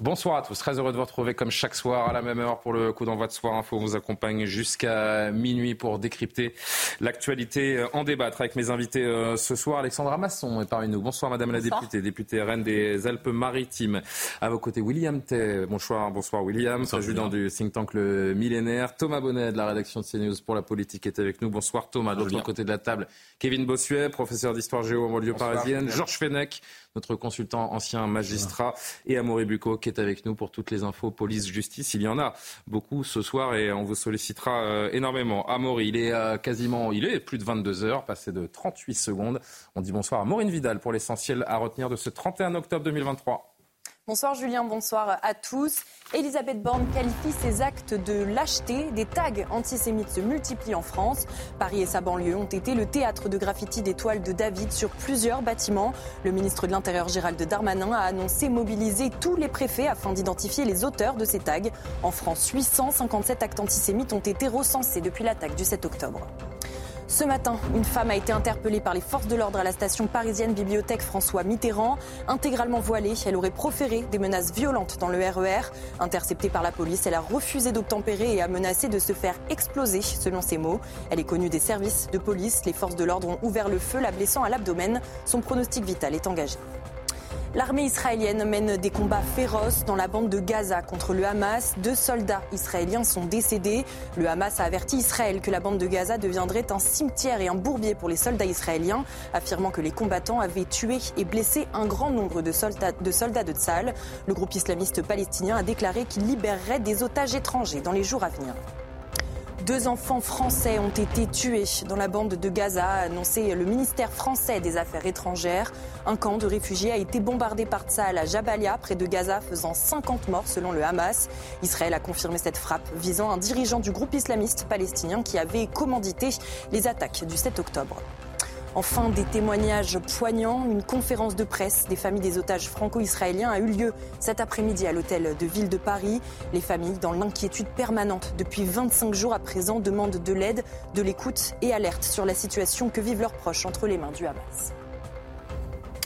Bonsoir à tous, très heureux de vous retrouver comme chaque soir à la même heure pour le coup d'envoi de Soir Info. On vous accompagne jusqu'à minuit pour décrypter l'actualité, en débattre avec mes invités euh, ce soir. Alexandra Masson est parmi nous. Bonsoir Madame la députée, députée reine des Alpes-Maritimes. À vos côtés William Tay. Bonsoir, bonsoir William, président du think tank Le Millénaire. Thomas Bonnet de la rédaction de CNews pour la politique est avec nous. Bonsoir Thomas. De l'autre côté de la table, Kevin Bossuet, professeur d'histoire géo en banlieue parisienne. Georges Fenech, notre consultant ancien magistrat, et Amaury Bucco qui est avec nous pour toutes les infos police justice. Il y en a beaucoup ce soir et on vous sollicitera euh, énormément. Amaury, il est euh, quasiment, il est plus de 22 heures, passé de 38 secondes. On dit bonsoir à Maureen Vidal pour l'essentiel à retenir de ce 31 octobre 2023. Bonsoir Julien, bonsoir à tous. Elisabeth Borne qualifie ces actes de lâcheté. Des tags antisémites se multiplient en France. Paris et sa banlieue ont été le théâtre de graffiti d'étoiles de David sur plusieurs bâtiments. Le ministre de l'Intérieur Gérald Darmanin a annoncé mobiliser tous les préfets afin d'identifier les auteurs de ces tags. En France, 857 actes antisémites ont été recensés depuis l'attaque du 7 octobre. Ce matin, une femme a été interpellée par les forces de l'ordre à la station parisienne Bibliothèque François Mitterrand. Intégralement voilée, elle aurait proféré des menaces violentes dans le RER. Interceptée par la police, elle a refusé d'obtempérer et a menacé de se faire exploser, selon ses mots. Elle est connue des services de police. Les forces de l'ordre ont ouvert le feu, la blessant à l'abdomen. Son pronostic vital est engagé. L'armée israélienne mène des combats féroces dans la bande de Gaza contre le Hamas. Deux soldats israéliens sont décédés. Le Hamas a averti Israël que la bande de Gaza deviendrait un cimetière et un bourbier pour les soldats israéliens, affirmant que les combattants avaient tué et blessé un grand nombre de soldats de, soldats. Le groupe islamiste palestinien a déclaré qu'il libérerait des otages étrangers dans les jours à venir. Deux enfants français ont été tués dans la bande de Gaza, a annoncé le ministère français des Affaires étrangères. Un camp de réfugiés a été bombardé par Tzal à Jabalia, près de Gaza, faisant 50 morts selon le Hamas. Israël a confirmé cette frappe visant un dirigeant du groupe islamiste palestinien qui avait commandité les attaques du 7 octobre. Enfin, des témoignages poignants. Une conférence de presse des familles des otages franco-israéliens a eu lieu cet après-midi à l'hôtel de ville de Paris. Les familles, dans l'inquiétude permanente depuis 25 jours à présent, demandent de l'aide, de l'écoute et alertent sur la situation que vivent leurs proches entre les mains du Hamas.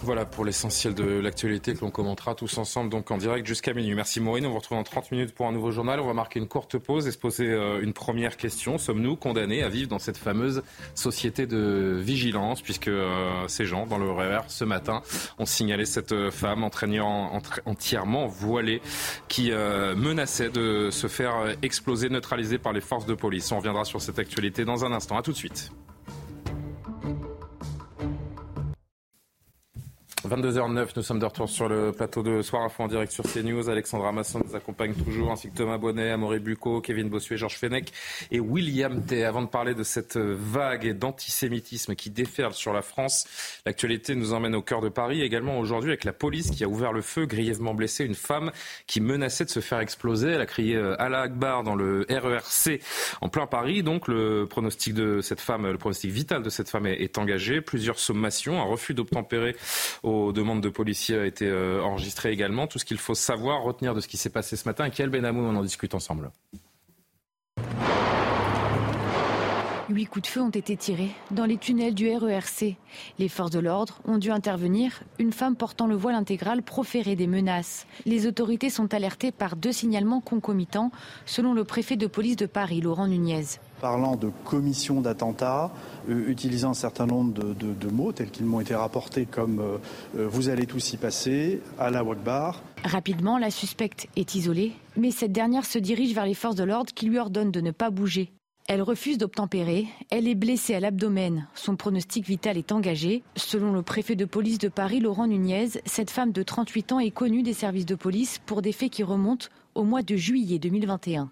Voilà pour l'essentiel de l'actualité que l'on commentera tous ensemble donc en direct jusqu'à minuit. Merci Maureen, on vous retrouve en 30 minutes pour un nouveau journal. On va marquer une courte pause et se poser euh, une première question. Sommes-nous condamnés à vivre dans cette fameuse société de vigilance puisque euh, ces gens dans le RER ce matin ont signalé cette euh, femme entraînant, entièrement voilée qui menaçait de se faire exploser, neutralisée par les forces de police. On reviendra sur cette actualité dans un instant. À tout de suite. 22h09, nous sommes de retour sur le plateau de Soir Info en direct sur CNews. Alexandra Masson nous accompagne toujours, ainsi que Thomas Bonnet, Amaury Bucco, Kevin Bossuet, Georges Fenech et William T. Avant de parler de cette vague d'antisémitisme qui déferle sur la France, l'actualité nous emmène au cœur de Paris, également aujourd'hui avec la police qui a ouvert le feu, grièvement blessée, une femme qui menaçait de se faire exploser. Elle a crié euh, Allah Akbar dans le RERC en plein Paris. Donc le pronostic de cette femme, le pronostic vital de cette femme est, engagé. Plusieurs sommations, un refus d'obtempérer aux demandes de policiers a été euh, enregistré également. Tout ce qu'il faut savoir, retenir de ce qui s'est passé ce matin. Quel Benamou, on en discute ensemble. Huit coups de feu ont été tirés dans les tunnels du RERC. Les forces de l'ordre ont dû intervenir. Une femme portant le voile intégral proférait des menaces. Les autorités sont alertées par deux signalements concomitants, selon le préfet de police de Paris, Laurent Nunez parlant de commission d'attentat, euh, utilisant un certain nombre de, mots tels qu'ils m'ont été rapportés comme euh, euh, vous allez tous y passer, à la Wakbar. Rapidement, la suspecte est isolée, mais cette dernière se dirige vers les forces de l'ordre qui lui ordonnent de ne pas bouger. Elle refuse d'obtempérer, elle est blessée à l'abdomen, son pronostic vital est engagé. Selon le préfet de police de Paris, Laurent Nunez, cette femme de 38 ans est connue des services de police pour des faits qui remontent au mois de juillet 2021.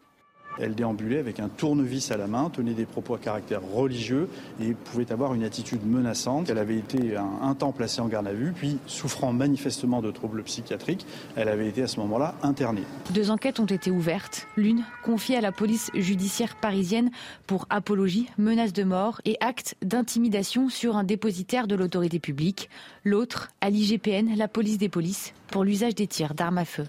Elle déambulait avec un tournevis à la main, tenait des propos à caractère religieux et pouvait avoir une attitude menaçante. Elle avait été un, temps placée en garde à vue, puis souffrant manifestement de troubles psychiatriques, elle avait été à ce moment-là internée. Deux enquêtes ont été ouvertes, l'une confiée à la police judiciaire parisienne pour apologie, menace de mort et acte d'intimidation sur un dépositaire de l'autorité publique, l'autre à l'IGPN, la police des polices, pour l'usage des tirs d'armes à feu.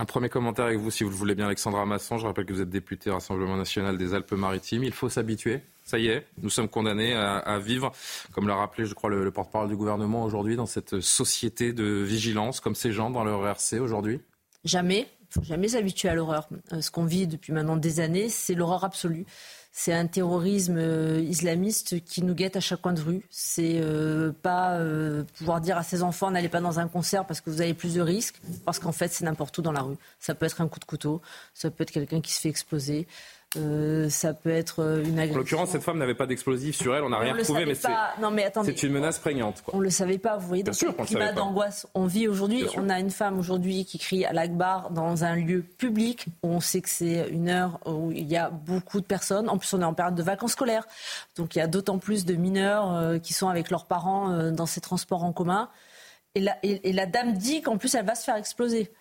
Un premier commentaire avec vous, si vous le voulez bien, Alexandra Masson. Je rappelle que vous êtes député Rassemblement national des Alpes-Maritimes. Il faut s'habituer. Ça y est, nous sommes condamnés à, vivre, comme l'a rappelé, je crois, le, porte-parole du gouvernement aujourd'hui, dans cette société de vigilance, comme ces gens dans leur RC aujourd'hui Jamais. Il faut jamais s'habituer à l'horreur. Euh, ce qu'on vit depuis maintenant des années, c'est l'horreur absolue c'est un terrorisme euh, islamiste qui nous guette à chaque coin de rue. C'est euh, pas euh, pouvoir dire à ses enfants n'allez pas dans un concert parce que vous avez plus de risques, parce qu'en fait c'est n'importe où dans la rue. Ça peut être un coup de couteau, ça peut être quelqu'un qui se fait exploser, euh, ça peut être euh, une agression. En l'occurrence, cette femme n'avait pas d'explosif sur elle, on n'a rien trouvé, mais c'est une menace prégnante. On ne le savait pas, vous voyez, dans ce climat d'angoisse, on vit aujourd'hui. On a une femme aujourd'hui qui crie à l'Akbar dans un lieu public on sait que c'est une heure où il y a beaucoup de personnes. En plus, on est en période de vacances scolaires, donc il y a d'autant plus de mineurs euh, qui sont avec leurs parents dans ces transports en commun. Et la, et la dame dit qu'en plus, elle va se faire exploser.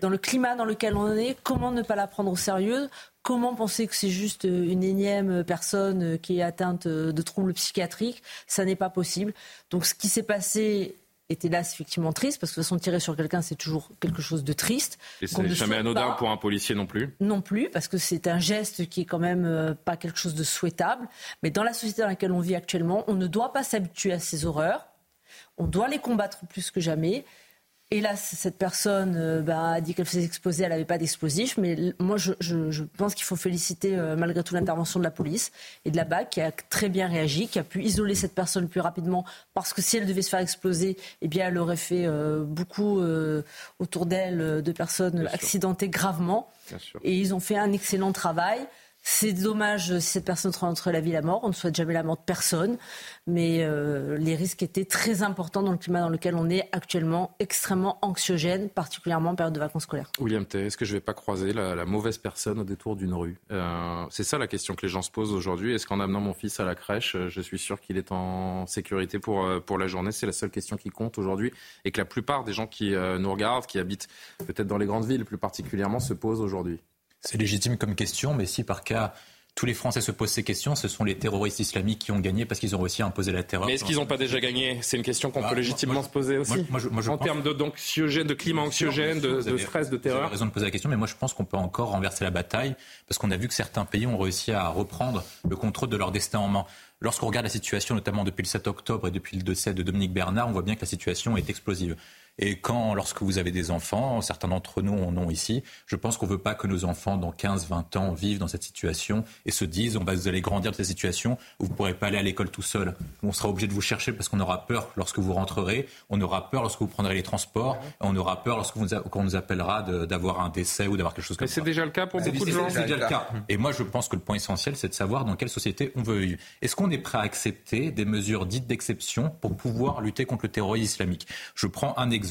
Dans le climat dans lequel on est, comment ne pas la prendre au sérieux? Comment penser que c'est juste une énième personne qui est atteinte de troubles psychiatriques? Ça n'est pas possible. Donc ce qui s'est passé est hélas effectivement triste, parce que de façon tirer sur quelqu'un, c'est toujours quelque chose de triste. Et c'est jamais anodin pour un policier non plus? Non plus, parce que c'est un geste qui est quand même euh, pas quelque chose de souhaitable. Mais dans la société dans laquelle on vit actuellement, on ne doit pas s'habituer à ces horreurs. On doit les combattre plus que jamais. Hélas, cette personne euh, bah, a dit qu'elle faisait exposer, elle n'avait pas d'explosif. Mais moi, je, pense qu'il faut féliciter euh, malgré tout l'intervention de la police et de la BAC qui a très bien réagi, qui a pu isoler cette personne plus rapidement. Parce que si elle devait se faire exploser, eh bien, elle aurait fait euh, beaucoup autour d'elle de personnes accidentées gravement. Et ils ont fait un excellent travail. C'est dommage si cette personne sera entre la vie et la mort. On ne souhaite jamais la mort de personne. Mais euh, les risques étaient très importants dans le climat dans lequel on est actuellement, extrêmement anxiogène, particulièrement en période de vacances scolaires. William T, est-ce que je ne vais pas croiser la, mauvaise personne au détour d'une rue? Euh, C'est ça la question que les gens se posent aujourd'hui. Est-ce qu'en amenant mon fils à la crèche, euh, je suis sûr qu'il est en sécurité pour, pour la journée? C'est la seule question qui compte aujourd'hui. Et que la plupart des gens qui nous regardent, qui habitent peut-être dans les grandes villes plus particulièrement, se posent aujourd'hui. C'est légitime comme question, mais si par cas tous les Français se posent ces questions, ce sont les terroristes islamiques qui ont gagné parce qu'ils ont réussi à imposer la terreur. Mais est-ce qu'ils n'ont pas déjà gagné? C'est une question qu'on bah, peut légitimement se poser aussi. en termes de, de climat anxiogène, de, de stress, de terreur. Vous avez raison de poser la question, mais moi je pense qu'on peut encore renverser la bataille parce qu'on a vu que certains pays ont réussi à reprendre le contrôle de leur destin en main. Lorsqu'on regarde la situation, notamment depuis le 7 octobre et depuis le décès de Dominique Bernard, on voit bien que la situation est explosive. Et quand, lorsque vous avez des enfants, certains d'entre nous en ont ici, je pense qu'on ne veut pas que nos enfants, dans 15, 20 ans, vivent dans cette situation et se disent, on va, vous allez grandir dans cette situation où vous ne pourrez pas aller à l'école tout seul. On sera obligé de vous chercher parce qu'on aura peur lorsque vous rentrerez, on aura peur lorsque vous prendrez les transports, on aura peur lorsque vous, qu'on nous appellera d'avoir un décès ou d'avoir quelque chose comme ça. Mais c'est déjà le cas pour beaucoup de gens. C'est déjà le cas. Et moi, je pense que le point essentiel, c'est de savoir dans quelle société on veut vivre. Est-ce qu'on est prêt à accepter des mesures dites d'exception pour pouvoir lutter contre le terrorisme islamique? Je prends un exemple.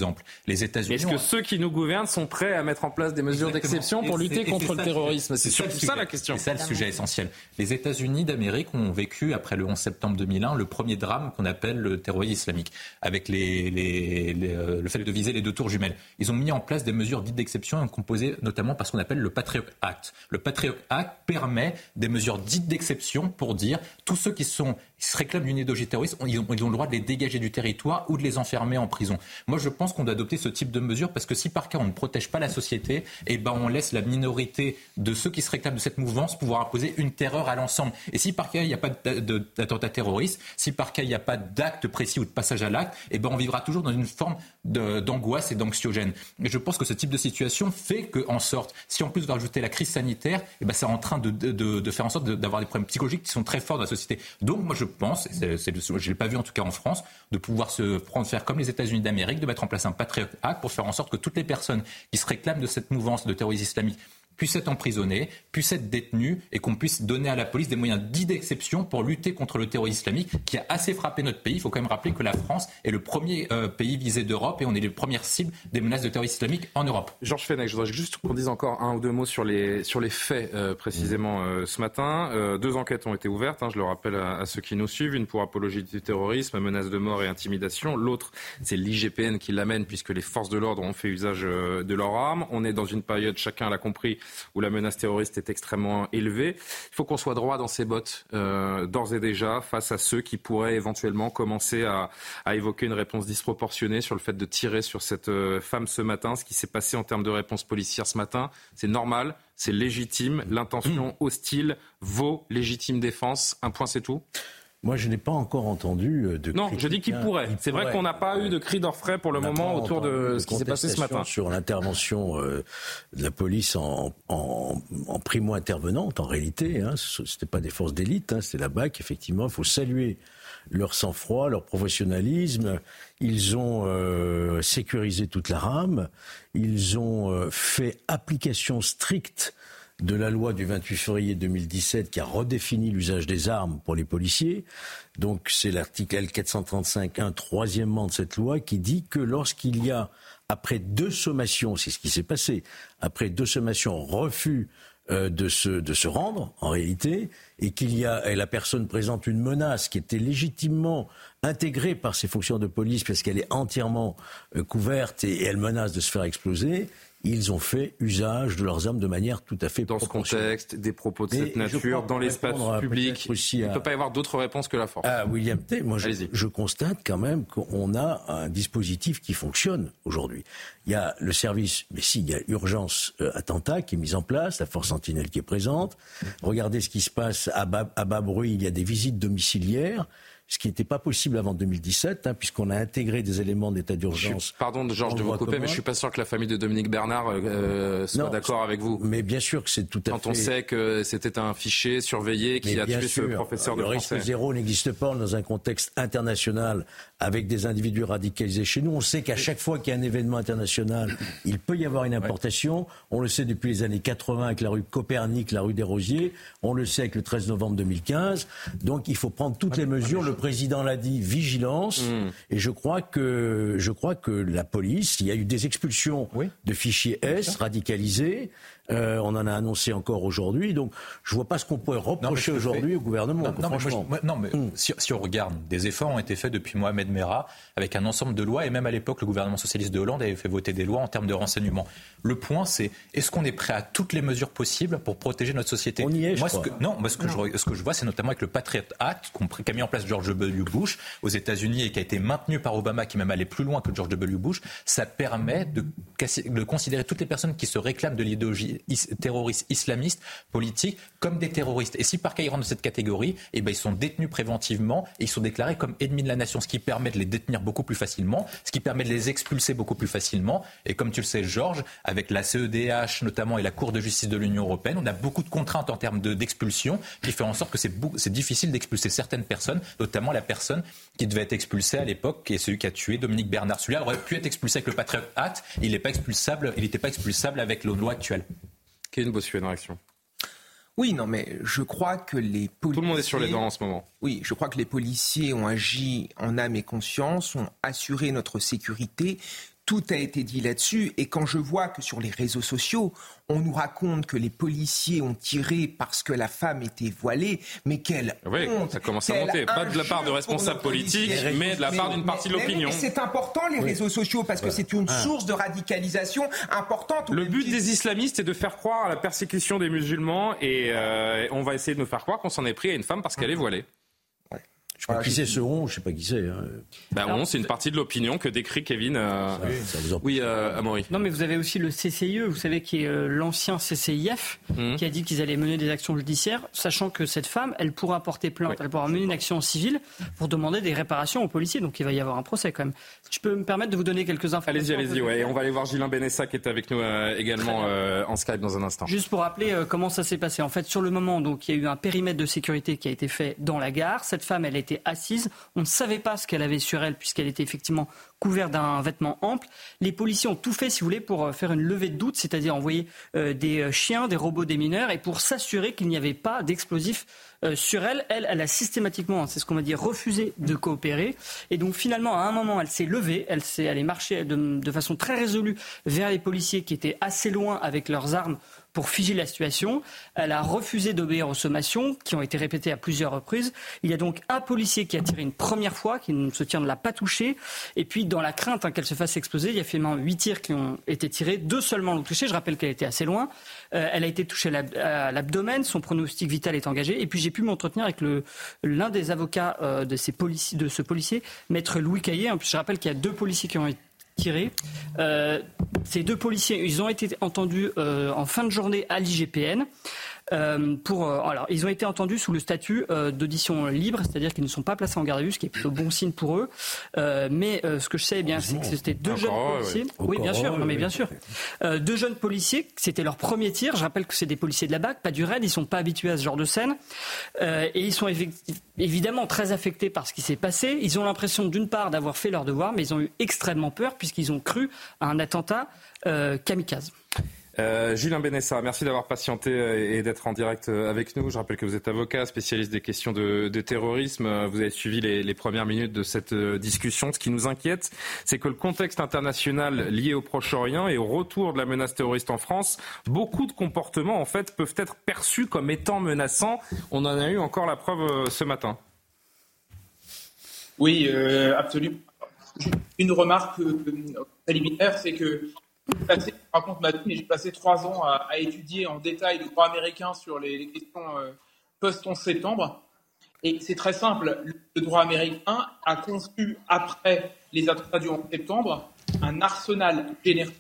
Les États est-ce que ceux qui nous gouvernent sont prêts à mettre en place des mesures d'exception pour lutter contre le terrorisme? C'est surtout ça, la question. C'est ça le sujet essentiel. Les États-Unis d'Amérique ont vécu, après le 11 septembre 2001, le premier drame qu'on appelle le terrorisme islamique, avec les, euh, le fait de viser les deux tours jumelles. Ils ont mis en place des mesures dites d'exception, composées notamment par ce qu'on appelle le Patriot Act. Le Patriot Act permet des mesures dites d'exception pour dire tous ceux qui sont se réclament d'une idéologie terroriste, ils ont, ils ont, le droit de les dégager du territoire ou de les enfermer en prison. Moi, je pense qu'on doit adopter ce type de mesures parce que si par cas on ne protège pas la société, eh ben on laisse la minorité de ceux qui se réclament de cette mouvance pouvoir imposer une terreur à l'ensemble. Et si par cas il n'y a pas d'attentat terroriste, si par cas il n'y a pas d'acte précis ou de passage à l'acte, eh ben on vivra toujours dans une forme d'angoisse et d'anxiogène. Et je pense que ce type de situation fait qu'en sorte, si en plus on va ajouter la crise sanitaire, eh ben c'est en train de, de, de faire en sorte d'avoir des problèmes psychologiques qui sont très forts dans la société. Donc moi je pense, je ne l'ai pas vu en tout cas en France, de pouvoir se prendre faire comme les États-Unis d'Amérique, de mettre en place un Patriot Act pour faire en sorte que toutes les personnes qui se réclament de cette mouvance de terrorisme islamique puissent être emprisonnés, puissent être détenus et qu'on puisse donner à la police des moyens dits d'exception pour lutter contre le terrorisme islamique qui a assez frappé notre pays. Il faut quand même rappeler que la France est le premier euh, pays visé d'Europe et on est les premières cibles des menaces de terrorisme islamique en Europe. Georges Fenech, je voudrais juste qu'on dise encore un ou deux mots sur les, sur les faits euh, précisément euh, ce matin. deux enquêtes ont été ouvertes, hein, je le rappelle à, à, ceux qui nous suivent. Une pour apologie du terrorisme, menace de mort et intimidation. L'autre, c'est l'IGPN qui l'amène puisque les forces de l'ordre ont fait usage de leurs armes. On est dans une période, chacun l'a compris, où la menace terroriste est extrêmement élevée. Il faut qu'on soit droit dans ses bottes, euh, d'ores et déjà, face à ceux qui pourraient éventuellement commencer à, à, évoquer une réponse disproportionnée sur le fait de tirer sur cette euh, femme ce matin. Ce qui s'est passé en termes de réponse policière ce matin, c'est normal, c'est légitime. L'intention hostile vaut légitime défense. Un point, c'est tout? Moi, je n'ai pas encore entendu euh, de. Non, je dis qu'il pourrait. C'est vrai qu'on n'a pas eu de cri d'orfraie pour le moment autour de ce qui s'est passé ce matin. Sur l'intervention euh, de la police en, en, en primo-intervenante, en réalité, hein, c'était pas des forces d'élite, hein, c'était la BAC. Effectivement, il faut saluer leur sang-froid, leur professionnalisme. Ils ont euh, sécurisé toute la rame. Ils ont euh, fait application stricte de la loi du 28 février 2017 qui a redéfini l'usage des armes pour les policiers. Donc c'est l'article L435.1, troisièmement de cette loi, qui dit que lorsqu'il y a, après deux sommations, c'est ce qui s'est passé, après deux sommations, refus euh, de, se, de se rendre, en réalité, et qu'il y a, et la personne présente une menace qui était légitimement intégrée par ses fonctions de police parce qu'elle est entièrement euh, couverte et, elle menace de se faire exploser, ils ont fait usage de leurs armes de manière tout à fait Dans ce contexte, des propos de cette nature, dans l'espace public, il ne peut pas y avoir d'autre réponse que la force. Ah, William T, moi je, je, constate quand même qu'on a un dispositif qui fonctionne aujourd'hui. Il y a le service, mais si, il y a urgence euh, attentat qui est mise en place, la force sentinelle qui est présente. Regardez ce qui se passe à bas, à bas bruit, il y a des visites domiciliaires ce qui n'était pas possible avant 2017, hein, puisqu'on a intégré des éléments d'état d'urgence. Pardon, Georges, de vous couper, mais je suis pas sûr que la famille de Dominique Bernard euh, euh soit d'accord avec vous. Mais bien sûr que c'est tout à Quand fait. Quand on sait que c'était un fichier surveillé qui a tué ce professeur de français. Le risque zéro n'existe pas dans un contexte international avec des individus radicalisés chez nous. On sait qu'à chaque fois qu'il y a un événement international, il peut y avoir une importation. On le sait depuis les années 80 avec la rue Copernic, la rue des Rosiers. On le sait avec le 13 novembre 2015. Donc il faut prendre toutes les mesures. Le président l'a dit, vigilance. Hmm. Et je crois que je crois que la police, il y a eu des expulsions de fichiers S radicalisés. Euh, on en a annoncé encore aujourd'hui. Donc, je ne vois pas ce qu'on pourrait reprocher aujourd'hui au gouvernement. Non, franchement. non mais hmm. si, on regarde, des efforts ont été faits depuis Mohamed Merah avec un ensemble de lois. Et même à l'époque, le gouvernement socialiste de Hollande avait fait voter des lois en termes de renseignement. Le point, c'est est-ce qu'on est prêt à toutes les mesures possibles pour protéger notre société On y est, moi, je ce que, Non, moi, ce que, Je, ce que je vois, c'est notamment avec le Patriot Act qu'a mis en place George W. Bush aux États-Unis et qui a été maintenu par Obama, qui même allait plus loin que George W. Bush. Ça permet de, de considérer toutes les personnes qui se réclament de l'idéologie terroriste islamistes, politiques, comme des terroristes. Et si par cas ils rentrent dans cette catégorie, eh ben, ils sont détenus préventivement et ils sont déclarés comme ennemis de la nation, ce qui permet de les détenir beaucoup plus facilement, ce qui permet de les expulser beaucoup plus facilement. Et comme tu le sais, Georges, avec la CEDH notamment et la Cour de justice de l'Union européenne, on a beaucoup de contraintes en termes d'expulsion qui fait en sorte que c'est difficile d'expulser certaines personnes, notamment la personne qui devait être expulsée à l'époque, qui est celui qui a tué Dominique Bernard. Celui-là aurait pu être expulsé avec le Patriot Act, il n'est pas expulsable, il n'était pas expulsable avec la loi actuelle. Kevin Bossuet, une réaction. Oui, non, mais je crois que les policiers. Tout le monde est sur les dents en ce moment. Oui, je crois que les policiers ont agi en âme et conscience, ont assuré notre sécurité. Tout a été dit là-dessus. Et quand je vois que sur les réseaux sociaux, on nous raconte que les policiers ont tiré parce que la femme était voilée, mais quelle oui, ça commence à monter. Pas de la part de responsables politiques, mais de la part d'une partie de l'opinion. C'est important les réseaux sociaux parce que c'est une ah. source de radicalisation importante. Le but des islamistes est de faire croire à la persécution des musulmans et euh, on va essayer de nous faire croire qu'on s'en est pris à une femme parce qu'elle est voilée. Je sais pas qui c'est ce on, je sais pas qui c'est. Hein. On, c'est une partie de l'opinion que décrit Kevin. Euh... Oui, euh, Amaury. Non, mais vous avez aussi le CCIE, vous savez, qui est euh, l'ancien CCIF, mmh. qui a dit qu'ils allaient mener des actions judiciaires, sachant que cette femme, elle pourra porter plainte, elle pourra mener une action civile pour demander des réparations aux policiers. Donc il va y avoir un procès quand même. Je peux me permettre de vous donner quelques informations. Allez-y, allez-y. Ouais. on va aller voir Gilles Benessa qui est avec nous euh, également euh, en Skype dans un instant. Juste pour rappeler comment ça s'est passé. En fait, sur le moment, donc il y a eu un périmètre de sécurité qui a été fait dans la gare. Cette femme, elle est été assise. On ne savait pas ce qu'elle avait sur elle puisqu'elle était effectivement couverte d'un vêtement ample. Les policiers ont tout fait, si vous voulez, pour faire une levée de doute, c'est-à-dire envoyer des chiens, des robots des mineurs et pour s'assurer qu'il n'y avait pas d'explosifs euh, sur elle. Elle, elle a systématiquement, hein, c'est ce qu'on va dire, refusé de coopérer. Et donc finalement, à un moment, elle s'est levée, elle, s'est, elle est de façon très résolue vers les policiers qui étaient assez loin avec leurs armes pour figer la situation. Elle a refusé d'obéir aux sommations qui ont été répétées à plusieurs reprises. Il y a donc un policier qui a tiré une première fois, qui ne se tient de l'a pas touché. Et puis, dans la crainte hein, qu'elle se fasse exploser, il y a fait huit tirs qui ont été tirés. Deux seulement l'ont touché. Je rappelle qu'elle était assez loin. Euh, elle a été touchée à l'abdomen. Son pronostic vital est engagé. Et puis, j'ai pu m'entretenir avec l'un des avocats euh, de, ces ce policier, maître Louis Caillé. Je rappelle qu'il y a deux policiers qui ont été Euh, ces deux policiers, ils ont été entendus euh, en fin de journée à l'IGPN. Euh, pour, euh, alors, ils ont été entendus sous le statut euh, d'audition libre, c'est-à-dire qu'ils ne sont pas placés en garde à vue, ce qui est plutôt bon signe pour eux. mais ce que je sais eh bien, c'est que c'était deux jeunes policiers. Oui, bien sûr, non, mais bien sûr. deux jeunes policiers, c'était leur premier tir. Je rappelle que c'est des policiers de la BAC, pas du RAID. Ils sont pas habitués à ce genre de scène. et ils sont évidemment très affectés par ce qui s'est passé. Ils ont l'impression, d'une part, d'avoir fait leur devoir, mais ils ont eu extrêmement peur puisqu'ils ont cru à un attentat kamikaze. Euh, Julien Benessa, merci d'avoir patienté euh, et d'être en direct euh, avec nous. Je rappelle que vous êtes avocat, spécialiste des questions de, terrorisme. Vous avez suivi les, premières minutes de cette discussion. Ce qui nous inquiète, c'est que le contexte international lié au Proche-Orient et au retour de la menace terroriste en France, beaucoup de comportements en fait peuvent être perçus comme étant menaçants. On en a eu encore la preuve ce matin. Oui, absolument. Une remarque préliminaire, c'est que passé, raconte ma vie, mais j'ai passé trois ans à, étudier en détail le droit américain sur les, questions euh, post-11 septembre. Et c'est très simple, le droit américain a conçu, après les attentats du 11 septembre, un arsenal général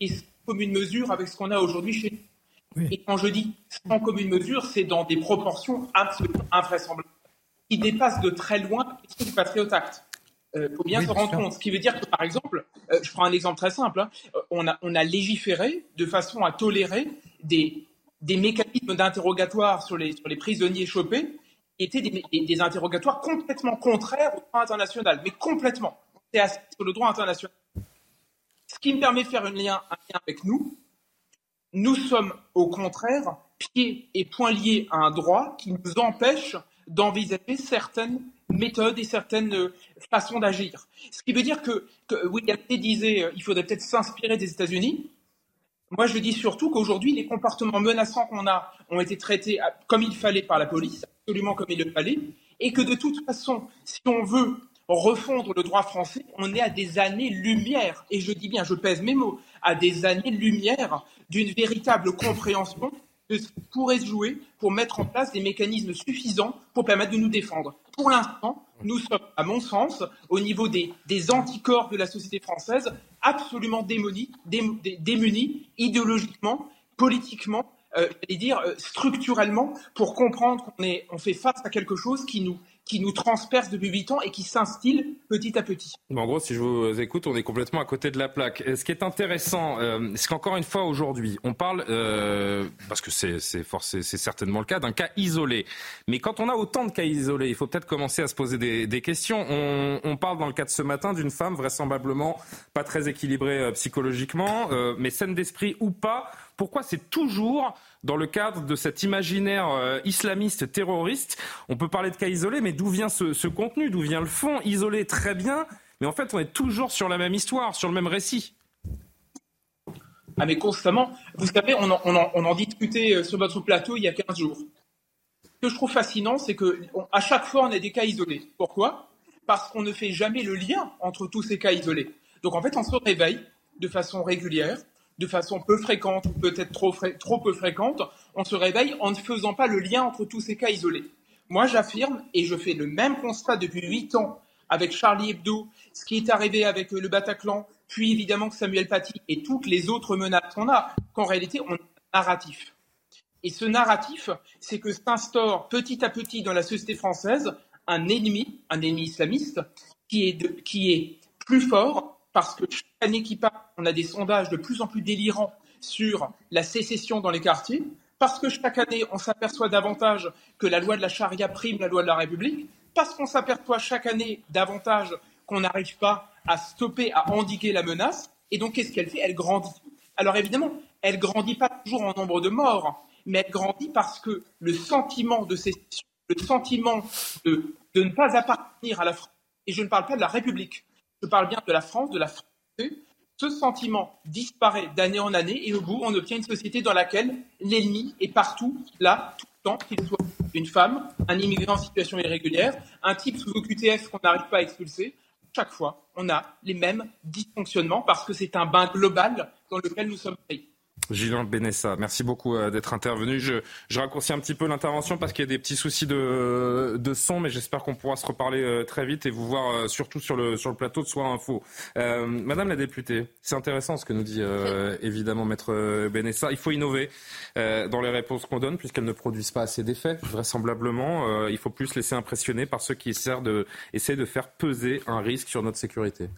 et sans commune mesure avec ce qu'on a aujourd'hui chez nous. Et quand je dis sans commune mesure, c'est dans des proportions absolument invraisemblables, qui dépassent de très loin la question du Patriot Act. Il euh, faut bien se rendre compte. Ce qui veut dire que, par exemple, euh, je prends un exemple très simple, hein, euh, on, a, légiféré de façon à tolérer des, mécanismes d'interrogatoire sur les, prisonniers chopés qui étaient des, interrogatoires complètement contraires au droit international, mais complètement. C'est sur le droit international. Ce qui me permet de faire un lien avec nous, nous sommes au contraire pieds et poings liés à un droit qui nous empêche d'envisager certaines méthodes et certaines euh, façons d'agir. Ce qui veut dire que, que William disait euh, il faudrait peut-être s'inspirer des États-Unis. Moi, je dis surtout qu'aujourd'hui, les comportements menaçants qu'on a ont été traités comme il fallait par la police, absolument comme il le fallait, et que de toute façon, si on veut refondre le droit français, on est à des années-lumière, et je dis bien, je pèse mes mots, à des années-lumière d'une véritable compréhension pourrait se jouer pour mettre en place des mécanismes suffisants pour permettre de nous défendre. Pour l'instant, nous sommes, à mon sens, au niveau des, anticorps de la société française, absolument démunis, idéologiquement, politiquement, euh, dire euh, structurellement, pour comprendre qu'on on fait face à quelque chose qui nous, qui nous transperce depuis 8 ans et qui s'instille petit à petit. en gros, si je vous écoute, on est complètement à côté de la plaque. Ce qui est intéressant, euh, c'est qu'encore une fois aujourd'hui, on parle, euh, parce que c'est certainement le cas, d'un cas isolé. Mais quand on a autant de cas isolés, il faut peut-être commencer à se poser des, questions. On, parle dans le cas de ce matin d'une femme vraisemblablement pas très équilibrée euh, psychologiquement, mais saine d'esprit ou pas. Pourquoi c'est toujours dans le cadre de cet imaginaire euh, islamiste terroriste On peut parler de cas isolés, mais d'où vient ce, contenu D'où vient le fond Isolé, très bien, mais en fait, on est toujours sur la même histoire, sur le même récit. Ah, mais constamment. Vous savez, on en, discutait euh, sur votre plateau il y a 15 jours. Ce que je trouve fascinant, c'est qu'à chaque fois, on a des cas isolés. Pourquoi? Parce qu'on ne fait jamais le lien entre tous ces cas isolés. Donc en fait, on se réveille de façon régulière, de façon peu fréquente peut-être trop, peu fréquente, on se réveille en ne faisant pas le lien entre tous ces cas isolés. Moi, j'affirme, et je fais le même constat depuis huit ans avec Charlie Hebdo, ce qui est arrivé avec le Bataclan, puis évidemment Samuel Paty et toutes les autres menaces qu'on a, qu'en réalité, on a un narratif. Et ce narratif, c'est que s'instaure petit à petit dans la société française un ennemi, un ennemi islamiste, qui est plus fort, parce que chaque année qui passe, on a des sondages de plus en plus délirants sur la sécession dans les quartiers, parce que chaque année, on s'aperçoit davantage que la loi de la charia prime la loi de la République, parce qu'on s'aperçoit chaque année davantage qu'on n'arrive pas à stopper, à endiguer la menace. Et donc, qu'est-ce qu'elle fait? Elle grandit. Alors évidemment, elle grandit pas toujours en nombre de morts, mais elle grandit parce que le sentiment de sécession, le sentiment de ne pas appartenir à la France, et je ne parle pas de la République, je parle bien de la France, de la France, ce sentiment disparaît d'année en année et au bout, on obtient une société dans laquelle l'ennemi est partout, là, tout le temps, qu'il soit une femme, un immigré en situation irrégulière, un type sous OQTF qu'on n'arrive pas à expulser. Chaque fois, on a les mêmes dysfonctionnements parce que c'est un bain global dans lequel nous sommes pris. Gilles Benessa, merci beaucoup euh, d'être intervenu. Je, raccourcis un petit peu l'intervention parce qu'il y a des petits soucis de, son, mais j'espère qu'on pourra se reparler euh, très vite et vous voir euh, surtout sur le, plateau de Soir Info. Madame la députée, c'est intéressant ce que nous dit évidemment Maître Benessa. Il faut innover dans les réponses qu'on donne puisqu'elles ne produisent pas assez d'effets. Vraisemblablement, il faut plus laisser impressionner par ceux qui essaient de, essaient de faire peser un risque sur notre sécurité.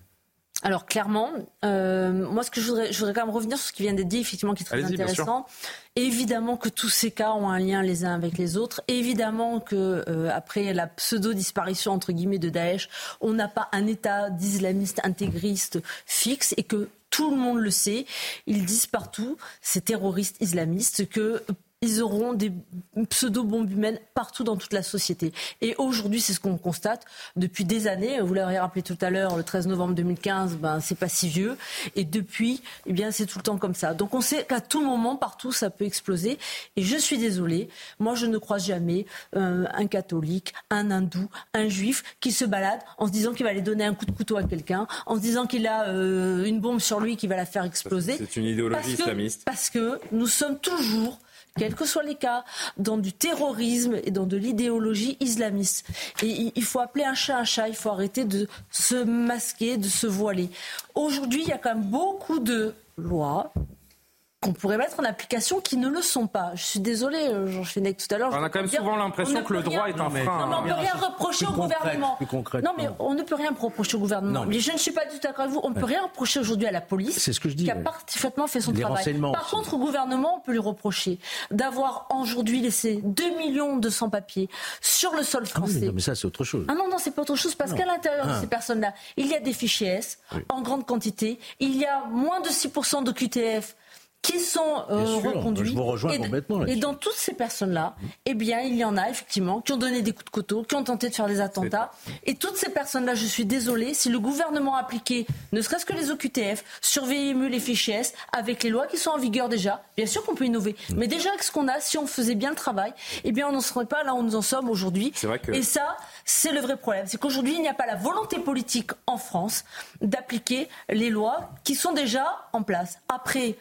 Alors clairement, euh, moi ce que je voudrais, je voudrais quand même revenir sur ce qui vient d'être dit, effectivement, qui est très intéressant. Évidemment que tous ces cas ont un lien les uns avec les autres. Évidemment que euh, après la pseudo disparition entre guillemets de Daesh, on n'a pas un État d'islamistes intégristes fixe et que tout le monde le sait. Ils disent partout, ces terroristes islamistes, que ils auront des pseudo-bombes humaines partout dans toute la société. Et aujourd'hui, c'est ce qu'on constate depuis des années. Vous l'avez rappelé tout à l'heure, le 13 novembre 2015, ben, c'est pas si vieux. Et depuis, eh bien, c'est tout le temps comme ça. Donc on sait qu'à tout moment, partout, ça peut exploser. Et je suis désolée, moi, je ne croise jamais euh, un catholique, un hindou, un juif qui se balade en se disant qu'il va aller donner un coup de couteau à quelqu'un, en se disant qu'il a euh, une bombe sur lui qui va la faire exploser. C'est une idéologie islamiste. Parce que nous sommes toujours quels que soient les cas, dans du terrorisme et dans de l'idéologie islamiste. Et il faut appeler un chat un chat, il faut arrêter de se masquer, de se voiler. Aujourd'hui, il y a quand même beaucoup de lois, qu'on pourrait mettre en application qui ne le sont pas. Je suis désolée, euh, Jean Fenech, tout à l'heure. On a quand même souvent l'impression que le droit est un frein. Non, mais on ne peut rien reprocher au gouvernement. Non, mais on ne peut rien reprocher au gouvernement. mais je ne suis pas du tout d'accord avec vous. On ne peut rien reprocher aujourd'hui à la police. C'est ce que je dis. Qui a parfaitement fait son travail. Par contre, au gouvernement, on peut lui reprocher d'avoir aujourd'hui laissé 2 millions de sans-papiers sur le sol ah français. non, mais ça, c'est autre chose. Ah non, non, c'est pas autre chose parce qu'à l'intérieur de ah. ces personnes-là, il y a des fichiers S en grande quantité. Il y a moins de 6% de QTF qui sont euh, reconduits. Je vous rejoins et, complètement. Et dans toutes ces personnes-là, eh bien, il y en a effectivement qui ont donné des coups de couteau, qui ont tenté de faire des attentats. Et toutes ces personnes-là, je suis désolée, si le gouvernement appliquait, ne serait-ce que les OQTF, surveiller mieux les fichiers S, avec les lois qui sont en vigueur déjà, bien sûr qu'on peut innover. Mais déjà avec ce qu'on a, si on faisait bien le travail, eh bien, on n'en serait pas là où nous en sommes aujourd'hui. Et ça, c'est le vrai problème. C'est qu'aujourd'hui, il n'y a pas la volonté politique en France d'appliquer les lois qui sont déjà en place. Après,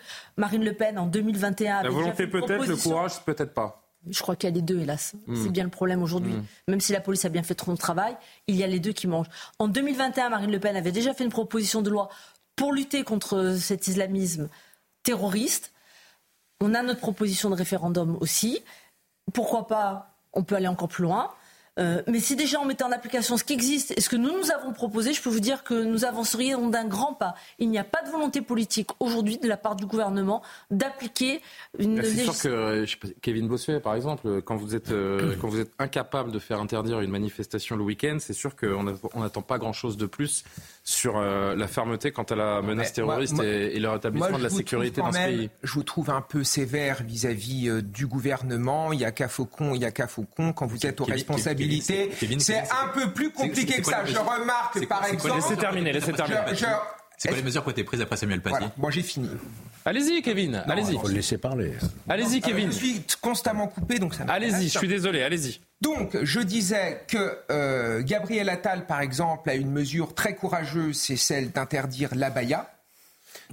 Marine Le Pen en 2021. La volonté peut-être, le courage peut-être pas. Je crois qu'il y a les deux, hélas. Hmm. C'est bien le problème aujourd'hui. Hmm. Même si la police a bien fait son travail, il y a les deux qui mangent. En 2021, Marine Le Pen avait déjà fait une proposition de loi pour lutter contre cet islamisme terroriste. On a notre proposition de référendum aussi. Pourquoi pas On peut aller encore plus loin. Euh, mais si déjà on mettait en application ce qui existe et ce que nous nous avons proposé, je peux vous dire que nous avancerions d'un grand pas. Il n'y a pas de volonté politique aujourd'hui de la part du gouvernement d'appliquer une législation. C'est sûr que Kevin Bossuet, par exemple, quand vous êtes euh, quand vous êtes incapable de faire interdire une manifestation le week-end, c'est sûr qu'on n'attend pas grand-chose de plus sur euh, la fermeté quant à la menace terroriste et, le rétablissement de la sécurité dans ce pays. Je vous trouve un peu sévère vis-à-vis du gouvernement. Il y a qu'à Faucon, il y a qu'à Faucon. Quand vous êtes aux c'est un peu plus compliqué que ça. Je remarque, par exemple. Laissez terminer, laissez terminer. C'est quoi les mesures qui ont été prises après Samuel Paty Moi j'ai fini. Allez-y, Kevin. Allez-y. Faut le laisser parler. Allez-y, Kevin. Je suis constamment coupé, donc ça. Allez-y. Je suis désolé. Allez-y. Donc, je disais que euh, Gabriel Attal, par exemple, a une mesure très courageuse, c'est celle d'interdire l'abaya.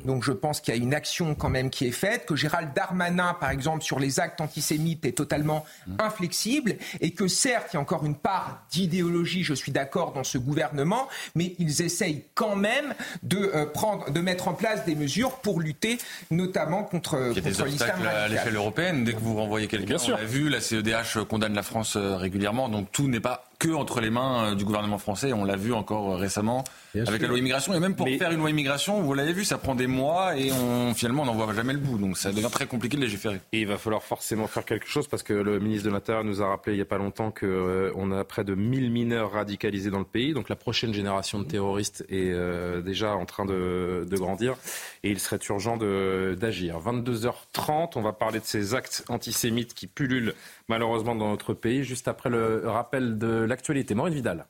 Donc je pense qu'il y a une action quand même qui est faite, que Gérald Darmanin, par exemple, sur les actes antisémites est totalement inflexible, et que certes, il y a encore une part d'idéologie, je suis d'accord, dans ce gouvernement, mais ils essayent quand même de, euh, prendre, de mettre en place des mesures pour lutter notamment contre, contre l'islam à l'échelle européenne. Dès que vous renvoyez quelqu'un, on a vu, la CEDH condamne la France euh, régulièrement, donc tout n'est pas que entre les mains du gouvernement français. On l'a vu encore récemment avec la loi immigration. Et même pour faire une loi immigration, vous l'avez vu, ça prend des mois et on, finalement on n'en voit jamais le bout. Donc ça devient très compliqué de légiférer. Et il va falloir forcément faire quelque chose parce que le ministre de l'Intérieur nous a rappelé il n'y a pas longtemps qu'on euh, a près de 1000 mineurs radicalisés dans le pays. Donc la prochaine génération de terroristes est euh, déjà en train de, de, grandir et il serait urgent d'agir. 22h30, on va parler de ces actes antisémites qui pullulent malheureusement dans notre pays juste après le rappel de l'actualité. Maureen Vidal.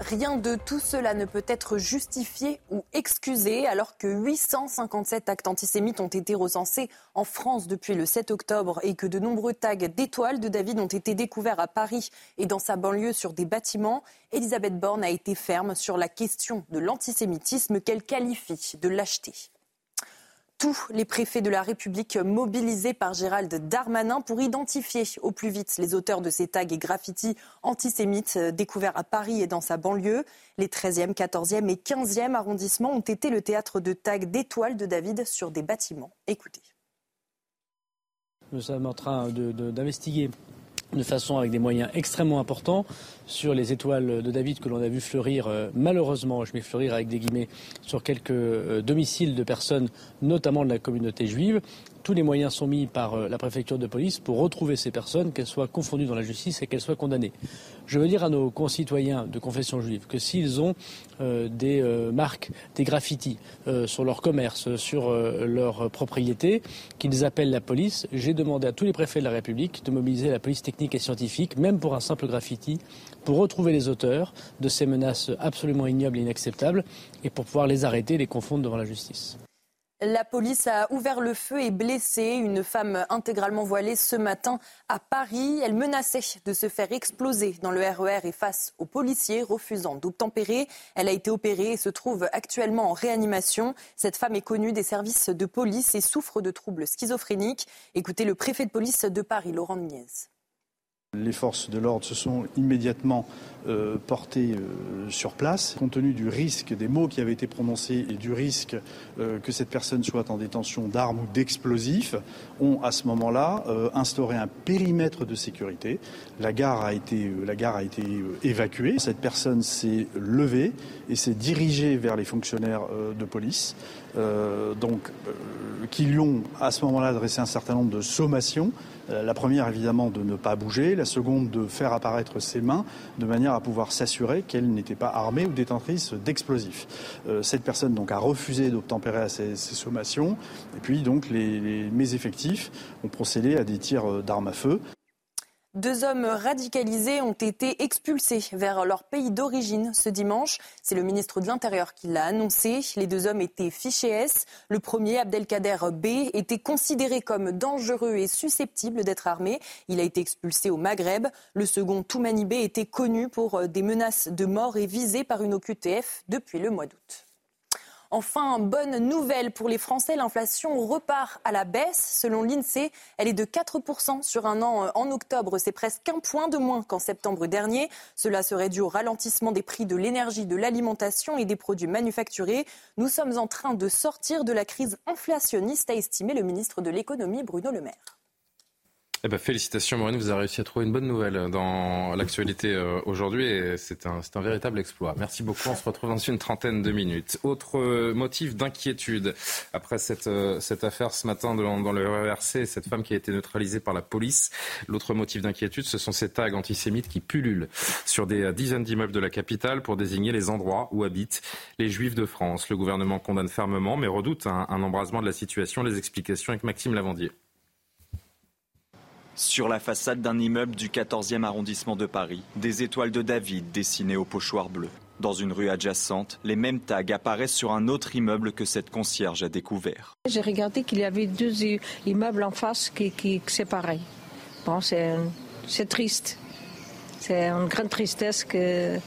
Rien de tout cela ne peut être justifié ou excusé alors que 857 actes antisémites ont été recensés en France depuis le 7 octobre et que de nombreux tags d'étoiles de David ont été découverts à Paris et dans sa banlieue sur des bâtiments. Elisabeth Borne a été ferme sur la question de l'antisémitisme qu'elle qualifie de lâcheté tous les préfets de la République mobilisés par Gérald Darmanin pour identifier au plus vite les auteurs de ces tags et graffitis antisémites découverts à Paris et dans sa banlieue. Les 13e, 14e et 15e arrondissements ont été le théâtre de tags d'étoiles de David sur des bâtiments. Écoutez. Nous sommes en train d'investiguer de façon avec des moyens extrêmement importants sur les étoiles de David que l'on a vu fleurir, euh, malheureusement, je mets fleurir avec des guillemets, sur quelques euh, domiciles de personnes, notamment de la communauté juive tous les moyens sont mis par euh, la préfecture de police pour retrouver ces personnes, qu'elles soient confondues dans la justice et qu'elles soient condamnées. Je veux dire à nos concitoyens de confession juive que s'ils ont des marques, des graffitis sur leur commerce, sur leur propriété, qu'ils appellent la police. J'ai demandé à tous les préfets de la République de mobiliser la police technique et scientifique, même pour un simple graffiti, pour retrouver les auteurs de ces menaces absolument ignobles et inacceptables et pour pouvoir les arrêter et les confondre devant la justice. La police a ouvert le feu et blessé une femme intégralement voilée ce matin à Paris. Elle menaçait de se faire exploser dans le RER e et face aux policiers refusant d'obtempérer. Elle a été opérée et se trouve actuellement en réanimation. Cette femme est connue des services de police et souffre de troubles schizophréniques. Écoutez le préfet de police de Paris, Laurent Nunez. Les forces de l'ordre se sont immédiatement euh, portées euh, sur place. Compte tenu du risque des mots qui avaient été prononcés et du risque euh, que cette personne soit en détention d'armes ou d'explosifs, ont à ce moment-là instauré un périmètre de sécurité. La gare a été, la gare a été évacuée. Cette personne s'est levée et s'est dirigée vers les fonctionnaires de police. donc, qui lui ont à ce moment-là adressé un certain nombre de sommations la première, évidemment, de ne pas bouger. La seconde, de faire apparaître ses mains de manière à pouvoir s'assurer qu'elle n'était pas armée ou détentrice d'explosifs. Euh, cette personne, donc, a refusé d'obtempérer à ces, sommations. Et puis, donc, mes effectifs ont procédé à des tirs euh, d'armes à feu. Deux hommes radicalisés ont été expulsés vers leur pays d'origine ce dimanche. C'est le ministre de l'Intérieur qui l'a annoncé. Les deux hommes étaient fichés S. Le premier, Abdelkader B, était considéré comme dangereux et susceptible d'être armé. Il a été expulsé au Maghreb. Le second, Toumani B, était connu pour des menaces de mort et visé par une OQTF depuis le mois d'août. Enfin, bonne nouvelle pour les Français, l'inflation repart à la baisse. Selon l'INSEE, elle est de 4% sur un an en octobre. C'est presque un point de moins qu'en septembre dernier. Cela serait dû au ralentissement des prix de l'énergie, de l'alimentation et des produits manufacturés. Nous sommes en train de sortir de la crise inflationniste, a estimé le ministre de l'économie Bruno Le Maire. Eh ben, félicitations Maureen, vous avez réussi à trouver une bonne nouvelle dans l'actualité euh, aujourd'hui et c'est un, véritable exploit. Merci beaucoup, on se retrouve dans une trentaine de minutes. Autre euh, motif d'inquiétude après cette, euh, cette affaire ce matin dans, dans le RERC, cette femme qui a été neutralisée par la police. L'autre motif d'inquiétude, ce sont ces tags antisémites qui pullulent sur des dizaines d'immeubles de la capitale pour désigner les endroits où habitent les juifs de France. Le gouvernement condamne fermement mais redoute un, un embrasement de la situation. Les explications avec Maxime Lavandier. Sur la façade d'un immeuble du 14e arrondissement de Paris, des étoiles de David dessinées au pochoir bleu. Dans une rue adjacente, les mêmes tags apparaissent sur un autre immeuble que cette concierge a découvert. J'ai regardé qu'il y avait deux immeubles en face qui, qui pareil. Bon, c'est, triste. C'est une grande tristesse que,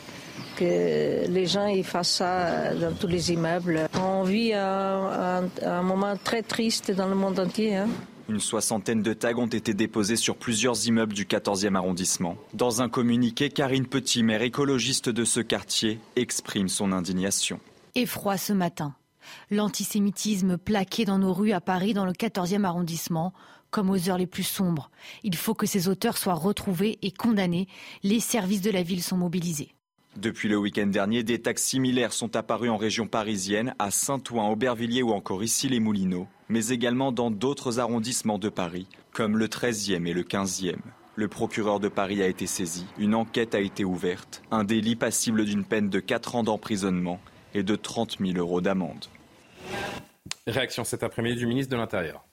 les gens y fassent ça dans tous les immeubles. On vit un, un moment très triste dans le monde entier. Hein. Une soixantaine de tags ont été déposés sur plusieurs immeubles du 14e arrondissement. Dans un communiqué, Karine Petit, maire écologiste de ce quartier, exprime son indignation. Effroi ce matin. L'antisémitisme plaqué dans nos rues à Paris, dans le 14e arrondissement, comme aux heures les plus sombres. Il faut que ces auteurs soient retrouvés et condamnés. Les services de la ville sont mobilisés. Depuis le week-end dernier, des tags similaires sont apparus en région parisienne, à Saint-Ouen, Aubervilliers ou encore ici les Moulineaux, mais également dans d'autres arrondissements de Paris, comme le 13e et le 15e. Le procureur de Paris a été saisi, une enquête a été ouverte, un délit passible d'une peine de 4 ans d'emprisonnement et de 30 000 euros d'amende. Réaction cet après-midi du ministre de l'Intérieur.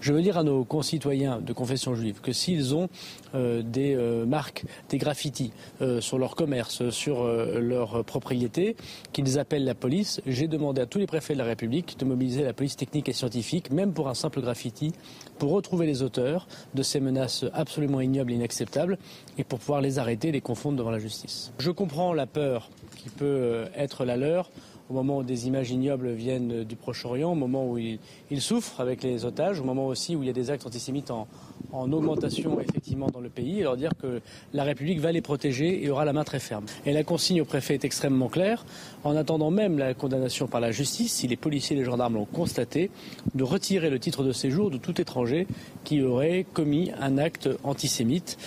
Je veux dire à nos concitoyens de confession juive que s'ils ont euh, des euh, marques, des graffitis euh, sur leur commerce, sur leur propriété, qu'ils appellent la police. J'ai demandé à tous les préfets de la République de mobiliser la police technique et scientifique, même pour un simple graffiti, pour retrouver les auteurs de ces menaces absolument ignobles et inacceptables et pour pouvoir les arrêter et les confondre devant la justice. Je comprends la peur qui peut être la leur au moment où des images ignobles viennent du Proche-Orient, au moment où ils, souffrent avec les otages, au moment aussi où il y a des actes antisémites en, augmentation effectivement dans le pays, et leur dire que la République va les protéger et aura la main très ferme. Et la consigne au préfet est extrêmement claire, en attendant même la condamnation par la justice, si les policiers et les gendarmes l'ont constaté, de retirer le titre de séjour de tout étranger qui aurait commis un acte antisémite.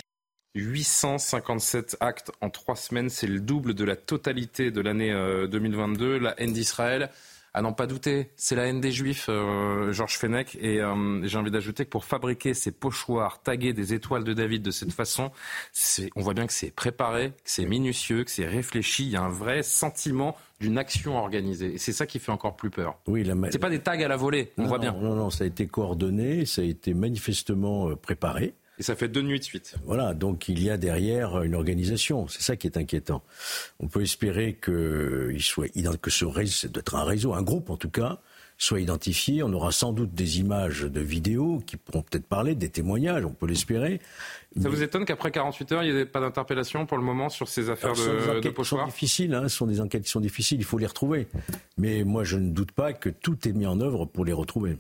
857 actes en trois semaines, c'est le double de la totalité de l'année 2022. Euh, la haine d'Israël, à n'en pas douter, c'est la haine des Juifs, euh, Georges Fenech. Et euh, j'ai envie d'ajouter que pour fabriquer ces pochoirs, taguer des étoiles de David de cette façon, on voit bien que c'est préparé, que c'est minutieux, que c'est réfléchi. Il y a un vrai sentiment d'une action organisée. Et c'est ça qui fait encore plus peur. Oui, la... C'est pas des tags à la volée, on voit bien. Non, non, ça a été coordonné, ça a été manifestement préparé. Et ça fait deux nuits de suite. Voilà, donc il y a derrière une organisation. C'est ça qui est inquiétant. On peut espérer que, il soit, que ce réseau, doit être un réseau, un groupe en tout cas, soit identifié. On aura sans doute des images de vidéos qui pourront peut-être parler, des témoignages, on peut l'espérer. Ça vous étonne qu'après 48 heures, il n'y ait pas d'interpellation pour le moment sur ces affaires de, de pochoirs sont difficiles, hein, ce sont des enquêtes qui sont difficiles, il faut les retrouver. Mais moi, je ne doute pas que tout est mis en œuvre pour les retrouver.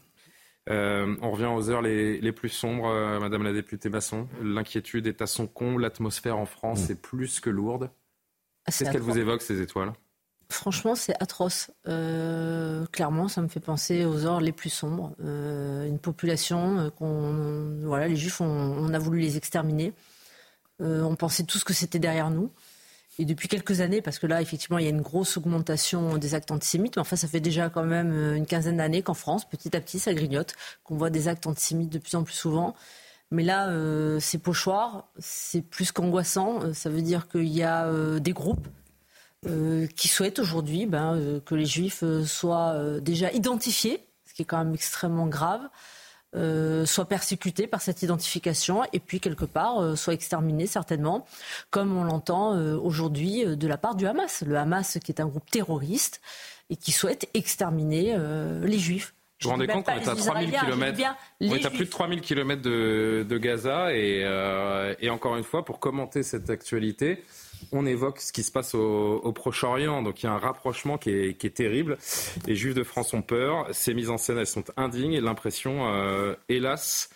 Euh, on revient aux heures les, plus sombres, euh, Madame la députée Masson. L'inquiétude est à son comble. L'atmosphère en France mm. est plus que lourde. Ah, Qu'est-ce qu'elle vous évoque, ces étoiles? Franchement, c'est atroce. Euh, clairement, ça me fait penser aux heures les plus sombres. une population qu'on, voilà, les Juifs, on, a voulu les exterminer. on pensait tous que c'était derrière nous. Et depuis quelques années, parce que là, effectivement, il y a une grosse augmentation des actes antisémites, mais enfin, ça fait déjà quand même euh, une quinzaine d'années qu'en France, petit à petit, ça grignote, qu'on voit des actes antisémites de plus en plus souvent. Mais là, euh, c'est pochoir, c'est plus qu'angoissant. Euh, ça veut dire qu'il y a des groupes qui souhaitent aujourd'hui ben, que les juifs soient déjà identifiés, ce qui est quand même extrêmement grave. Euh, soit persécutés par cette identification et puis quelque part euh, soit exterminés certainement, comme on l'entend euh, aujourd'hui de la part du Hamas. Le Hamas qui est un groupe terroriste et qui souhaite exterminer les Juifs. Vous vous rendez compte qu'on est à 3000 km, on est à plus de 3000 km de, de Gaza et, et encore une fois, pour commenter cette actualité, on évoque ce qui se passe au, Proche-Orient. Donc il y a un rapprochement qui est, terrible. Les Juifs de France ont peur. Ces mises en scène, elles sont indignes et l'impression, euh, hélas,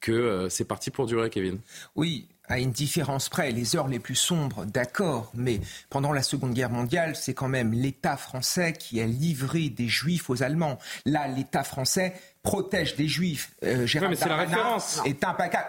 que euh, c'est parti pour durer, Kevin. Oui, à une différence près, les heures les plus sombres, d'accord, mais pendant la Seconde Guerre mondiale, c'est quand même l'État français qui a livré des Juifs aux Allemands. Là, l'État français protège des juifs. Euh, mais c'est la référence. Est.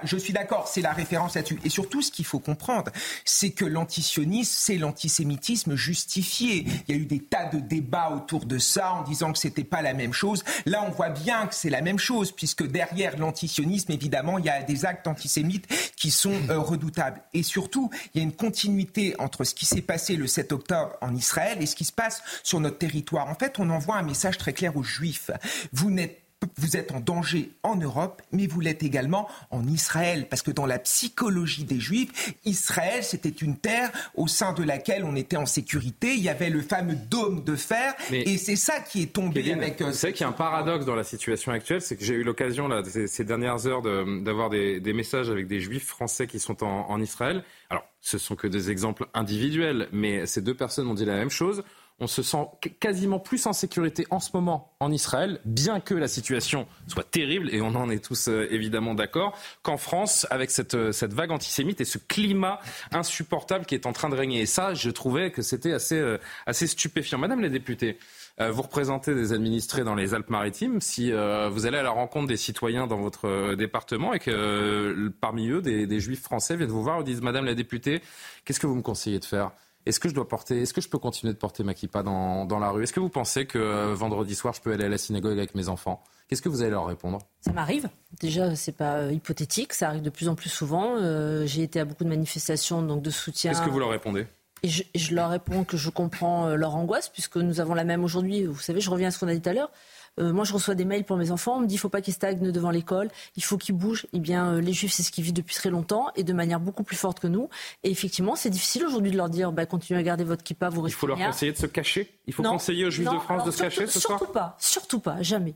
Je suis d'accord, c'est la référence là-dessus. Et surtout, ce qu'il faut comprendre, c'est que l'antisionisme, c'est l'antisémitisme justifié. Il y a eu des tas de débats autour de ça en disant que c'était pas la même chose. Là, on voit bien que c'est la même chose, puisque derrière l'antisionisme, évidemment, il y a des actes antisémites qui sont euh, redoutables. Et surtout, il y a une continuité entre ce qui s'est passé le 7 octobre en Israël et ce qui se passe sur notre territoire. En fait, on envoie un message très clair aux juifs. Vous n'êtes vous êtes en danger en Europe, mais vous l'êtes également en Israël, parce que dans la psychologie des Juifs, Israël, c'était une terre au sein de laquelle on était en sécurité. Il y avait le fameux dôme de fer, et c'est ça qui est tombé avec. Euh, vous savez qu'il y a un paradoxe dans la situation actuelle, c'est que j'ai eu l'occasion là ces, dernières heures d'avoir des, messages avec des Juifs français qui sont en, en Israël. Alors, ce sont que des exemples individuels, mais ces deux personnes m'ont dit la même chose on se sent quasiment plus en sécurité en ce moment en Israël, bien que la situation soit terrible, et on en est tous euh, évidemment d'accord, qu'en France, avec cette, euh, cette vague antisémite et ce climat insupportable qui est en train de régner. Et ça, je trouvais que c'était assez, euh, stupéfiant. Madame la députée, vous représentez des administrés dans les Alpes-Maritimes. Si vous allez à la rencontre des citoyens dans votre département et que parmi eux, des, des juifs français viennent vous voir et disent Madame la députée, qu'est-ce que vous me conseillez de faire? Est-ce que je dois porter, est-ce que je peux continuer de porter ma kippa dans, dans la rue? Est-ce que vous pensez que euh, vendredi soir, je peux aller à la synagogue avec mes enfants? Qu'est-ce que vous allez leur répondre? Ça m'arrive. Déjà, c'est pas euh, hypothétique. Ça arrive de plus en plus souvent. Euh, j'ai été à beaucoup de manifestations donc de soutien. Qu'est-ce que vous leur répondez? Et je, je, leur réponds que je comprends leur angoisse, puisque nous avons la même aujourd'hui. Vous savez, je reviens à ce qu'on a dit tout à l'heure. Euh, moi, je reçois des mails pour mes enfants. On me dit, il faut pas qu'ils stagnent devant l'école. Il faut qu'ils bougent. Eh bien, euh, les Juifs, c'est ce qu'ils vivent depuis très longtemps et de manière beaucoup plus forte que nous. Et effectivement, c'est difficile aujourd'hui de leur dire, bah, continuez à garder votre kippa, vous restez Il faut leur conseiller de se cacher. Il faut conseiller aux Juifs de France de se cacher ce soir. Surtout pas. Surtout pas. Jamais.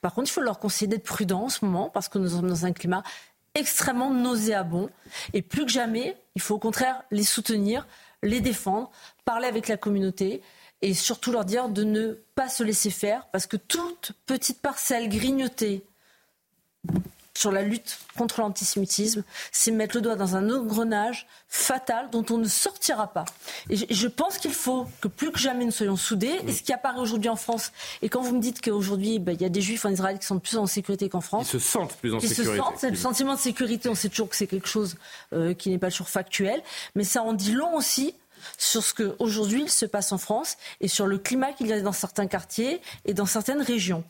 Par contre, il faut leur conseiller d'être prudents en ce moment parce que nous sommes dans un climat extrêmement nauséabond. Et plus que jamais, il faut au contraire les soutenir, les défendre, parler avec la communauté et surtout leur dire de ne pas se laisser faire parce que toute petite parcelle grignotée sur la lutte contre l'antisémitisme, c'est mettre le doigt dans un engrenage fatal dont on ne sortira pas. Et je, pense qu'il faut que plus que jamais nous soyons soudés. Et ce qui apparaît aujourd'hui en France, et quand vous me dites qu'aujourd'hui, ben, il y a des juifs en Israël qui sont plus en sécurité qu'en France. Ils se sentent plus en sécurité. Se sentent, le sentiment de sécurité, on sait toujours que c'est quelque chose euh, qui n'est pas toujours factuel. Mais ça en dit long aussi sur ce qu'aujourd'hui il se passe en France et sur le climat qu'il y a dans certains quartiers et dans certaines régions.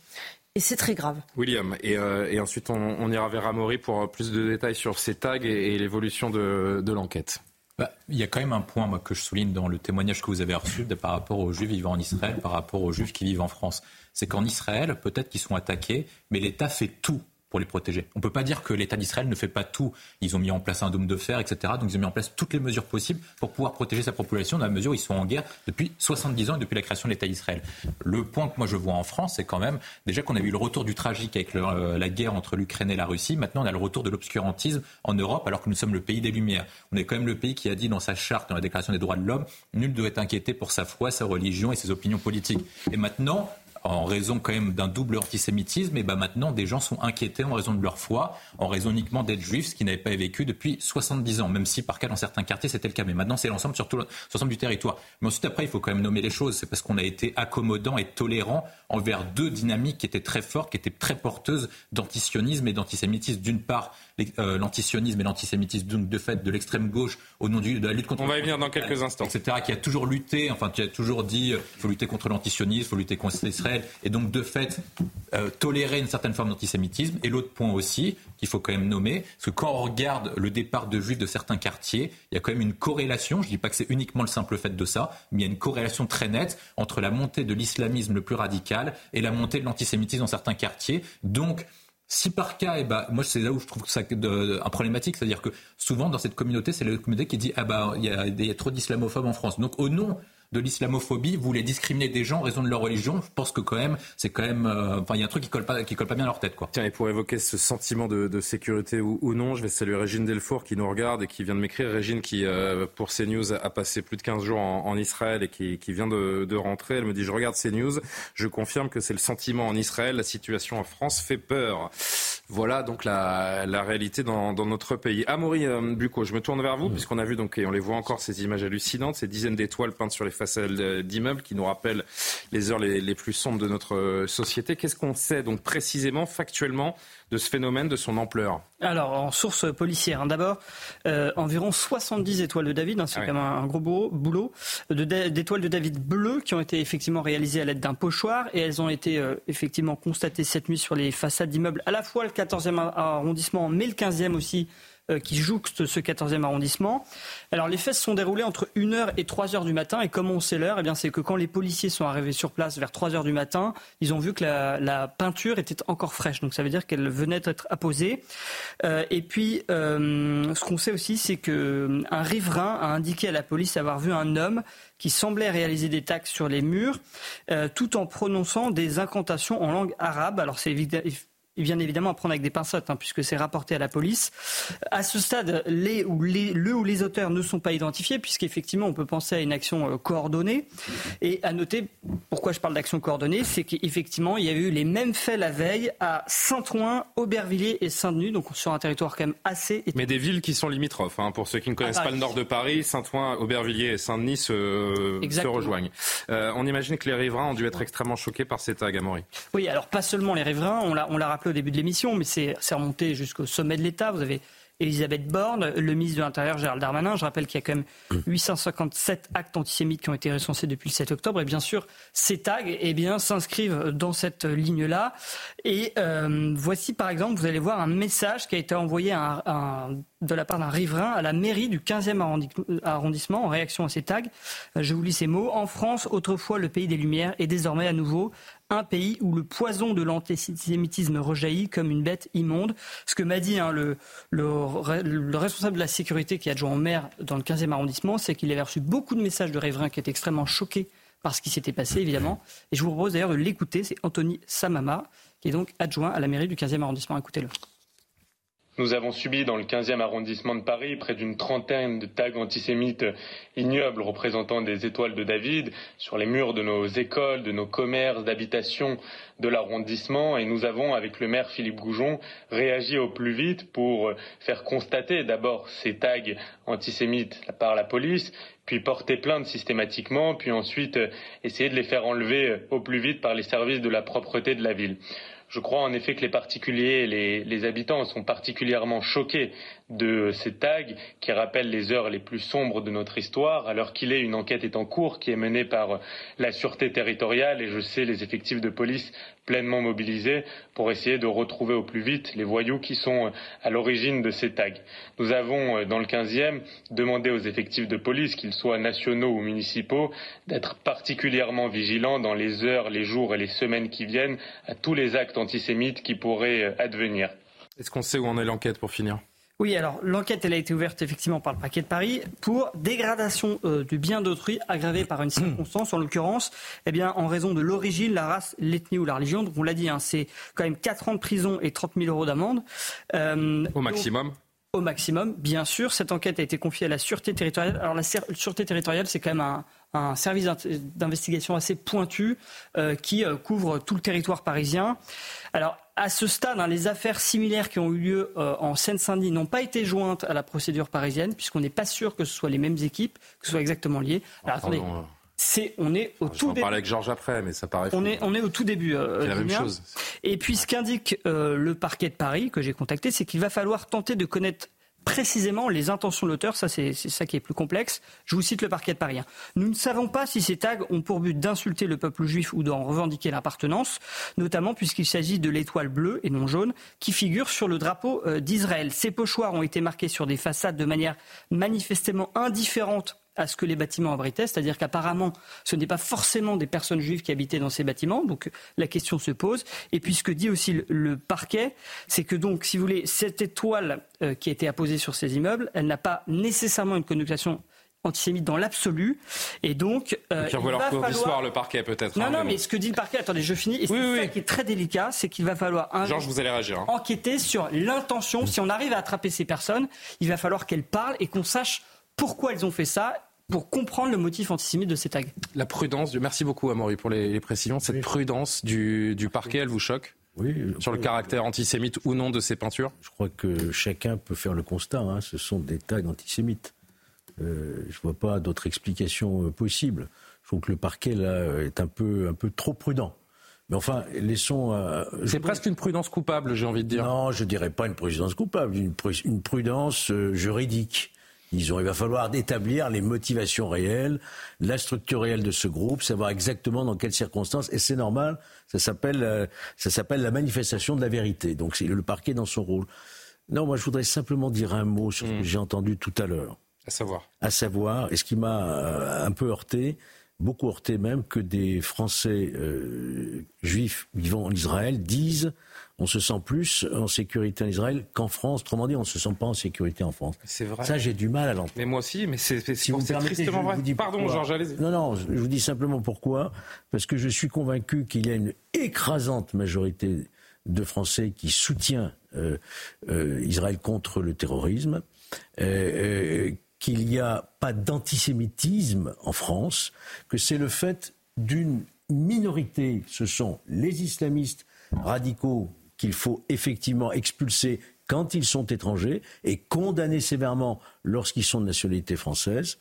Et c'est très grave. William, et, euh, ensuite on, ira vers Amaury pour plus de détails sur ces tags et, l'évolution de, l'enquête. Bah, il y a quand même un point moi, que je souligne dans le témoignage que vous avez reçu par rapport aux Juifs vivant en Israël, par rapport aux Juifs qui vivent en France. C'est qu'en Israël, peut-être qu'ils sont attaqués, mais l'État fait tout pour les protéger. On ne peut pas dire que l'État d'Israël ne fait pas tout. Ils ont mis en place un dôme de fer, etc. Donc ils ont mis en place toutes les mesures possibles pour pouvoir protéger sa population dans la mesure où ils sont en guerre depuis 70 ans et depuis la création de l'État d'Israël. Le point que moi je vois en France, c'est quand même déjà qu'on a eu le retour du tragique avec euh, la guerre entre l'Ukraine et la Russie. Maintenant, on a le retour de l'obscurantisme en Europe alors que nous sommes le pays des Lumières. On est quand même le pays qui a dit dans sa charte, dans la Déclaration des droits de l'homme, nul ne doit être inquiété pour sa foi, sa religion et ses opinions politiques. Et maintenant, en raison quand même d'un double antisémitisme, et ben maintenant des gens sont inquiétés en raison de leur foi, en raison uniquement d'être juifs, ce qui n'avait pas vécu depuis 70 ans, même si par cas dans certains quartiers c'était le cas. Mais maintenant c'est l'ensemble sur tout l'ensemble du territoire. Mais ensuite après il faut quand même nommer les choses, c'est parce qu'on a été accommodant et tolérant envers deux dynamiques qui étaient très fortes, qui étaient très porteuses d'antisionisme et d'antisémitisme. D'une part l'antisionisme et l'antisémitisme donc de fait de l'extrême gauche au nom de la lutte contre. On va y venir dans quelques instants. Etc. Qui a toujours lutté, enfin qui a toujours dit euh, faut lutter contre l'antisionisme, il faut lutter contre Israël et donc de fait euh, tolérer une certaine forme d'antisémitisme. Et l'autre point aussi qu'il faut quand même nommer, parce que quand on regarde le départ de juifs de certains quartiers, il y a quand même une corrélation, je ne dis pas que c'est uniquement le simple fait de ça, mais il y a une corrélation très nette entre la montée de l'islamisme le plus radical et la montée de l'antisémitisme dans certains quartiers. Donc, si par cas, eh ben, moi c'est là où je trouve ça un problématique, c'est-à-dire que souvent dans cette communauté, c'est la communauté qui dit ah bah il y y a trop d'islamophobes en France. Donc au nom de l'islamophobie, voulez discriminer des gens en raison de leur religion, je pense que quand même, c'est quand même, euh, enfin, il y a un truc qui colle pas, qui colle pas bien à leur tête, quoi. Tiens, et pour évoquer ce sentiment de, sécurité ou, non, je vais saluer Régine Delfour qui nous regarde et qui vient de m'écrire. Régine qui, euh, pour CNews, a passé plus de 15 jours en, Israël et qui, vient de, de, rentrer. Elle me dit, je regarde CNews, je confirme que c'est le sentiment en Israël, la situation en France fait peur. Voilà donc la, la réalité dans, dans, notre pays. Amaury euh, Bucco, je me tourne vers vous, puisqu'on a vu donc, et on les voit encore, ces images hallucinantes, ces dizaines d'étoiles peintes sur les façades d'immeubles qui nous rappellent les heures les, les plus sombres de notre euh, société. Qu'est-ce qu'on sait donc précisément, factuellement, de ce phénomène, de son ampleur Alors, en source policière, hein, d'abord, euh, environ 70 étoiles de David, hein, c'est ah quand même un gros boulot, d'étoiles de David bleues qui ont été effectivement réalisées à l'aide d'un pochoir et elles ont été euh, effectivement constatées cette nuit sur les façades d'immeubles, à la fois le 14e arrondissement, mais le 15e aussi qui jouxte ce 14e arrondissement. Alors les faits se sont déroulés entre 1h et 3h du matin et comme on sait l'heure, eh c'est que quand les policiers sont arrivés sur place vers 3h du matin, ils ont vu que la, peinture était encore fraîche. Donc ça veut dire qu'elle venait d'être apposée. Euh, et puis euh, ce qu'on sait aussi, c'est qu'un riverain a indiqué à la police avoir vu un homme qui semblait réaliser des taxes sur les murs tout en prononçant des incantations en langue arabe. Alors c'est bien évidemment à prendre avec des pincettes, hein, puisque c'est rapporté à la police. À ce stade, les ou les, le ou les auteurs ne sont pas identifiés, puisqu'effectivement, on peut penser à une action euh, coordonnée. Et à noter, pourquoi je parle d'action coordonnée, c'est qu'effectivement, il y a eu les mêmes faits la veille à Saint-Ouen, Aubervilliers et Saint-Denis, donc sur un territoire quand même assez. Mais des villes qui sont limitrophes, hein, pour ceux qui ne connaissent pas le nord de Paris, Saint-Ouen, Aubervilliers et Saint-Denis se, se, rejoignent. Euh, on imagine que les riverains ont dû être extrêmement choqués par ces tags, Amaury. Oui, alors pas seulement les riverains, on l'a rappelé au début de l'émission, mais c'est remonté jusqu'au sommet de l'État. Vous avez Elisabeth Borne, le ministre de l'Intérieur Gérald Darmanin. Je rappelle qu'il y a quand même 857 actes antisémites qui ont été recensés depuis le 7 octobre. Et bien sûr, ces tags eh bien, s'inscrivent dans cette ligne-là. Et euh, voici par exemple, vous allez voir un message qui a été envoyé de la part d'un riverain à la mairie du 15e arrondissement en réaction à ces tags. Je vous lis ces mots. En France, autrefois le pays des Lumières, est désormais à nouveau un pays où le poison de l'antisémitisme rejaillit comme une bête immonde. Ce que m'a dit hein, le, responsable de la sécurité qui est adjoint au maire dans le 15e arrondissement, c'est qu'il avait reçu beaucoup de messages de riverains qui étaient extrêmement choqués par ce qui s'était passé, évidemment. Et je vous propose d'ailleurs de l'écouter. C'est Anthony Samama, qui est donc adjoint à la mairie du 15e arrondissement. Écoutez-le. Nous avons subi dans le 15e arrondissement de Paris près d'une trentaine de tags antisémites ignobles représentant des étoiles de David sur les murs de nos écoles, de nos commerces, d'habitations de l'arrondissement et nous avons, avec le maire Philippe Goujon, réagi au plus vite pour faire constater d'abord ces tags antisémites par la police, puis porter plainte systématiquement, puis ensuite essayer de les faire enlever au plus vite par les services de la propreté de la ville. Je crois en effet que les particuliers, les, les habitants sont particulièrement choqués de ces tags qui rappellent les heures les plus sombres de notre histoire, alors qu'il est une enquête est en cours qui est menée par la sûreté territoriale et je sais les effectifs de police pleinement mobilisés pour essayer de retrouver au plus vite les voyous qui sont à l'origine de ces tags. Nous avons, dans le 15e, demandé aux effectifs de police, qu'ils soient nationaux ou municipaux, d'être particulièrement vigilants dans les heures, les jours et les semaines qui viennent à tous les actes antisémites qui pourraient advenir. Est-ce qu'on sait où en est l'enquête pour finir? Oui, alors l'enquête elle a été ouverte effectivement par le paquet de Paris pour dégradation euh, du bien d'autrui aggravée par une circonstance, en l'occurrence, eh bien en raison de l'origine, la race, l'ethnie ou la religion. Donc on l'a dit, hein, c'est quand même 4 ans de prison et 30 000 euros d'amende. Euh, au maximum. au maximum, bien sûr. Cette enquête a été confiée à la sûreté territoriale. Alors la sûreté territoriale, c'est quand même un, un service d'investigation assez pointu euh, qui euh, couvre tout le territoire parisien. Alors, à ce stade, hein, les affaires similaires qui ont eu lieu euh, en Seine-Saint-Denis n'ont pas été jointes à la procédure parisienne, puisqu'on n'est pas sûr que ce soit les mêmes équipes, que ce soit exactement lié. Alors, attendez. C'est, on est au tout début. avec Georges après, mais ça paraît. On est, on est au tout début. c'est la même chose. Et puis, ce qu'indique le parquet de Paris que j'ai contacté, c'est qu'il va falloir tenter de connaître précisément les intentions de l'auteur, ça c'est ça qui est plus complexe. Je vous cite le parquet de Paris. Hein. Nous ne savons pas si ces tags ont pour but d'insulter le peuple juif ou d'en revendiquer l'appartenance, notamment puisqu'il s'agit de l'étoile bleue et non jaune qui figure sur le drapeau euh, d'Israël. Ces pochoirs ont été marqués sur des façades de manière manifestement indifférente à ce que les bâtiments abritaient, c'est-à-dire qu'apparemment, ce n'est pas forcément des personnes juives qui habitaient dans ces bâtiments, donc la question se pose. Et puis ce que dit aussi le, parquet, c'est que donc, si vous voulez, cette étoile euh, qui a été apposée sur ces immeubles, elle n'a pas nécessairement une connotation antisémite dans l'absolu. Et donc, euh, il va falloir... le parquet peut-être. Non, hein, non, mais, ce que dit le parquet, attendez, je finis. Et c'est ça qui est très délicat, c'est qu'il va falloir un... Georges, vous allez réagir. Hein. enquêter sur l'intention. Si on arrive à attraper ces personnes, il va falloir qu'elles parlent et qu'on sache pourquoi ils ont fait ça pour comprendre le motif antisémite de ces tags. La prudence, merci beaucoup Amaury pour les, précisions, cette prudence du, parquet, elle vous choque oui, sur le caractère antisémite ou non de ces peintures? Je crois que chacun peut faire le constat, hein. ce sont des tags antisémites. Euh, je ne vois pas d'autre explication euh, possible. Je trouve que le parquet là est un peu, un peu trop prudent. Mais enfin, laissons. Euh, c'est presque une prudence coupable, j'ai envie de dire. Non, je dirais pas une prudence coupable, une, une prudence juridique. Il va falloir établir les motivations réelles, la structure réelle de ce groupe, savoir exactement dans quelles circonstances. Et c'est normal, ça s'appelle, euh, ça s'appelle la manifestation de la vérité. Donc c'est le parquet dans son rôle. Non, moi je voudrais simplement dire un mot sur ce que hmm. j'ai entendu tout à l'heure. À savoir. À savoir, et ce qui m'a euh, un peu heurté, beaucoup heurté même, que des Français euh, juifs vivant en Israël disent on se sent plus en sécurité en Israël qu'en France. Autrement dit, on ne se sent pas en sécurité en France. C'est vrai. Ça, j'ai du mal à l'entendre. Mais moi aussi, mais c'est si tristement vrai. Pardon, Georges, allez-y. Non, non, je vous dis simplement pourquoi. Parce que je suis convaincu qu'il y a une écrasante majorité de Français qui soutient Israël contre le terrorisme, qu'il n'y a pas d'antisémitisme en France, que c'est le fait d'une minorité, ce sont les islamistes radicaux qu'il faut effectivement expulser quand ils sont étrangers et condamner sévèrement lorsqu'ils sont de nationalité française.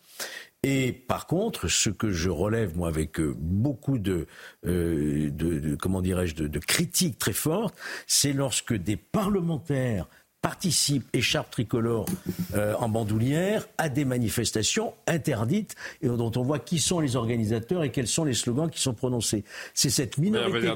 Et par contre, ce que je relève moi avec euh, beaucoup de, euh, de, comment dirais-je de critiques très fortes, c'est lorsque des parlementaires participe, écharpe tricolore euh, en bandoulière, à des manifestations interdites et dont on voit qui sont les organisateurs et quels sont les slogans qui sont prononcés. C'est cette minorité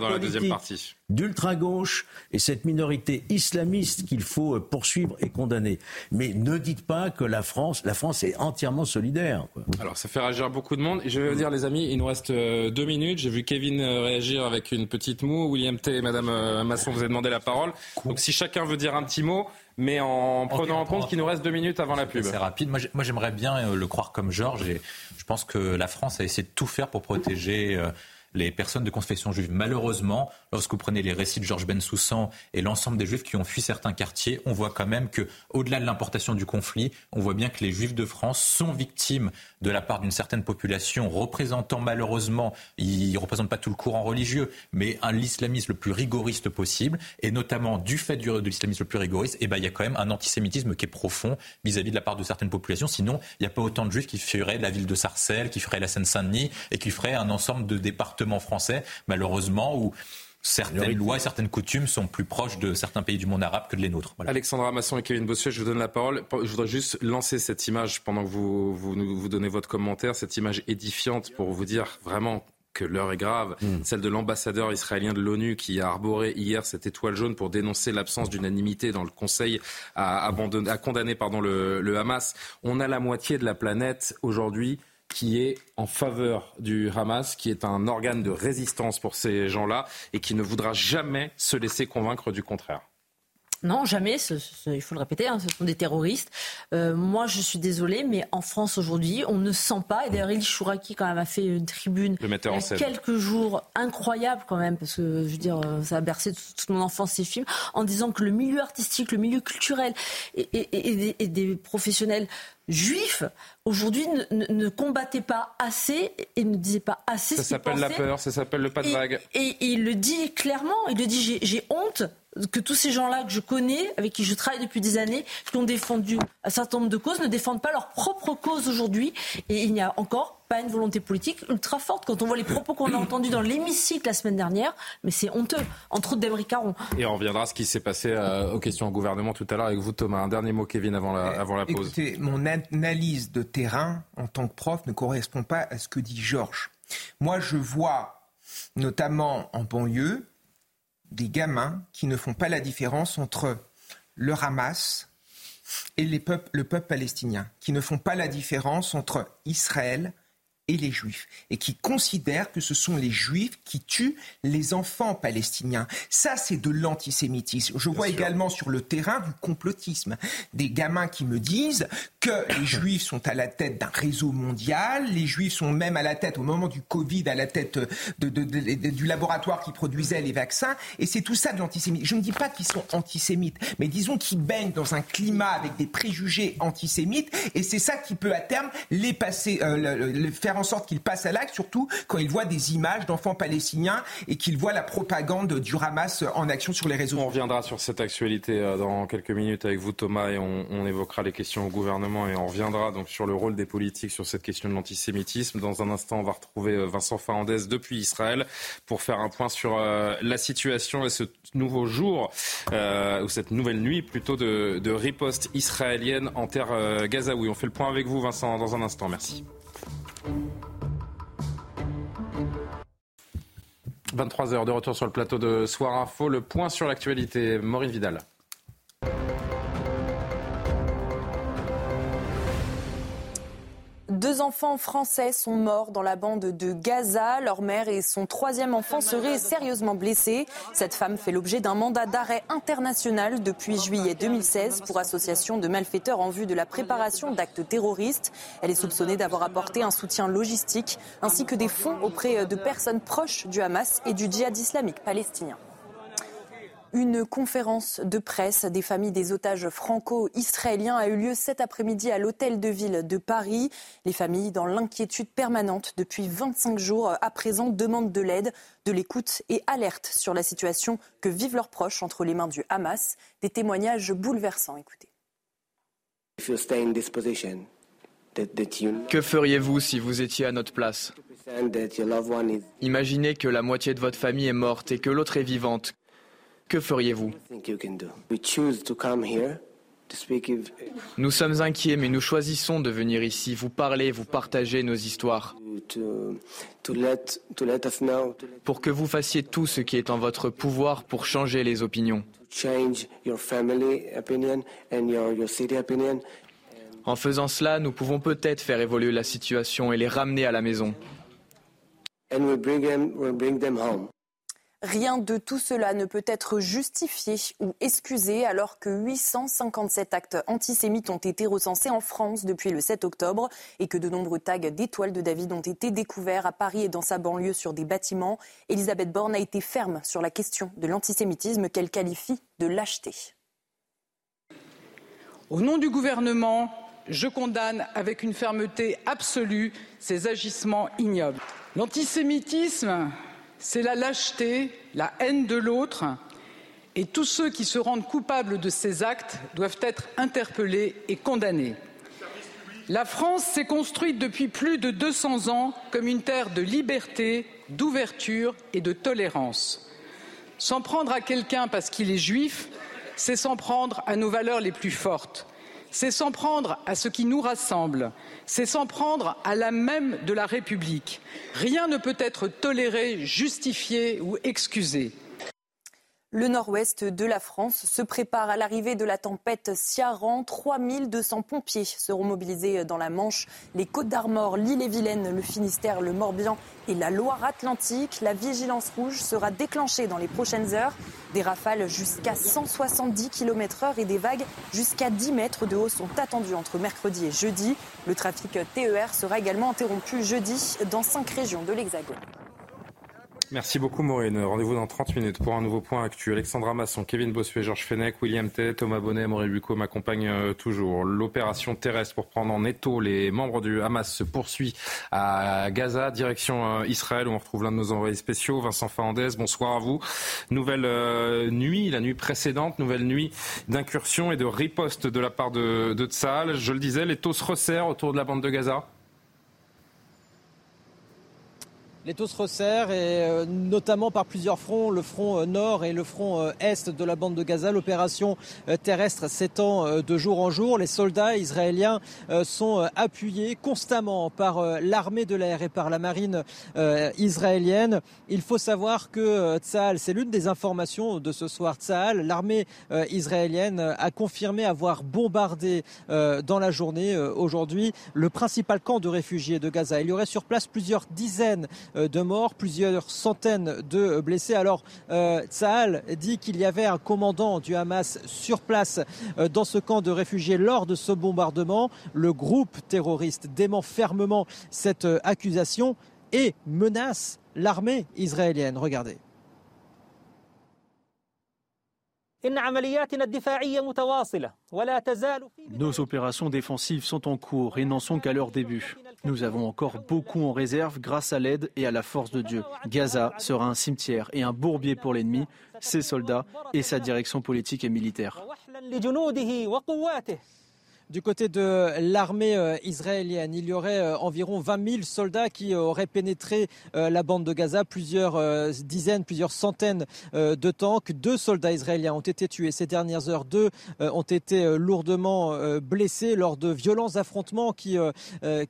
d'ultra-gauche et cette minorité islamiste qu'il faut euh, poursuivre et condamner. Mais ne dites pas que la France, la France est entièrement solidaire. Alors ça fait réagir beaucoup de monde. Et je vais vous dire les amis, il nous reste euh, deux minutes. J'ai vu Kevin réagir avec une petite moue. William T et Madame Masson vous avez demandé la parole. Donc si chacun veut dire un petit mot, mais en prenant en compte qu'il nous reste deux minutes avant la pub. C'est rapide. Moi, j'aimerais bien euh, le croire comme Georges. Et je pense que la France a essayé de tout faire pour protéger euh, les personnes de confession juive. Malheureusement, lorsque vous prenez les récits de Georges Bensoussan et l'ensemble des juifs qui ont fui certains quartiers, on voit quand même que, au-delà de l'importation du conflit, on voit bien que les juifs de France sont victimes de la part d'une certaine population représentant malheureusement, ils ne représentent pas tout le courant religieux, mais l'islamisme le plus rigoriste possible, et notamment du fait de l'islamisme le plus rigoriste, eh ben, il y a quand même un antisémitisme qui est profond vis-à-vis de la part de certaines populations. Sinon, il n'y a pas autant de juifs qui fuiraient la ville de Sarcelles, qui feraient la Seine-Saint-Denis et qui feraient un ensemble de départements français, malheureusement, où certaines lois et certaines coutumes sont plus proches de certains pays du monde arabe que de les nôtres. Alexandra Masson et Kevin Bossuet, je vous donne la parole. Je voudrais juste lancer cette image pendant que vous, vous, vous donnez votre commentaire, cette image édifiante pour vous dire vraiment que l'heure est grave, hmm. celle de l'ambassadeur israélien de l'ONU qui a arboré hier cette étoile jaune pour dénoncer l'absence d'unanimité dans le Conseil à, à condamner pardon, le, le Hamas. On a la moitié de la planète aujourd'hui qui est en faveur du Hamas, qui est un organe de résistance pour ces gens-là et qui ne voudra jamais se laisser convaincre du contraire. Non, jamais, il faut le répéter, hein, ce sont des terroristes. Euh, moi, je suis désolée, mais en France aujourd'hui, on ne sent pas, et d'ailleurs Elie Chouraki quand même a fait une tribune il y a quelques jours, incroyable quand même, parce que je veux dire, euh, ça a bercé toute, mon enfance ces films, en disant que le milieu artistique, le milieu culturel et, des, professionnels juifs aujourd'hui ne, ne, combattaient pas assez et ne disaient pas assez. Ça s'appelle la peur, ça s'appelle le pas de vague. Et, et, il le dit clairement, il le dit j'ai honte que tous ces gens-là que je connais, avec qui je travaille depuis des années, qui ont défendu un certain nombre de causes, ne défendent pas leur propre cause aujourd'hui. Et il n'y a encore pas une volonté politique ultra forte. Quand on voit les propos qu'on a entendus dans l'hémicycle la semaine dernière, mais c'est honteux, entre autres d'Emery Caron. Et on reviendra à ce qui s'est passé euh, aux questions au gouvernement tout à l'heure avec vous, Thomas. Un dernier mot, Kevin, avant la, avant la pause. Écoutez, mon analyse de terrain en tant que prof ne correspond pas à ce que dit Georges. Moi, je vois, notamment en banlieue, des gamins qui ne font pas la différence entre le Hamas et le peuple palestinien, qui ne font pas la différence entre Israël et les juifs, et qui considèrent que ce sont les juifs qui tuent les enfants palestiniens. Ça, c'est de l'antisémitisme. Je vois également sur le terrain du complotisme. Des gamins qui me disent que les juifs sont à la tête d'un réseau mondial, les juifs sont même à la tête, au moment du Covid, à la tête de, du laboratoire qui produisait les vaccins, et c'est tout ça de l'antisémitisme. Je ne dis pas qu'ils sont antisémites, mais disons qu'ils baignent dans un climat avec des préjugés antisémites, et c'est ça qui peut à terme les passer, euh, le faire en sorte qu'il passe à l'acte, surtout quand il voit des images d'enfants palestiniens et qu'il voit la propagande du Hamas en action sur les réseaux. On reviendra sur cette actualité euh, dans quelques minutes avec vous, Thomas, et on, évoquera les questions au gouvernement et on reviendra donc sur le rôle des politiques sur cette question de l'antisémitisme. Dans un instant, on va retrouver euh, Vincent Fernandez depuis Israël pour faire un point sur euh, la situation et ce nouveau jour, ou cette nouvelle nuit plutôt, de, riposte israélienne en terre gazaoui. On fait le point avec vous, Vincent, dans un instant. Merci. 23 heures de retour sur le plateau de Soir Info. Le point sur l'actualité. Maureen Vidal. Deux enfants français sont morts dans la bande de Gaza. Leur mère et son troisième enfant seraient sérieusement blessés. Cette femme fait l'objet d'un mandat d'arrêt international depuis juillet 2016 pour association de malfaiteurs en vue de la préparation d'actes terroristes. Elle est soupçonnée d'avoir apporté un soutien logistique ainsi que des fonds auprès de personnes proches du Hamas et du djihad islamique palestinien. Une conférence de presse des familles des otages franco-israéliens a eu lieu cet après-midi à l'hôtel de ville de Paris. Les familles, dans l'inquiétude permanente depuis 25 jours à présent, demandent de l'aide, de l'écoute et alertent sur la situation que vivent leurs proches entre les mains du Hamas. Des témoignages bouleversants. Écoutez. Que feriez-vous si vous étiez à notre place? Imaginez que la moitié de votre famille est morte et que l'autre est vivante. Que feriez-vous Nous sommes inquiets, mais nous choisissons de venir ici, vous parler, vous partager nos histoires. Pour que vous fassiez tout ce qui est en votre pouvoir pour changer les opinions. En faisant cela, nous pouvons peut-être faire évoluer la situation et les ramener à la maison. Rien de tout cela ne peut être justifié ou excusé alors que 857 actes antisémites ont été recensés en France depuis le 7 octobre et que de nombreux tags d'étoiles de David ont été découverts à Paris et dans sa banlieue sur des bâtiments. Elisabeth Borne a été ferme sur la question de l'antisémitisme qu'elle qualifie de lâcheté. Au nom du gouvernement, je condamne avec une fermeté absolue ces agissements ignobles. L'antisémitisme c'est la lâcheté, la haine de l'autre, et tous ceux qui se rendent coupables de ces actes doivent être interpellés et condamnés. La France s'est construite depuis plus de 200 ans comme une terre de liberté, d'ouverture et de tolérance. S'en prendre à quelqu'un parce qu'il est juif, c'est s'en prendre à nos valeurs les plus fortes c'est s'en prendre à ce qui nous rassemble, c'est s'en prendre à l'âme même de la République. Rien ne peut être toléré, justifié ou excusé. Le nord-ouest de la France se prépare à l'arrivée de la tempête Ciaran. 3200 pompiers seront mobilisés dans la Manche, les Côtes d'Armor, l'île-et-Vilaine, le Finistère, le Morbihan et la Loire-Atlantique. La vigilance rouge sera déclenchée dans les prochaines heures. Des rafales jusqu'à 170 km/h et des vagues jusqu'à 10 mètres de haut sont attendues entre mercredi et jeudi. Le trafic TER sera également interrompu jeudi dans cinq régions de l'Hexagone. Merci beaucoup Maureen. Rendez-vous dans 30 minutes pour un nouveau point actuel. Alexandra Masson, Kevin Bossuet, Georges Fenech, William T, Thomas Bonnet, Maurice Bucco m'accompagnent euh, toujours. L'opération terrestre pour prendre en étau les membres du Hamas se poursuit à Gaza, direction euh, Israël où on retrouve l'un de nos envoyés spéciaux, Vincent Fernandez. Bonsoir à vous. Nouvelle euh, nuit, la nuit précédente, nouvelle nuit d'incursion et de riposte de la part de, de. Je le disais, les taux se resserrent autour de la bande de Gaza. Les taux se resserrent et euh, notamment par plusieurs fronts, le front euh, nord et le front euh, est de la bande de Gaza. L'opération terrestre s'étend de jour en jour. Les soldats israéliens sont appuyés constamment par l'armée de l'air et par la marine israélienne. Il faut savoir que Tsahal, c'est l'une des informations de ce soir, Tsahal, l'armée israélienne a confirmé avoir bombardé dans la journée aujourd'hui le principal camp de réfugiés de Gaza. Il y aurait sur place plusieurs dizaines de morts, plusieurs centaines de blessés. Alors, euh, dit qu'il y avait un commandant du Hamas sur place euh, dans ce camp de réfugiés lors de ce bombardement. Le groupe terroriste dément fermement cette euh, accusation et menace l'armée israélienne. Regardez. Nos opérations défensives sont en cours et n'en sont qu'à leur début. Nous avons encore beaucoup en réserve grâce à l'aide et à la force de Dieu. Gaza sera un cimetière et un bourbier pour l'ennemi, ses soldats et sa direction politique et militaire. Du côté de l'armée euh, israélienne, il y aurait euh, environ 20 000 soldats qui auraient pénétré euh, la bande de Gaza, plusieurs dizaines, plusieurs centaines de tanks. Deux soldats israéliens ont été tués ces dernières heures. Deux ont été lourdement blessés lors de violents affrontements qui,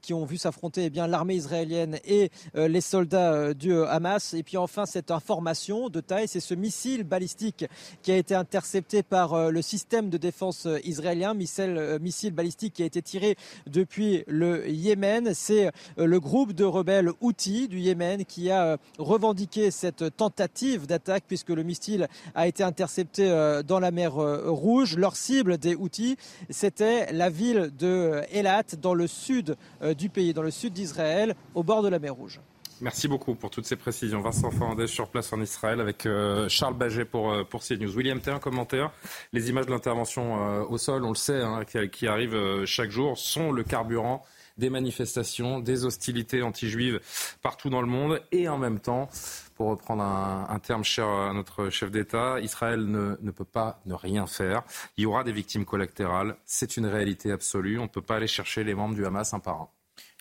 qui ont vu s'affronter eh l'armée israélienne et les soldats du Hamas. Et puis enfin, cette information de taille, c'est ce missile balistique qui a été intercepté par le système de défense israélien, missile balistique qui a été tiré depuis le Yémen. C'est euh, le groupe de rebelles Houthis du Yémen qui a euh, revendiqué cette tentative d'attaque puisque le missile a été intercepté euh, dans la mer Rouge. Leur cible des Houthis, c'était la ville de Elat dans le sud du pays, dans le sud d'Israël, au bord de la mer Rouge. Merci beaucoup pour toutes ces précisions. Vincent Fernandez sur place en Israël avec euh, Charles Baget pour, euh, pour CNews. William T, un commentaire. Les images de l'intervention euh, au sol, on le sait, hein, qui, arrivent chaque jour, sont le carburant des manifestations, des hostilités anti-juives partout dans le monde. Et en même temps, pour reprendre un, terme cher à notre chef d'État, Israël ne, peut pas ne rien faire. Il y aura des victimes collatérales. C'est une réalité absolue. On ne peut pas aller chercher les membres du Hamas un par un.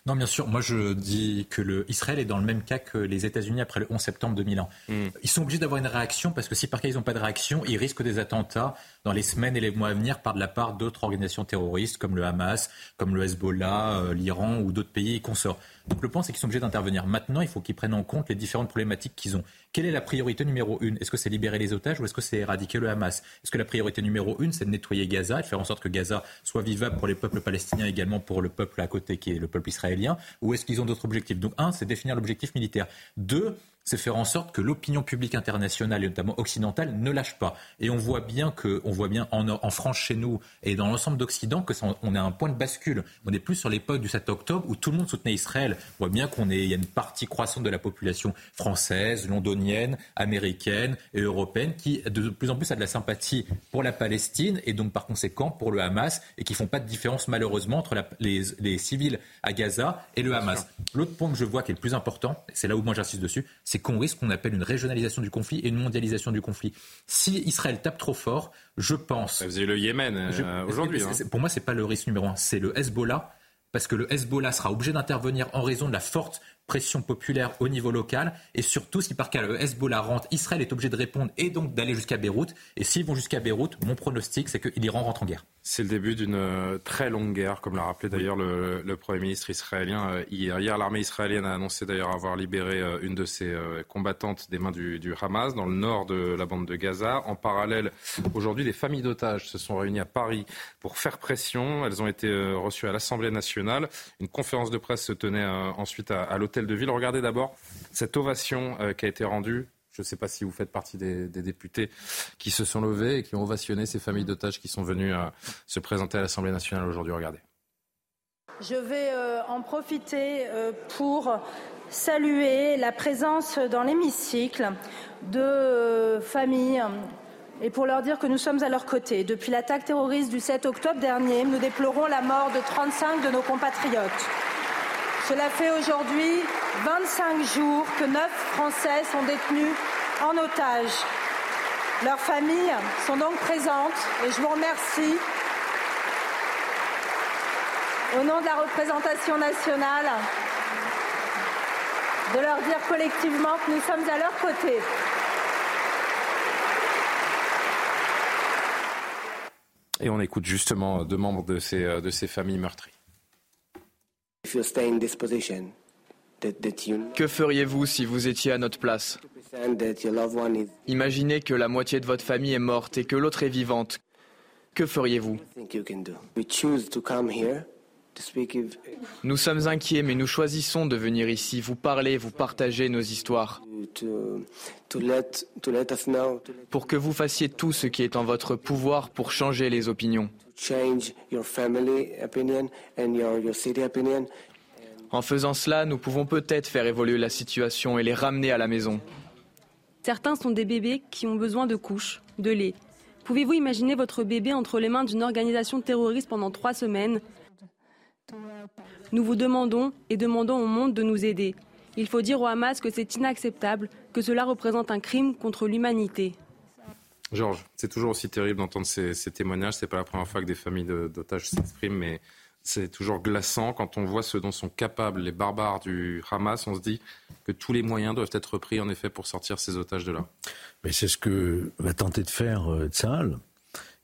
Non, bien sûr. Moi, je dis que le Israël est dans le même cas que les États-Unis après le 11 septembre 2001. Mm. Ils sont obligés d'avoir une réaction parce que si par cas ils n'ont pas de réaction, ils risquent des attentats dans les semaines et les mois à venir par de la part d'autres organisations terroristes comme le Hamas, comme le Hezbollah, euh, l'Iran ou d'autres pays consorts. Donc le point, c'est qu'ils sont obligés d'intervenir. Maintenant, il faut qu'ils prennent en compte les différentes problématiques qu'ils ont. Quelle est la priorité numéro une? Est-ce que c'est libérer les otages ou est-ce que c'est éradiquer le Hamas? Est-ce que la priorité numéro une, c'est de nettoyer Gaza et de faire en sorte que Gaza soit vivable pour les peuples palestiniens, également pour le peuple à côté qui est le peuple israélien? Ou est-ce qu'ils ont d'autres objectifs? Donc un, c'est définir l'objectif militaire. Deux, c'est faire en sorte que l'opinion publique internationale et notamment occidentale ne lâche pas. Et on voit bien que, on voit bien en, en France chez nous et dans l'ensemble d'Occident que ça, on a un point de bascule. On n'est plus sur l'époque du 7 octobre où tout le monde soutenait Israël. On voit bien qu'on est, il y a une partie croissante de la population française, londonienne, américaine et européenne qui de plus en plus a de la sympathie pour la Palestine et donc par conséquent pour le Hamas et qui font pas de différence malheureusement entre la, les, les, civils à Gaza et le Hamas. L'autre point que je vois qui est le plus important, c'est là où moi j'insiste dessus, c'est qu'on risque qu'on appelle une régionalisation du conflit et une mondialisation du conflit. Si Israël tape trop fort, je pense. Vous avez le Yémen euh, aujourd'hui. Hein. Pour moi, c'est pas le risque numéro un, c'est le Hezbollah parce que le Hezbollah sera obligé d'intervenir en raison de la forte pression populaire au niveau local. Et surtout, si par cas le Hezbollah rentre, Israël est obligé de répondre et donc d'aller jusqu'à Beyrouth. Et s'ils vont jusqu'à Beyrouth, mon pronostic, c'est que l'Iran rentre en guerre. C'est le début d'une euh, très longue guerre, comme l'a rappelé d'ailleurs le, Premier ministre israélien euh, hier. L'armée israélienne a annoncé d'ailleurs avoir libéré euh, une de ses combattantes des mains du, du, Hamas dans le nord de la bande de Gaza. En parallèle, aujourd'hui, des familles d'otages se sont réunies à Paris pour faire pression. Elles ont été reçues à l'Assemblée nationale. Une conférence de presse se tenait ensuite à, à l'hôtel de ville. Regardez d'abord cette ovation qui a été rendue je ne sais pas si vous faites partie des, des, députés qui se sont levés et qui ont ovationné ces familles d'otages qui sont venues euh, se présenter à l'Assemblée nationale aujourd'hui. Regardez. Je vais euh, en profiter euh, pour saluer la présence dans l'hémicycle de familles et pour leur dire que nous sommes à leur côté. Depuis l'attaque terroriste du 7 octobre dernier, nous déplorons la mort de 35 de nos compatriotes. Cela fait aujourd'hui 25 jours que 9 Français sont détenus en otage. Leurs familles sont donc présentes et je vous remercie au nom de la représentation nationale de leur dire collectivement que nous sommes à leur côté. Et on écoute justement deux membres de ces, de ces familles meurtries. Que feriez-vous si vous étiez à notre place? Imaginez que la moitié de votre famille est morte et que l'autre est vivante. Que feriez-vous? Nous sommes inquiets, mais nous choisissons de venir ici, vous parler, vous partager nos histoires. Pour que vous fassiez tout ce qui est en votre pouvoir pour changer les opinions. En faisant cela, nous pouvons peut-être faire évoluer la situation et les ramener à la maison. Certains sont des bébés qui ont besoin de couches, de lait. Pouvez-vous imaginer votre bébé entre les mains d'une organisation terroriste pendant trois semaines? Nous vous demandons et demandons au monde de nous aider. Il faut dire au Hamas que c'est inacceptable, que cela représente un crime contre l'humanité. Georges, c'est toujours aussi terrible d'entendre ces, ces témoignages. C'est pas la première fois que des familles d'otages s'expriment, mais c'est toujours glaçant quand on voit ce dont sont capables les barbares du Hamas. On se dit que tous les moyens doivent être pris en effet pour sortir ces otages de là. Mais c'est ce que va tenter de faire euh, Tsahal.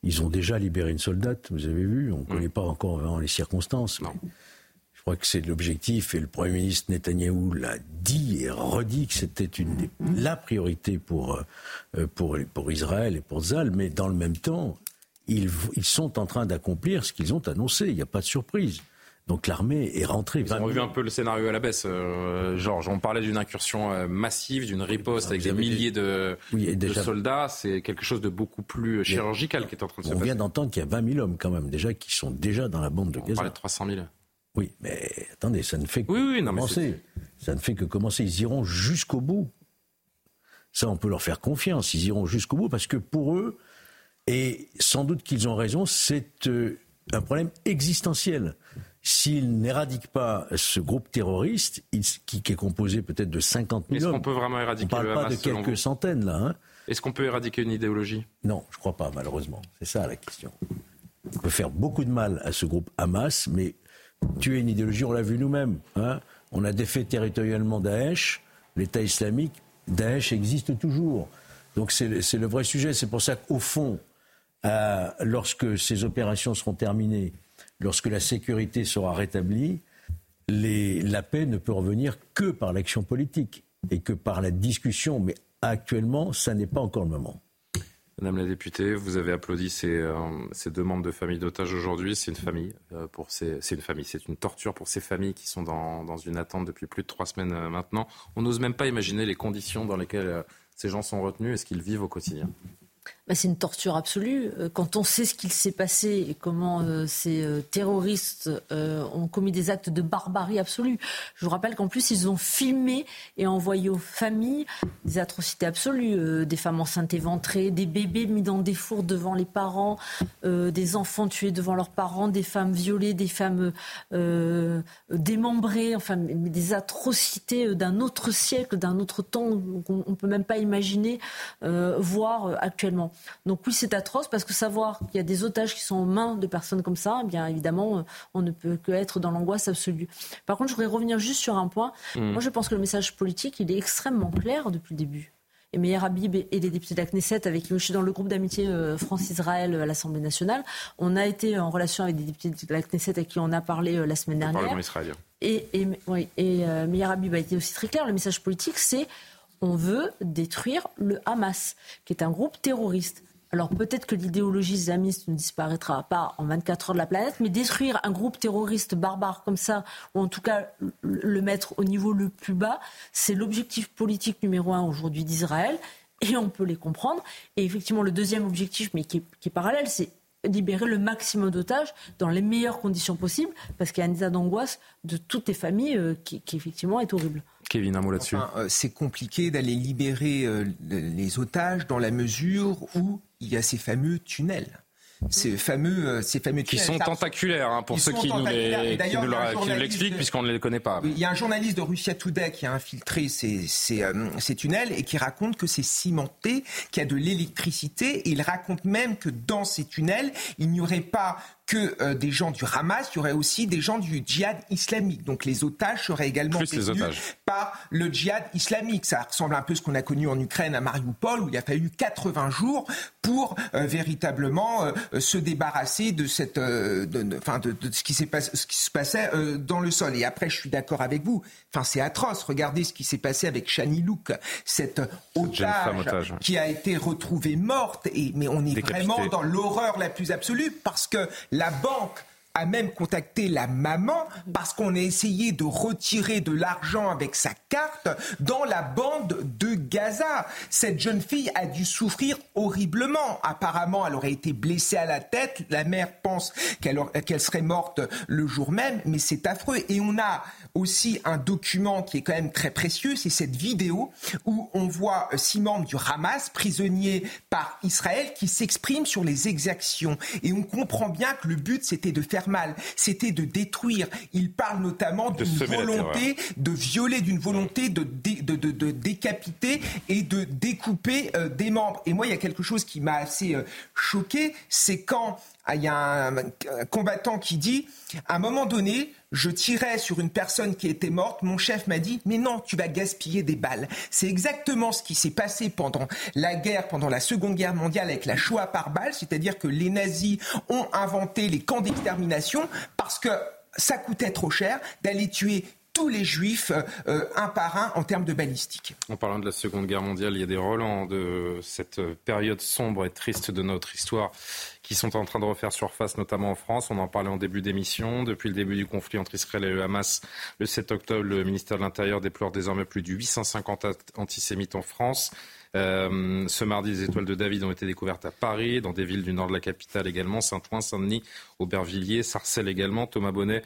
Ils ont déjà libéré une soldate, vous avez vu. On ne connaît pas encore vraiment les circonstances. Non. Je crois que c'est l'objectif et le Premier ministre Netanyahou l'a dit et redit que c'était une la priorité pour, euh, pour, pour Israël et pour Zal, mais dans le même temps, ils, ils sont en train d'accomplir ce qu'ils ont annoncé. Il n'y a pas de surprise. Donc l'armée est rentrée. Ils ont revu un peu le scénario à la baisse, euh, Georges. On parlait d'une incursion euh, massive, d'une riposte avec des milliers de, de soldats. C'est quelque chose de beaucoup plus chirurgical qui est en train de se passer. On vient d'entendre qu'il y a 20 000 hommes quand même déjà qui sont déjà dans la bande de Gaza. On parlait de 300 000. Oui, mais attendez, ça ne fait que oui, oui, non, commencer. Ça ne fait que commencer. Ils iront jusqu'au bout. Ça, on peut leur faire confiance. Ils iront jusqu'au bout parce que pour eux, et sans doute qu'ils ont raison, c'est euh, un problème existentiel. S'ils n'éradiquent pas ce groupe terroriste, qui, est composé peut-être de 50 millions, est-ce qu'on peut vraiment éradiquer on ne parle pas de quelques centaines là. Hein. Est-ce qu'on peut éradiquer une idéologie? Non, je ne crois pas, malheureusement. C'est ça la question. On peut faire beaucoup de mal à ce groupe Hamas, mais tuer une idéologie, on l'a vu nous-mêmes. Hein. on a défait territorialement Daesh, l'État islamique. Daesh existe toujours. Donc c'est le vrai sujet. C'est pour ça qu'au fond, euh, lorsque ces opérations seront terminées, lorsque la sécurité sera rétablie, la paix ne peut revenir que par l'action politique et que par la discussion. Mais actuellement, ça n'est pas encore le moment. Madame la députée, vous avez applaudi ces, euh, demandes de familles d'otages aujourd'hui. C'est une famille euh, pour c'est une famille, c'est une torture pour ces familles qui sont dans, dans, une attente depuis plus de trois semaines maintenant. On n'ose même pas imaginer les conditions dans lesquelles ces gens sont retenus et ce qu'ils vivent au quotidien. Bah, c'est une torture absolue. Euh, quand on sait ce qu'il s'est passé et comment euh, ces euh, terroristes ont commis des actes de barbarie absolue. Je vous rappelle qu'en plus, ils ont filmé et envoyé aux familles des atrocités absolues. des femmes enceintes éventrées, des bébés mis dans des fours devant les parents, des enfants tués devant leurs parents, des femmes violées, des femmes démembrées, enfin, des atrocités d'un autre siècle, d'un autre temps qu'on ne peut même pas imaginer voir actuellement. Donc oui, c'est atroce parce que savoir qu'il y a des otages qui sont aux mains de personnes comme ça, eh bien évidemment, euh, on ne peut que être dans l'angoisse absolue. Par contre, je voudrais revenir juste sur un point. Mmh. Moi, je pense que le message politique, il est extrêmement clair depuis le début et Meir Habib et les députés de la Knesset, avec qui je suis dans le groupe d'amitié euh, France-Israël à l'Assemblée nationale. On a été en relation avec des députés de la Knesset avec qui on a parlé euh, la semaine dernière. Et, et, oui, et Meir Habib a été aussi très clair. Le message politique, c'est on veut détruire le Hamas, qui est un groupe terroriste. Alors peut-être que l'idéologie islamiste ne disparaîtra pas en 24 heures de la planète, mais détruire un groupe terroriste barbare comme ça, ou en tout cas le mettre au niveau le plus bas, c'est l'objectif politique numéro un aujourd'hui d'Israël, et on peut les comprendre. Et effectivement, le deuxième objectif, mais qui est, parallèle, c'est libérer le maximum d'otages dans les meilleures conditions possibles, parce qu'il y a un état d'angoisse de toutes les familles euh, qui effectivement est horrible. Kevin, un mot là-dessus. Euh, c'est compliqué d'aller libérer euh, les otages dans la mesure où il y a ces fameux tunnels ces fameux, euh, ces fameux qui sont tentaculaires hein, pour ceux qui nous, les, qui nous l'expliquent puisqu'on ne les connaît pas. Il y a un journaliste de Russia Today qui a infiltré ces, ces, ces tunnels et qui raconte que c'est cimenté, qu'il y a de l'électricité. Et il raconte même que dans ces tunnels, il n'y aurait pas que euh, des gens du Hamas, il y aurait aussi des gens du djihad islamique. Donc les otages seraient également détenus par le djihad islamique. Ça ressemble un peu à ce qu'on a connu en Ukraine à Mariupol, où il a fallu 80 jours pour euh, véritablement euh, se débarrasser de cette, de, de, ce qui s'est passé, ce qui se passait dans le sol. Et après, je suis d'accord avec vous. Enfin, c'est atroce. Regardez ce qui s'est passé avec Shani Louk, cette otage, qui a été retrouvée morte. Et mais on est vraiment dans l'horreur la plus absolue parce que la banque a même contacté la maman parce qu'on a essayé de retirer de l'argent avec sa carte dans la bande de Gaza. Cette jeune fille a dû souffrir horriblement. Apparemment, elle aurait été blessée à la tête. La mère pense qu'elle serait morte le jour même, mais c'est affreux. Et on a aussi un document qui est quand même très précieux, c'est cette vidéo où on voit euh, six membres du Hamas, prisonniers par Israël, qui s'expriment sur les exactions. Et on comprend bien que le but, c'était de faire mal, c'était de détruire. Il parle notamment d'une volonté de violer, d'une volonté de, de, décapiter et de découper euh, des membres. Et moi, il y a quelque chose qui m'a assez euh, choqué, c'est quand il y a un, combattant qui dit, à un moment donné, je tirais sur une personne qui était morte, mon chef m'a dit, mais non, tu vas gaspiller des balles. C'est exactement ce qui s'est passé pendant la guerre, pendant la Seconde Guerre mondiale avec la Shoah par balle, c'est-à-dire que les nazis ont inventé les camps d'extermination parce que ça coûtait trop cher d'aller tuer tous les juifs euh, un par un en termes de balistique. En parlant de la Seconde Guerre mondiale, il y a des relents de cette période sombre et triste de notre histoire qui sont en train de refaire surface, notamment en France. On en parlait en début d'émission. Depuis le début du conflit entre Israël et le Hamas, le 7 octobre, le ministère de l'Intérieur déplore désormais plus de 850 antisémites en France. Euh, ce mardi, les étoiles de David ont été découvertes à Paris, dans des villes du nord de la capitale également, Saint-Ouen, Saint-Denis, Aubervilliers, Sarcelles également. Thomas Bonnet,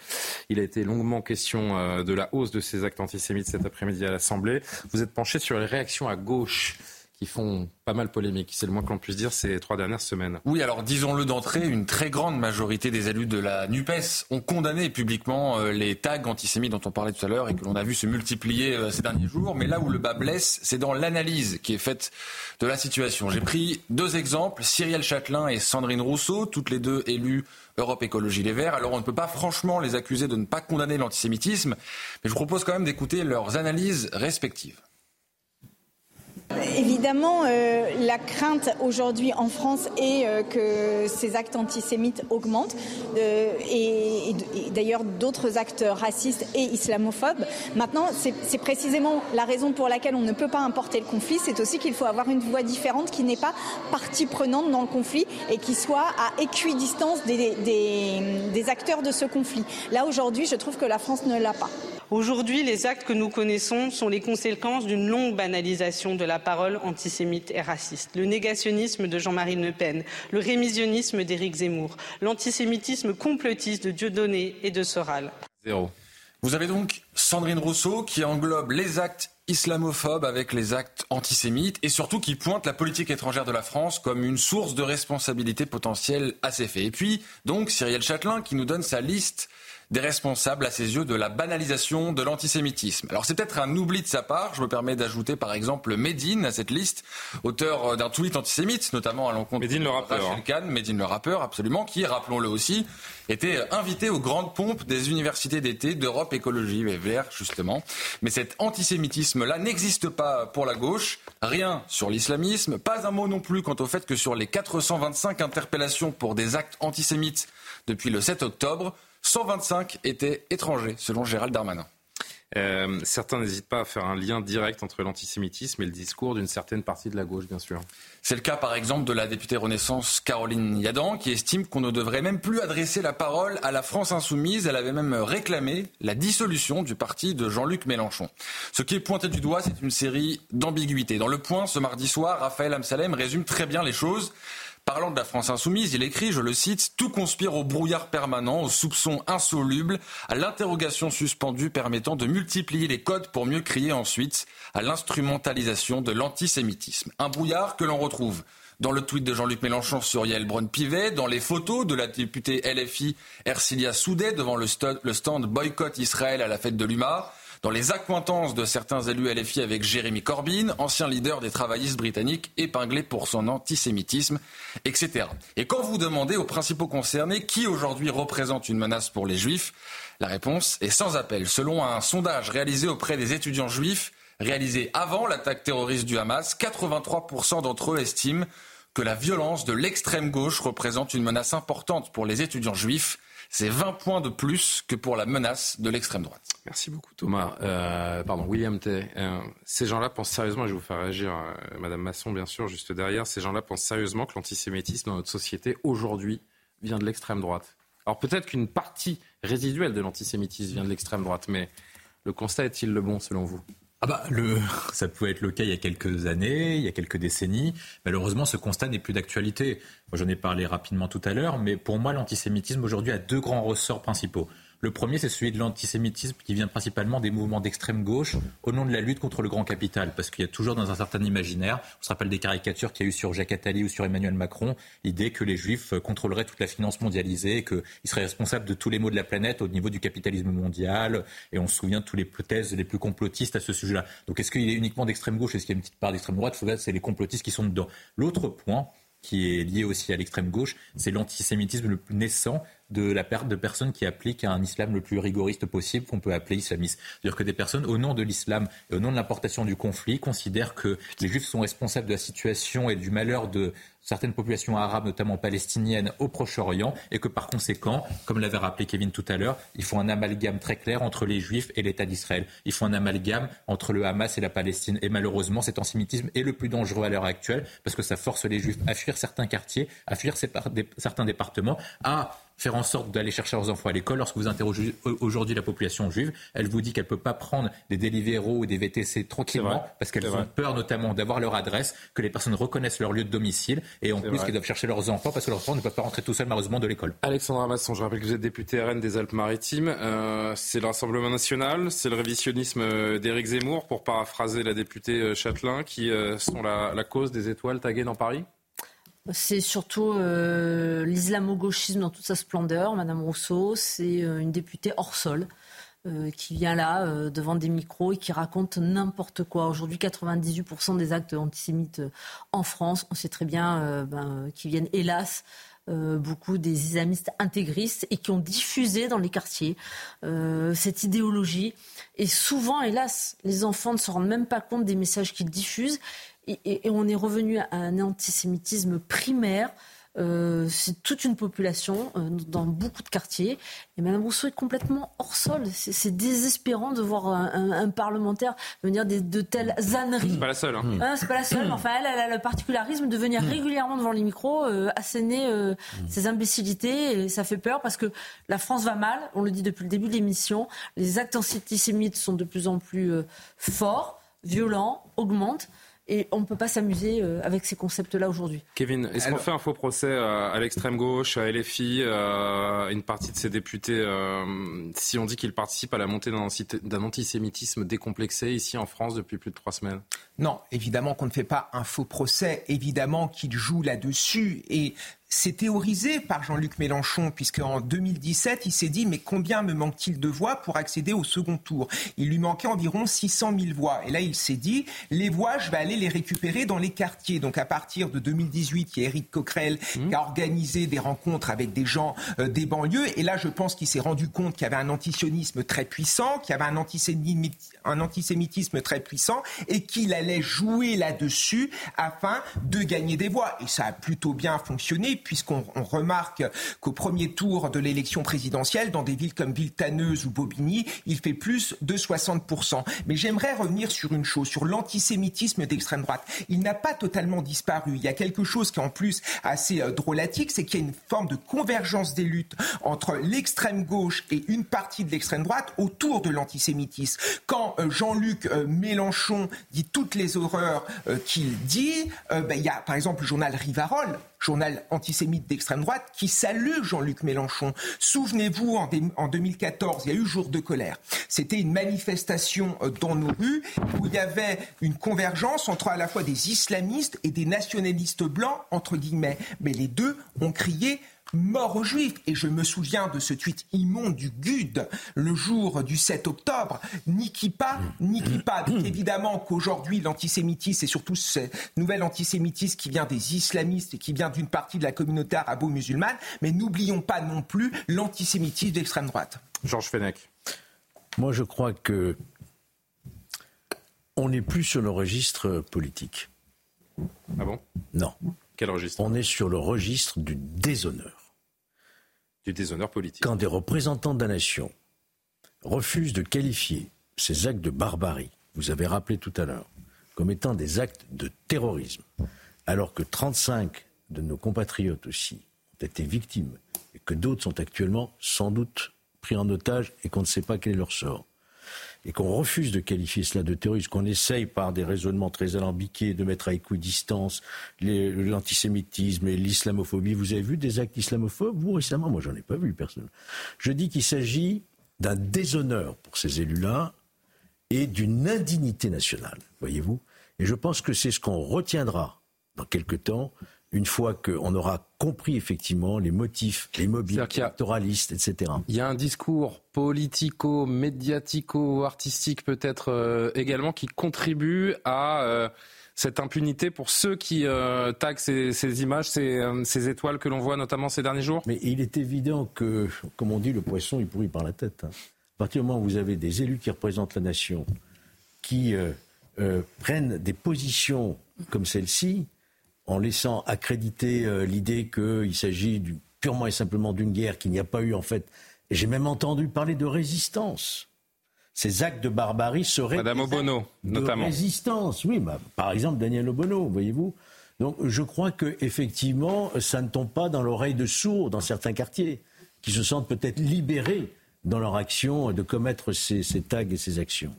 il a été longuement question euh, de la hausse de ces actes antisémites cet après-midi à l'Assemblée. Vous êtes penché sur les réactions à gauche qui font pas mal polémique, c'est le moins qu'on puisse dire ces trois dernières semaines. Oui, alors disons-le d'entrée, une très grande majorité des élus de la NUPES ont condamné publiquement euh, les tags antisémites dont on parlait tout à l'heure et que l'on a vu se multiplier euh, ces derniers jours. Mais là où le bas blesse, c'est dans l'analyse qui est faite de la situation. J'ai pris deux exemples, Cyrielle Châtelain et Sandrine Rousseau, toutes les deux élues Europe Écologie Les Verts. Alors on ne peut pas franchement les accuser de ne pas condamner l'antisémitisme, mais je vous propose quand même d'écouter leurs analyses respectives. Évidemment, euh, la crainte aujourd'hui en France est euh, que ces actes antisémites augmentent euh, et, d'ailleurs d'autres actes racistes et islamophobes. Maintenant, c'est précisément la raison pour laquelle on ne peut pas importer le conflit. C'est aussi qu'il faut avoir une voix différente qui n'est pas partie prenante dans le conflit et qui soit à équidistance des acteurs de ce conflit. Là, aujourd'hui, je trouve que la France ne l'a pas. Aujourd'hui, les actes que nous connaissons sont les conséquences d'une longue banalisation de la parole antisémite et raciste. Le négationnisme de Jean-Marie Le Pen, le rémisionnisme d'Éric Zemmour, l'antisémitisme complotiste de Dieudonné et de Soral. Zéro. Vous avez donc Sandrine Rousseau qui englobe les actes islamophobes avec les actes antisémites et surtout qui pointe la politique étrangère de la France comme une source de responsabilité potentielle à ces faits. Et puis, donc, Cyrielle Châtelain qui nous donne sa liste des responsables à ses yeux de la banalisation de l'antisémitisme. Alors c'est peut-être un oubli de sa part, je me permets d'ajouter par exemple Medine à cette liste, auteur euh, d'un tweet antisémite, notamment à l'encontre Medine le rappeur. Rachel Kahn, Medine le rappeur, absolument, qui, rappelons-le aussi, était invité aux grandes pompes des universités d'été d'Europe Écologie et Vert, justement. Mais cet antisémitisme-là n'existe pas pour la gauche, rien sur l'islamisme, pas un mot non plus quant au fait que sur les 425 interpellations pour des actes antisémites depuis le 7 octobre, 125 étaient étrangers, selon Gérald Darmanin. Euh, certains n'hésitent pas à faire un lien direct entre l'antisémitisme et le discours d'une certaine partie de la gauche, bien sûr. C'est le cas, par exemple, de la députée Renaissance Caroline Yadan, qui estime qu'on ne devrait même plus adresser la parole à la France insoumise. Elle avait même réclamé la dissolution du parti de Jean-Luc Mélenchon. Ce qui est pointé du doigt, c'est une série d'ambiguïtés. Dans le point, ce mardi soir, Raphaël Amsalem résume très bien les choses. Parlant de la France insoumise, il écrit, je le cite, Tout conspire au brouillard permanent, au soupçon insoluble, à l'interrogation suspendue permettant de multiplier les codes pour mieux crier ensuite à l'instrumentalisation de l'antisémitisme. Un brouillard que l'on retrouve dans le tweet de Jean-Luc Mélenchon sur Yael Braun-Pivet, dans les photos de la députée LFI Ercilia Soudet devant le, stand boycott Israël à la fête de l'UMA, dans les accointances de certains élus LFI avec Jérémy Corbyn, ancien leader des travaillistes britanniques épinglé pour son antisémitisme, etc. Et quand vous demandez aux principaux concernés qui aujourd'hui représente une menace pour les juifs, la réponse est sans appel. Selon un sondage réalisé auprès des étudiants juifs, réalisé avant l'attaque terroriste du Hamas, 83% d'entre eux estiment que la violence de l'extrême gauche représente une menace importante pour les étudiants juifs. C'est 20 points de plus que pour la menace de l'extrême droite. Merci beaucoup Thomas. Euh, pardon, William Tay. Euh, ces gens-là pensent sérieusement, et je vais vous faire réagir, euh, Madame Masson bien sûr, juste derrière, ces gens-là pensent sérieusement que l'antisémitisme dans notre société aujourd'hui vient de l'extrême droite. Alors peut-être qu'une partie résiduelle de l'antisémitisme vient de l'extrême droite, mais le constat est-il le bon selon vous? Ah bah, le, ça pouvait être le cas il y a quelques années, il y a quelques décennies. Malheureusement, ce constat n'est plus d'actualité. J'en ai parlé rapidement tout à l'heure, mais pour moi, l'antisémitisme aujourd'hui a deux grands ressorts principaux. Le premier, c'est celui de l'antisémitisme qui vient principalement des mouvements d'extrême gauche au nom de la lutte contre le grand capital. Parce qu'il y a toujours dans un certain imaginaire, on se rappelle des caricatures qu'il y a eu sur Jacques Attali ou sur Emmanuel Macron, l'idée que les juifs contrôleraient toute la finance mondialisée, qu'ils seraient responsables de tous les maux de la planète au niveau du capitalisme mondial. Et on se souvient de toutes les thèses les plus complotistes à ce sujet-là. Donc est-ce qu'il est uniquement d'extrême gauche? Est-ce qu'il y a une petite part d'extrême droite? C'est les complotistes qui sont dedans. L'autre point, qui est lié aussi à l'extrême gauche, c'est l'antisémitisme le plus naissant de la perte de personnes qui appliquent un islam le plus rigoriste possible qu'on peut appeler islamiste. C'est-à-dire que des personnes, au nom de l'islam et au nom de l'importation du conflit, considèrent que les juifs sont responsables de la situation et du malheur de certaines populations arabes, notamment palestiniennes, au Proche-Orient, et que par conséquent, comme l'avait rappelé Kevin tout à l'heure, il faut un amalgame très clair entre les Juifs et l'État d'Israël. Il faut un amalgame entre le Hamas et la Palestine. Et malheureusement, cet antisémitisme est le plus dangereux à l'heure actuelle, parce que ça force les Juifs à fuir certains quartiers, à fuir certains départements, à faire en sorte d'aller chercher leurs enfants à l'école. Lorsque vous interrogez aujourd'hui la population juive, elle vous dit qu'elle ne peut pas prendre des Deliveroo ou des VTC tranquillement parce qu'elles ont peur notamment d'avoir leur adresse, que les personnes reconnaissent leur lieu de domicile et en plus qu'elles doivent chercher leurs enfants parce que leurs enfants ne peuvent pas rentrer tout seuls malheureusement de l'école. Alexandra Masson, je rappelle que vous êtes député RN des Alpes-Maritimes. Euh, c'est le Rassemblement national, c'est le révisionnisme euh, d'Éric Zemmour, pour paraphraser la députée euh, Châtelain, qui sont la, la cause des étoiles taguées dans Paris? C'est surtout euh, l'islamo-gauchisme dans toute sa splendeur. Madame Rousseau, c'est euh, une députée hors sol. Euh, qui vient là devant des micros et qui raconte n'importe quoi. Aujourd'hui, 98% des actes antisémites en France, on sait très bien ben, qu'ils viennent hélas beaucoup des islamistes intégristes et qui ont diffusé dans les quartiers cette idéologie. Et souvent, hélas, les enfants ne se rendent même pas compte des messages qu'ils diffusent et, on est revenu à un antisémitisme primaire. Euh, c'est toute une population euh, dans beaucoup de quartiers. Et Mme Rousseau est complètement hors sol. C'est désespérant de voir un, parlementaire venir de, telles âneries. C'est pas la seule. Hein. Hein, c'est pas la seule. Enfin, elle, elle, a le particularisme de venir régulièrement devant les micros, euh, asséner euh, ses imbécilités. Et ça fait peur parce que la France va mal. On le dit depuis le début de l'émission. Les actes antisémites sont de plus en plus forts, violents, augmentent. Et on ne peut pas s'amuser euh, avec ces concepts-là aujourd'hui. Kevin, est-ce qu'on fait un faux procès à l'extrême gauche, à LFI, à une partie de ses députés, euh, si on dit qu'ils participent à la montée d'un antisémitisme décomplexé ici en France depuis plus de trois semaines? Non, évidemment qu'on ne fait pas un faux procès, évidemment qu'ils jouent là-dessus. Et c'est théorisé par Jean-Luc Mélenchon, puisqu'en 2017, il s'est dit Mais combien me manque-t-il de voix pour accéder au second tour? Il lui manquait environ 600 000 voix. Et là, il s'est dit Les voix, je vais aller les récupérer dans les quartiers. Donc, à partir de 2018, il y a Éric Coquerel mmh. qui a organisé des rencontres avec des gens euh, des banlieues. Et là, je pense qu'il s'est rendu compte qu'il y avait un antisionisme très puissant, qu'il y avait un antisémitisme, un antisémitisme très puissant, et qu'il allait jouer là-dessus afin de gagner des voix. Et ça a plutôt bien fonctionné puisqu'on remarque qu'au premier tour de l'élection présidentielle, dans des villes comme Villetaneuse ou Bobigny, il fait plus de 60%. Mais j'aimerais revenir sur une chose, sur l'antisémitisme d'extrême droite. Il n'a pas totalement disparu. Il y a quelque chose qui est en plus assez euh, drôlatique, c'est qu'il y a une forme de convergence des luttes entre l'extrême gauche et une partie de l'extrême droite autour de l'antisémitisme. Quand euh, Jean-Luc euh, Mélenchon dit toutes les horreurs qu'il dit, ben, il y a par exemple le journal Rivarol journal antisémite d'extrême droite, qui salue Jean-Luc Mélenchon. Souvenez-vous, en, 2014, il y a eu jour de colère. C'était une manifestation euh, dans nos rues où il y avait une convergence entre à la fois des islamistes et des nationalistes blancs, entre guillemets. Mais les deux ont crié mort aux Juifs. Et je me souviens de ce tweet immonde du GUD le jour du 7 octobre. Ni qui pas, ni qui pas. Donc évidemment qu'aujourd'hui, l'antisémitisme, et surtout ce nouvel antisémitisme qui vient des islamistes et qui vient d'une partie de la communauté arabo-musulmane, mais n'oublions pas non plus l'antisémitisme d'extrême droite. Georges Fenech. Moi, je crois que on n'est plus sur le registre politique. Ah bon? Non. Quel registre On est sur le registre du déshonneur. Du déshonneur politique. Quand des représentants de la nation refusent de qualifier ces actes de barbarie, vous avez rappelé tout à l'heure, comme étant des actes de terrorisme, alors que 35 de nos compatriotes aussi ont été victimes et que d'autres sont actuellement sans doute pris en otage et qu'on ne sait pas quel est leur sort et qu'on refuse de qualifier cela de terrorisme, qu'on essaye par des raisonnements très alambiqués de mettre à équidistance l'antisémitisme et l'islamophobie. Vous avez vu des actes islamophobes, vous récemment? Moi, j'en ai pas vu, personne. Je dis qu'il s'agit d'un déshonneur pour ces élus-là et d'une indignité nationale, voyez-vous. Et je pense que c'est ce qu'on retiendra dans quelque temps une fois qu'on aura compris effectivement les motifs, les mobiles électoralistes, etc. Il y a un discours politico, médiatico, artistique peut-être euh, également qui contribue à euh, cette impunité pour ceux qui euh, taguent ces, images, ces, étoiles que l'on voit notamment ces derniers jours Mais il est évident que, comme on dit, le poisson il pourrit par la tête. Hein. À partir du moment où vous avez des élus qui représentent la nation, qui prennent des positions comme celle-ci, en laissant accréditer euh, l'idée qu'il s'agit purement et simplement d'une guerre qu'il n'y a pas eu en fait. Et j'ai même entendu parler de résistance. Ces actes de barbarie seraient Madame Obono, de notamment. résistance, oui, bah, par exemple Daniel Obono, voyez-vous. Donc je crois que effectivement, ça ne tombe pas dans l'oreille de sourds dans certains quartiers. qui se sentent peut-être libérés dans leur action de commettre ces, tags et ces actions.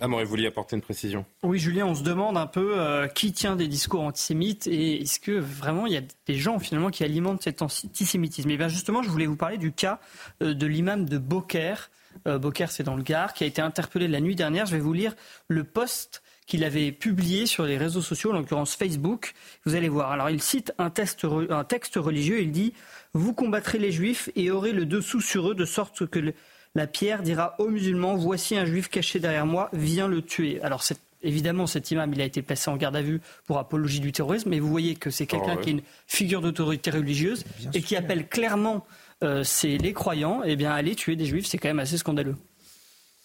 Amaury, vous vouliez apporter une précision Oui, Julien, on se demande un peu euh, qui tient des discours antisémites et est-ce que vraiment il y a des gens finalement qui alimentent cet antisémitisme? Et eh bien justement, je voulais vous parler du cas euh, de l'imam de Beaucaire. Euh, Beaucaire, c'est dans le Gard, qui a été interpellé la nuit dernière. Je vais vous lire le post qu'il avait publié sur les réseaux sociaux, en l'occurrence Facebook. Vous allez voir. Alors, il cite un, texte religieux. Il dit Vous combattrez les juifs et aurez le dessous sur eux, de sorte que la pierre dira aux musulmans Voici un juif caché derrière moi, viens le tuer. Alors, évidemment, cet imam, il a été placé en garde à vue pour apologie du terrorisme, mais vous voyez que c'est quelqu'un ah qui est une figure d'autorité religieuse et qui appelle clairement euh, les croyants eh bien, à aller tuer des juifs. C'est quand même assez scandaleux.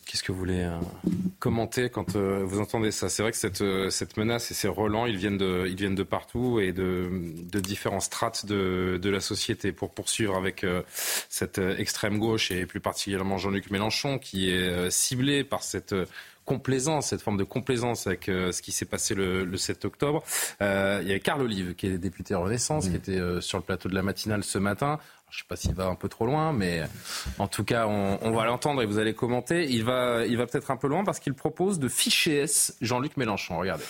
Qu'est-ce que vous voulez euh, commenter quand euh, vous entendez ça? C'est vrai que cette, euh, cette menace et ces relents, ils viennent de, ils viennent de partout et de, de différents strates de, de la société. Pour poursuivre avec cette extrême gauche et plus particulièrement Jean-Luc Mélenchon, qui est ciblé par cette complaisance, cette forme de complaisance avec ce qui s'est passé le, le, 7 octobre. Euh, il y avait Carl Olive, qui est député Renaissance, qui était sur le plateau de la matinale ce matin. Je ne sais pas s'il va un peu trop loin, mais en tout cas, on, va l'entendre et vous allez commenter. Il va, il va peut-être un peu loin parce qu'il propose de ficher S Jean-Luc Mélenchon. Regardez.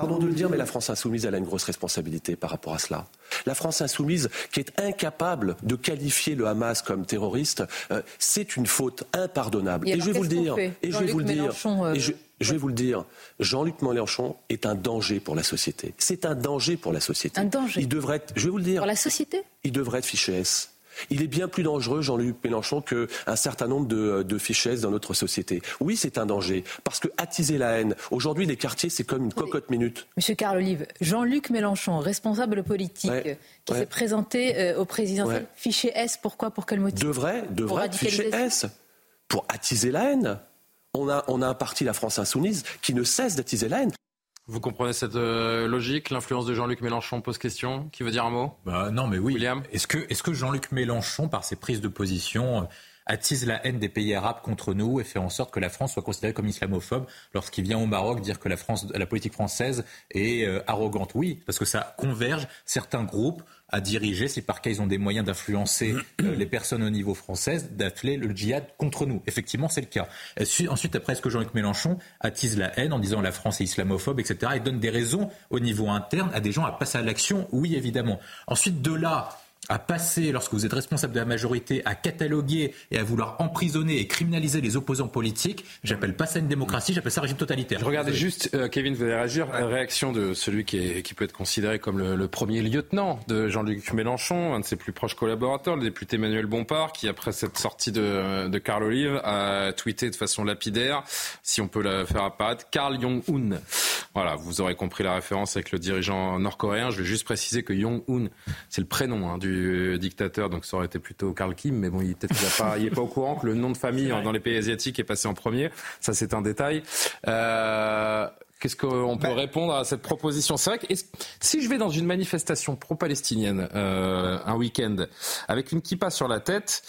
Pardon de le dire, mais la France insoumise, elle a une grosse responsabilité par rapport à cela. La France insoumise, qui est incapable de qualifier le Hamas comme terroriste, euh, c'est une faute impardonnable. Et, je vais vous le dire. Et je vais vous le dire. je, vais vous le dire. Jean-Luc Mélenchon est un danger pour la société. C'est un danger pour la société. Un danger. Il devrait être, je vais vous le dire. Pour la société? Il devrait être fiché S. Il est bien plus dangereux, Jean-Luc Mélenchon, qu'un certain nombre de, de fichesses dans notre société. Oui, c'est un danger, parce que attiser la haine, aujourd'hui, les quartiers, c'est comme une cocotte minute. Monsieur Carl Olive, Jean-Luc Mélenchon, responsable politique, qui s'est présenté euh, au président, fiché S, pourquoi Pour quel motif? Devrait, devrait être fiché S, pour attiser la haine. On a, on a un parti, la France Insoumise, qui ne cesse d'attiser la haine. Vous comprenez cette euh, logique? L'influence de Jean-Luc Mélenchon pose question? Qui veut dire un mot? Bah, Non, mais oui. William? Est-ce que, est que Jean-Luc Mélenchon, par ses prises de position, euh, attise la haine des pays arabes contre nous et fait en sorte que la France soit considérée comme islamophobe lorsqu'il vient au Maroc dire que la, France, la politique française est euh, arrogante? Oui, parce que ça converge. Certains groupes à diriger, si par cas ils ont des moyens d'influencer euh, les personnes au niveau français, d'atteler le djihad contre nous. Effectivement, c'est le cas. Ensuite, après, est-ce que Jean-Luc Mélenchon attise la haine en disant la France est islamophobe, etc., et donne des raisons au niveau interne à des gens à passer à l'action? Oui, évidemment. Ensuite, de là à passer, lorsque vous êtes responsable de la majorité, à cataloguer et à vouloir emprisonner et criminaliser les opposants politiques, j'appelle pas ça une démocratie, j'appelle ça un régime totalitaire. Je regardais juste, euh, Kevin, vous allez réagir, réaction de celui qui, est, qui peut être considéré comme le, premier lieutenant de Jean-Luc Mélenchon, un de ses plus proches collaborateurs, le député Emmanuel Bompard, qui après cette sortie de, de Carl Olive a tweeté de façon lapidaire, si on peut la faire apparaître, Carl Jong-un. Voilà, vous aurez compris la référence avec le dirigeant nord-coréen. Je vais juste préciser que Jong-un, c'est le prénom hein, du dictateur, donc ça aurait été plutôt Karl Kim, mais bon, il peut-être pas, il est pas au courant que le nom de famille dans les pays asiatiques est passé en premier. Ça, c'est un détail. Euh, Qu'est-ce qu'on peut bah- répondre à cette proposition? C'est vrai que si je vais dans une manifestation pro-palestinienne euh, un week-end avec une kippa sur la tête,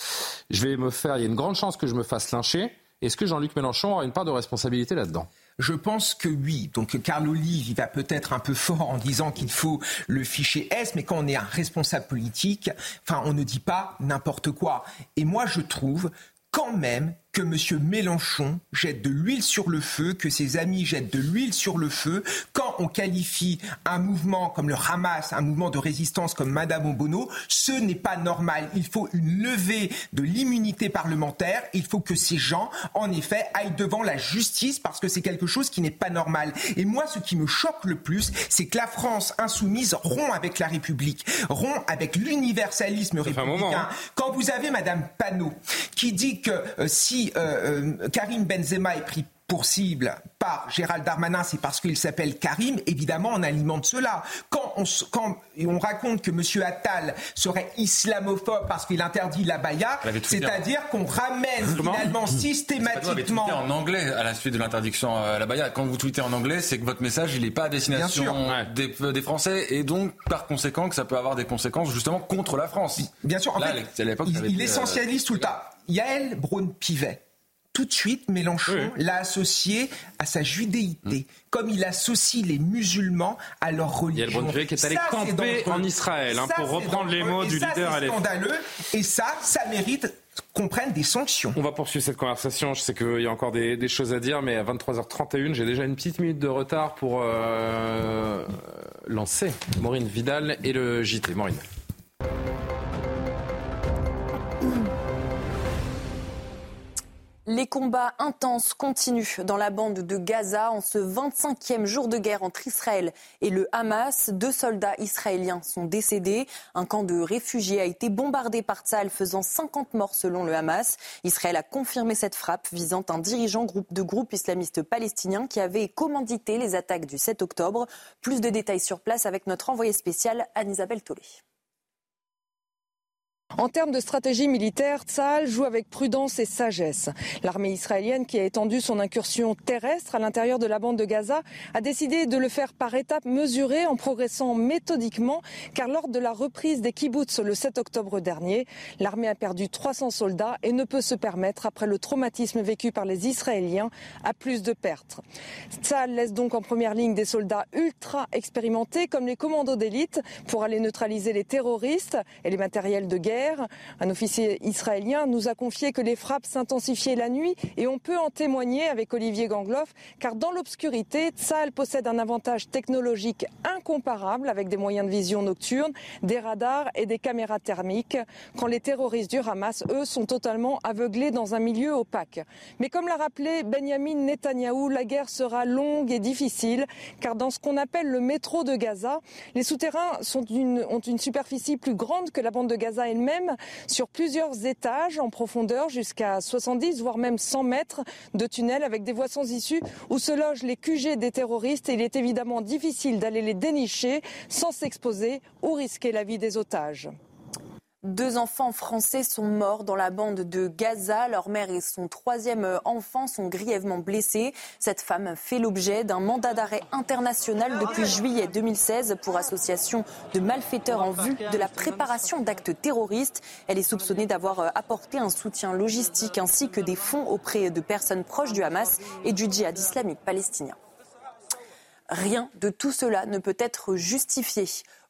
je vais me faire. Il y a une grande chance que je me fasse lyncher. Est-ce que Jean-Luc Mélenchon aura une part de responsabilité là-dedans? Je pense que oui. Donc Carl Olive, il va peut-être un peu fort en disant qu'il faut le fichier S, mais quand on est un responsable politique, enfin, on ne dit pas n'importe quoi. Et moi, je trouve quand même que M. Mélenchon jette de l'huile sur le feu, que ses amis jettent de l'huile sur le feu, quand on qualifie un mouvement comme le Hamas, un mouvement de résistance comme Madame Obono, ce n'est pas normal. Il faut une levée de l'immunité parlementaire. Il faut que ces gens, en effet, aillent devant la justice parce que c'est quelque chose qui n'est pas normal. Et moi, ce qui me choque le plus, c'est que la France insoumise rompt avec la République, rompt avec l'universalisme républicain. Hein. Quand vous avez Madame Panot qui dit que euh, si euh, euh, Karim Benzema est pris pour cible par Gérald Darmanin, c'est parce qu'il s'appelle Karim, évidemment, on alimente cela. Quand on, quand on raconte que M. Attal serait islamophobe parce qu'il interdit la baya, c'est-à-dire qu'on ramène finalement systématiquement... en anglais à la suite de l'interdiction à la baya. Quand vous tweetez en anglais, c'est que votre message, il n'est pas à destination des, des, Français et donc, par conséquent, que ça peut avoir des conséquences justement contre la France. Bien sûr, en fait, il, il essentialise tout le temps. Yael Braun-Pivet, tout de suite, Mélenchon l'a associé à sa judéité, comme il associe les musulmans à leur religion. Il y a le qui est allé camper en Israël, hein, pour reprendre les mots du leader C'est scandaleux, et ça, ça mérite qu'on prenne des sanctions. On va poursuivre cette conversation. Je sais qu'il y a encore des, choses à dire, mais à 23h31, j'ai déjà une petite minute de retard pour euh, lancer Maureen Vidal et le JT. Maureen. Les combats intenses continuent dans la bande de Gaza en ce 25e jour de guerre entre Israël et le Hamas. Deux soldats israéliens sont décédés. Un camp de réfugiés a été bombardé par Tzal, faisant 50 morts selon le Hamas. Israël a confirmé cette frappe visant un dirigeant de groupe islamiste palestinien qui avait commandité les attaques du 7 octobre. Plus de détails sur place avec notre envoyé spécial Anne-Isabelle Tollet. En termes de stratégie militaire, Tsahal joue avec prudence et sagesse. L'armée israélienne, qui a étendu son incursion terrestre à l'intérieur de la bande de Gaza, a décidé de le faire par étapes mesurées en progressant méthodiquement, car lors de la reprise des kibbutz le 7 octobre dernier, l'armée a perdu 300 soldats et ne peut se permettre, après le traumatisme vécu par les Israéliens, à plus de pertes. Tsahal laisse donc en première ligne des soldats ultra expérimentés, comme les commandos d'élite, pour aller neutraliser les terroristes et les matériels de guerre un officier israélien nous a confié que les frappes s'intensifiaient la nuit et on peut en témoigner avec Olivier Gangloff car dans l'obscurité, Tsahal possède un avantage technologique incomparable avec des moyens de vision nocturne, des radars et des caméras thermiques quand les terroristes du Hamas, eux, sont totalement aveuglés dans un milieu opaque. Mais comme l'a rappelé Benjamin Netanyahou, la guerre sera longue et difficile car dans ce qu'on appelle le métro de Gaza, les souterrains sont ont une superficie plus grande que la bande de Gaza elle-même sur plusieurs étages en profondeur jusqu'à 70 voire même 100 mètres de tunnels avec des voies sans issue où se logent les QG des terroristes et il est évidemment difficile d'aller les dénicher sans s'exposer ou risquer la vie des otages. Deux enfants français sont morts dans la bande de Gaza. Leur mère et son troisième enfant sont grièvement blessés. Cette femme fait l'objet d'un mandat d'arrêt international depuis juillet 2016 pour association de malfaiteurs en vue de la préparation d'actes terroristes. Elle est soupçonnée d'avoir apporté un soutien logistique ainsi que des fonds auprès de personnes proches du Hamas et du djihad islamique palestinien. Rien de tout cela ne peut être justifié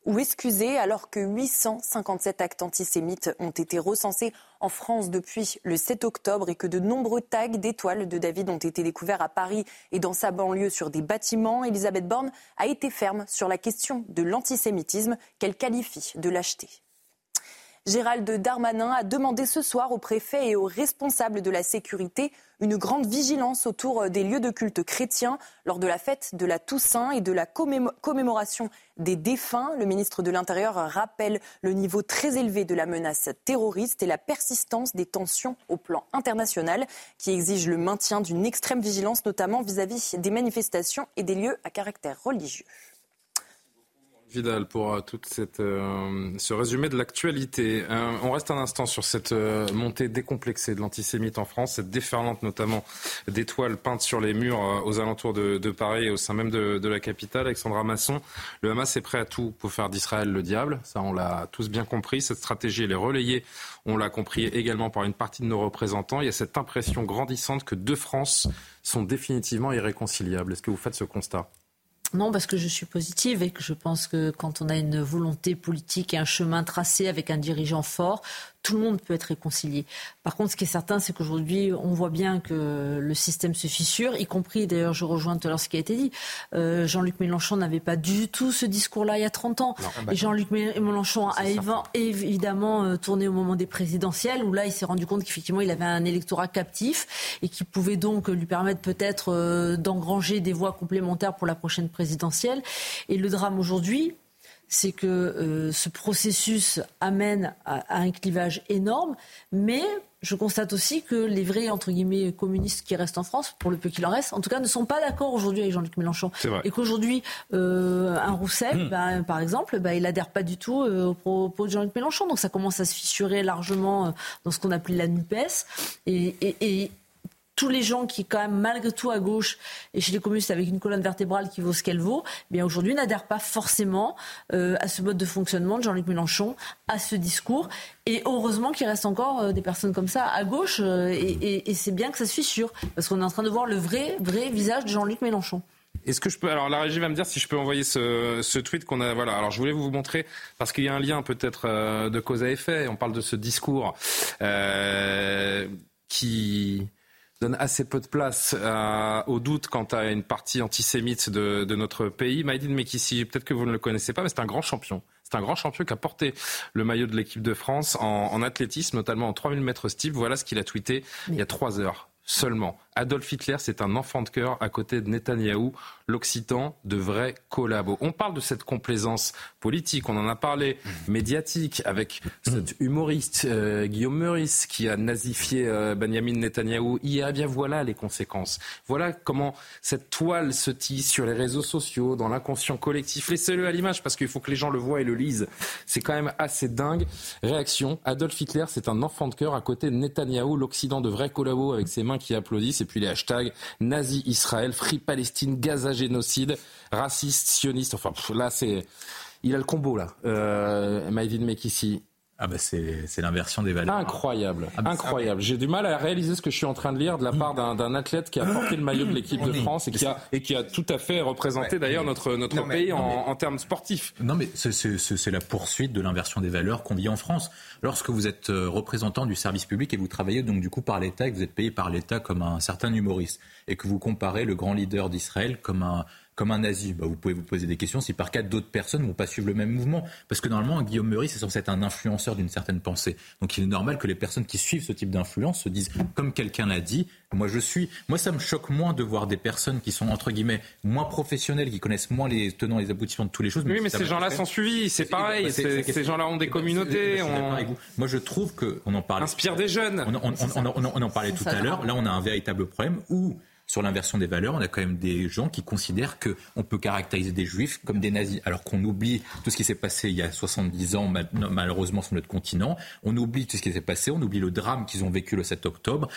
ou excusés alors que 857 actes antisémites ont été recensés en France depuis le 7 octobre et que de nombreux tags d'étoiles de David ont été découverts à Paris et dans sa banlieue sur des bâtiments. Elisabeth Borne a été ferme sur la question de l'antisémitisme qu'elle qualifie de lâcheté. Gérald Darmanin a demandé ce soir au préfet et aux responsables de la sécurité une grande vigilance autour des lieux de culte chrétiens lors de la fête de la Toussaint et de la commémoration des défunts. Le ministre de l'Intérieur rappelle le niveau très élevé de la menace terroriste et la persistance des tensions au plan international qui exigent le maintien d'une extrême vigilance, notamment vis-à-vis -vis des manifestations et des lieux à caractère religieux. Vidal pour euh, tout cette, euh, ce résumé de l'actualité. Euh, on reste un instant sur cette montée décomplexée de l'antisémite en France, cette déferlante notamment d'étoiles peintes sur les murs aux alentours de, Paris et au sein même de, de, la capitale. Alexandra Masson, le Hamas est prêt à tout pour faire d'Israël le diable. Ça, on l'a tous bien compris. Cette stratégie, elle est relayée, on l'a compris également par une partie de nos représentants. Il y a cette impression grandissante que deux France sont définitivement irréconciliables. Est-ce que vous faites ce constat? Non, parce que je suis positive et que je pense que quand on a une volonté politique et un chemin tracé avec un dirigeant fort, tout le monde peut être réconcilié. Par contre, ce qui est certain, c'est qu'aujourd'hui, on voit bien que le système se fissure, y compris, d'ailleurs, je rejoins tout à l'heure ce qui a été dit. Euh, Jean-Luc Mélenchon n'avait pas du tout ce discours-là il y a 30 ans. et Jean-Luc Mélenchon a évidemment euh, tourné au moment des présidentielles, où là, il s'est rendu compte qu'effectivement, il avait un électorat captif et qui pouvait donc lui permettre peut-être euh, d'engranger des voix complémentaires pour la prochaine présidentielle. Et le drame aujourd'hui, c'est que euh, ce processus amène à, un clivage énorme, mais je constate aussi que les vrais entre guillemets communistes qui restent en France, pour le peu qu'il en reste, en tout cas, ne sont pas d'accord aujourd'hui avec Jean-Luc Mélenchon. Et qu'aujourd'hui, euh, un Roussel, hmm. ben, par exemple, ben, il adhère pas du tout euh, aux propos de Jean-Luc Mélenchon. Donc ça commence à se fissurer largement dans ce qu'on appelle la Nupes. et, tous les gens qui, quand même, malgré tout, à gauche et chez les communistes, avec une colonne vertébrale qui vaut ce qu'elle vaut, eh bien aujourd'hui n'adhèrent pas forcément euh, à ce mode de fonctionnement de Jean-Luc Mélenchon, à ce discours. Et heureusement qu'il reste encore euh, des personnes comme ça à gauche, euh, et, c'est bien que ça se fissure, parce qu'on est en train de voir le vrai, vrai visage de Jean-Luc Mélenchon. Est-ce que je peux alors la régie va me dire si je peux envoyer ce, tweet qu'on a voilà alors je voulais vous montrer parce qu'il y a un lien peut-être de cause à effet on parle de ce discours qui donne assez peu de place euh, au doute quant à une partie antisémite de, de notre pays. Maïdine Mekissi, peut-être que vous ne le connaissez pas, mais c'est un grand champion. C'est un grand champion qui a porté le maillot de l'équipe de France en, en athlétisme, notamment en 3000 mètres steep. Voilà ce qu'il a tweeté il y a trois heures seulement. Adolf Hitler, c'est un enfant de cœur à côté de Netanyahou. L'Occitan devrait collaborer. On parle de cette complaisance politique, on en a parlé, médiatique, avec cet humoriste euh, Guillaume Meurice qui a nazifié euh, Benjamin Netanyahou. Hier, eh bien voilà les conséquences. Voilà comment cette toile se tisse sur les réseaux sociaux, dans l'inconscient collectif. Laissez-le à l'image parce qu'il faut que les gens le voient et le lisent. C'est quand même assez dingue. Réaction, Adolf Hitler, c'est un enfant de cœur à côté de Netanyahou. L'Occident devrait collaborer avec ses mains qui applaudissent et puis les hashtags nazi Israël, Free Palestine, Gaza génocide, raciste, sioniste. Enfin là c'est il a le combo là. Euh, Maïdine Mekissi. Ah bah c'est, c'est l'inversion des valeurs. Incroyable, ah bah incroyable. J'ai du mal à réaliser ce que je suis en train de lire de la part d'un, d'un athlète qui a porté le maillot de l'équipe de France et qui a, et qui a tout à fait représenté d'ailleurs notre, notre Non, mais- pays en, mais- en termes sportifs. Non, mais c'est, c'est- c'est- c'est la poursuite de l'inversion des valeurs qu'on vit en France. Lorsque vous êtes euh, représentant du service public et vous travaillez donc du coup par l'État et que vous êtes payé par l'État comme un certain humoriste et que vous comparez le grand leader d'Israël comme un comme un nazi, bah, vous pouvez vous poser des questions si par cas d'autres personnes ne vont pas suivre le même mouvement. Parce que normalement, Guillaume Meurice est censé être un influenceur d'une certaine pensée. Donc il est normal que les personnes qui suivent ce type d'influence se disent, comme quelqu'un l'a dit, moi je suis. Moi ça me choque moins de voir des personnes qui sont entre guillemets moins professionnelles, qui connaissent moins les tenants et les aboutissements de toutes les choses. Oui, mais ces gens-là sont suivis, c'est pareil. Bah, Ces, gens-là ont des ben, communautés. on-. Moi, je trouve qu'on en parlait. Inspire des jeunes. On, on- on- on- on- on en parlait tout ça, à l'heure. Là, on a un véritable problème où, sur l'inversion des valeurs, on a quand même des gens qui considèrent qu'on peut caractériser des juifs comme des nazis, alors qu'on oublie tout ce qui s'est passé il y a 70 ans, mal- malheureusement, sur notre continent. On oublie tout ce qui s'est passé, on oublie le drame qu'ils ont vécu le 7 octobre.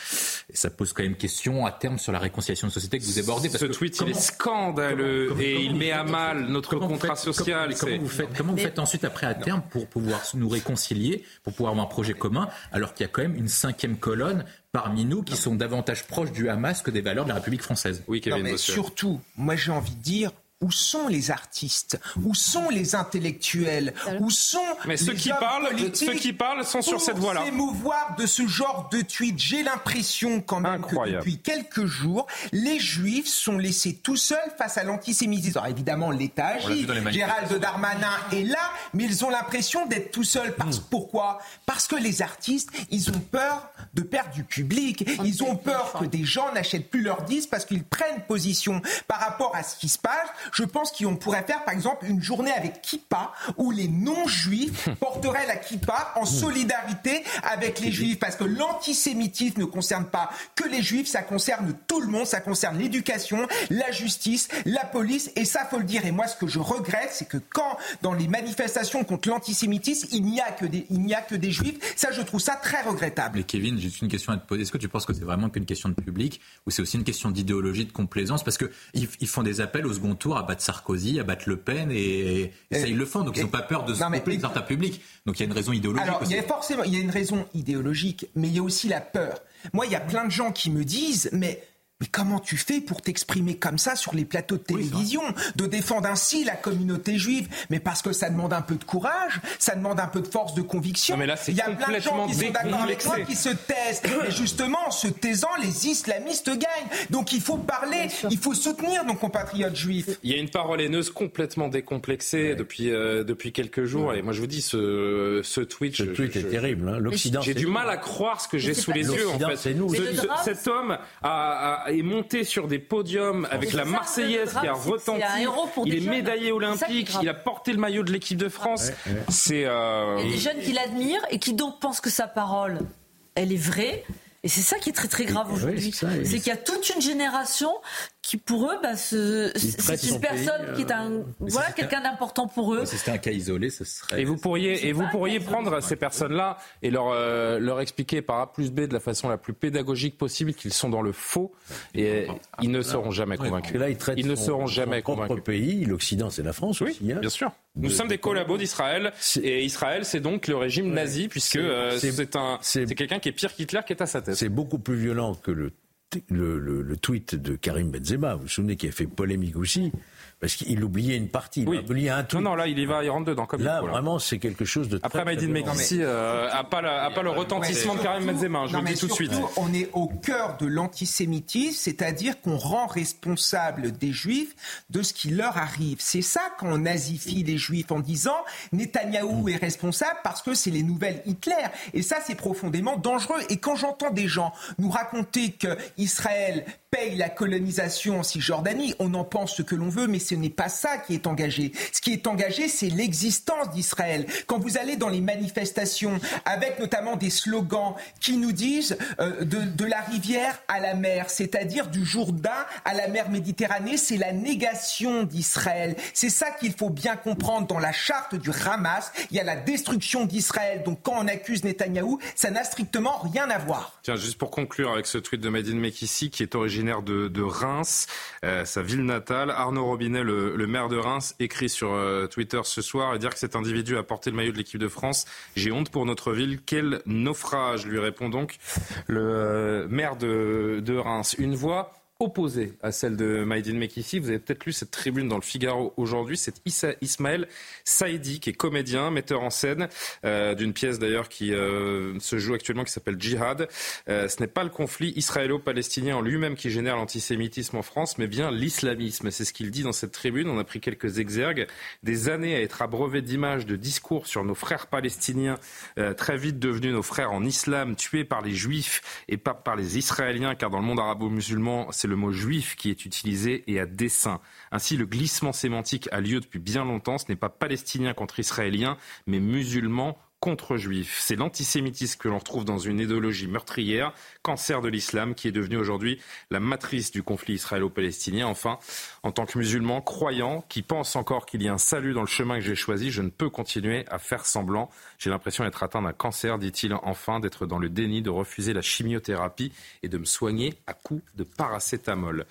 Et ça pose quand même question à terme sur la réconciliation de société que vous abordez. Parce Ce que tweet, il est scandaleux comment- et comment il met à mal notre contrat faites- social. Comment, comment c'est- vous faites, comment vous faites ensuite après à terme pour pouvoir nous réconcilier, pour pouvoir avoir un projet commun, alors qu'il y a quand même une cinquième colonne parmi nous qui sont davantage proches du Hamas que des valeurs de la République française. Oui, Non, mais surtout, moi j'ai envie de dire. Où sont les artistes? Où sont les intellectuels? Où sont Mais ceux les qui parlent- politiques ceux qui parlent sont sur cette voie-là. s'émouvoir de ce genre de tweet. J'ai l'impression quand même Incroyable. que depuis quelques jours, les Juifs sont laissés tout seuls face à l'antisémitisme. Alors évidemment, l'État agit. Gérald Darmanin est là, mais ils ont l'impression d'être tout seuls. Parce, Hmm. Pourquoi? Parce que les artistes, ils ont peur de perdre du public. Ils ont peur que des gens n'achètent plus leurs disques parce qu'ils prennent position par rapport à ce qui se passe. Je pense qu'on pourrait faire, par exemple, une journée avec Kippa où les non-juifs porteraient la Kippa en solidarité avec les juifs. Parce que l'antisémitisme ne concerne pas que les juifs, ça concerne tout le monde. Ça concerne l'éducation, la justice, la police. Et ça, faut le dire. Et moi, ce que je regrette, c'est que quand, dans les manifestations contre l'antisémitisme, il n'y a que des, il n'y a que des juifs, ça, je trouve ça très regrettable. Mais Kevin, j'ai juste une question à te poser. Est-ce que tu penses que c'est vraiment qu'une question de public ou c'est aussi une question d'idéologie, de complaisance? Parce qu'ils ils font des appels au second tour à battre Sarkozy, à battre Le Pen et, et ça, ils le font. Donc, ils n'ont pas peur de se couper de certains publics. Donc, il y a une raison idéologique Alors, il y a forcément, il y a une raison idéologique, mais il y a aussi la peur. Moi, il y a plein de gens qui me disent, mais mais comment tu fais pour t'exprimer comme ça sur les plateaux de télévision, de défendre ainsi la communauté juive? Mais parce que ça demande un peu de courage, ça demande un peu de force de conviction. Non, mais là, c'est il y a plein de gens qui sont d'accord avec moi qui se taisent. Mais justement, en se taisant, les islamistes gagnent. Donc il faut parler, il faut soutenir nos compatriotes juifs. Il y a une parole haineuse complètement décomplexée depuis, euh, depuis quelques jours. Et moi, je vous dis, ce, ce tweet. Ce tweet est terrible, hein. L'Occident, J'ai du mal à croire ce que j'ai sous les yeux, en L'Occident, fait. c'est nous. Ce- cet homme a, a- est monté sur des podiums avec c'est la ça, Marseillaise qui a c'est c'est retenti. un héros pour il des est jeunes. médaillé C'est olympique. Il a porté le maillot de l'équipe de France. C'est. euh, Il y a des jeunes qui l'admirent et qui donc pensent que sa parole, elle est vraie. Et c'est ça qui est très très grave aujourd'hui. c'est qu'il y a toute une génération qui pour eux, bah, c'est une personne qui est un, euh, voilà, quelqu'un d'important pour eux. Si c'était un cas isolé, ce serait. Et vous pourriez, et vous pourriez prendre ces personnes-là et leur, euh, leur expliquer par A plus B de la façon la plus pédagogique possible qu'ils sont dans le faux et ils ne seront jamais convaincus. Là, ils, ils ne seront jamais son convaincus. pays, l'Occident, c'est la France aussi. Hein. Bien sûr. Nous sommes des collabos d'Israël et Israël, c'est donc le régime nazi puisque euh, c'est un, c'est quelqu'un qui est pire qu'Hitler qui est à sa tête. C'est beaucoup plus violent que le tweet de Karim Benzema, vous vous souvenez, qui a fait polémique aussi, parce qu'il oubliait une partie. Il oui. oubliait un tweet. Non, non, là, il y va, il rentre dedans. Comme là, il faut, vraiment, c'est quelque chose de Après, très, Maïdine Mekissi euh, a pas, la, a pas le retentissement de Karim Benzema, je non, vous le dis tout de suite. On est au cœur de l'antisémitisme, c'est-à-dire qu'on rend responsable des juifs de ce qui leur arrive. C'est ça qu'on nazifie les juifs en disant Netanyahou est responsable parce que c'est les nouvelles Hitler. Et ça, c'est profondément dangereux. Et quand j'entends des gens nous raconter que Israël paye la colonisation en Cisjordanie, on en pense ce que l'on veut, mais ce n'est pas ça qui est engagé. Ce qui est engagé, c'est l'existence d'Israël. Quand vous allez dans les manifestations, avec notamment des slogans qui nous disent euh, de, la rivière à la mer, c'est-à-dire du Jourdain à la mer Méditerranée, c'est la négation d'Israël. C'est ça qu'il faut bien comprendre dans la charte du Hamas. Il y a la destruction d'Israël. Donc quand on accuse Netanyahou, ça n'a strictement rien à voir. Tiens, juste pour conclure avec ce tweet de Medine Mekissi, qui est originaire de, de Reims, euh, sa ville natale. Arnaud Robinet, le, maire de Reims, écrit sur euh, Twitter ce soir et dire que cet individu a porté le maillot de l'équipe de France. J'ai honte pour notre ville. Quel naufrage, lui répond donc le euh, maire de Reims. Une voix opposée à celle de Maïdine Mekissi. Vous avez peut-être lu cette tribune dans le Figaro aujourd'hui. C'est Ismaël Saïdi, qui est comédien, metteur en scène euh, d'une pièce d'ailleurs qui euh, se joue actuellement, qui s'appelle Djihad. Euh, ce n'est pas le conflit israélo-palestinien en lui-même qui génère l'antisémitisme en France, mais bien l'islamisme. C'est ce qu'il dit dans cette tribune. On a pris quelques exergues. Des années à être abreuvé d'images, de discours sur nos frères palestiniens, euh, très vite devenus nos frères en islam, tués par les juifs et pas par les israéliens, car dans le monde arabo-musulman, c'est le mot juif qui est utilisé et à dessein. Ainsi, le glissement sémantique a lieu depuis bien longtemps. Ce n'est pas palestinien contre israélien, mais musulman contre juifs. C'est l'antisémitisme que l'on retrouve dans une idéologie meurtrière, cancer de l'islam, qui est devenu aujourd'hui la matrice du conflit israélo-palestinien. Enfin, en tant que musulman croyant, qui pense encore qu'il y a un salut dans le chemin que j'ai choisi, je ne peux continuer à faire semblant. J'ai l'impression d'être atteint d'un cancer, dit-il enfin, d'être dans le déni, de refuser la chimiothérapie et de me soigner à coups de paracétamol.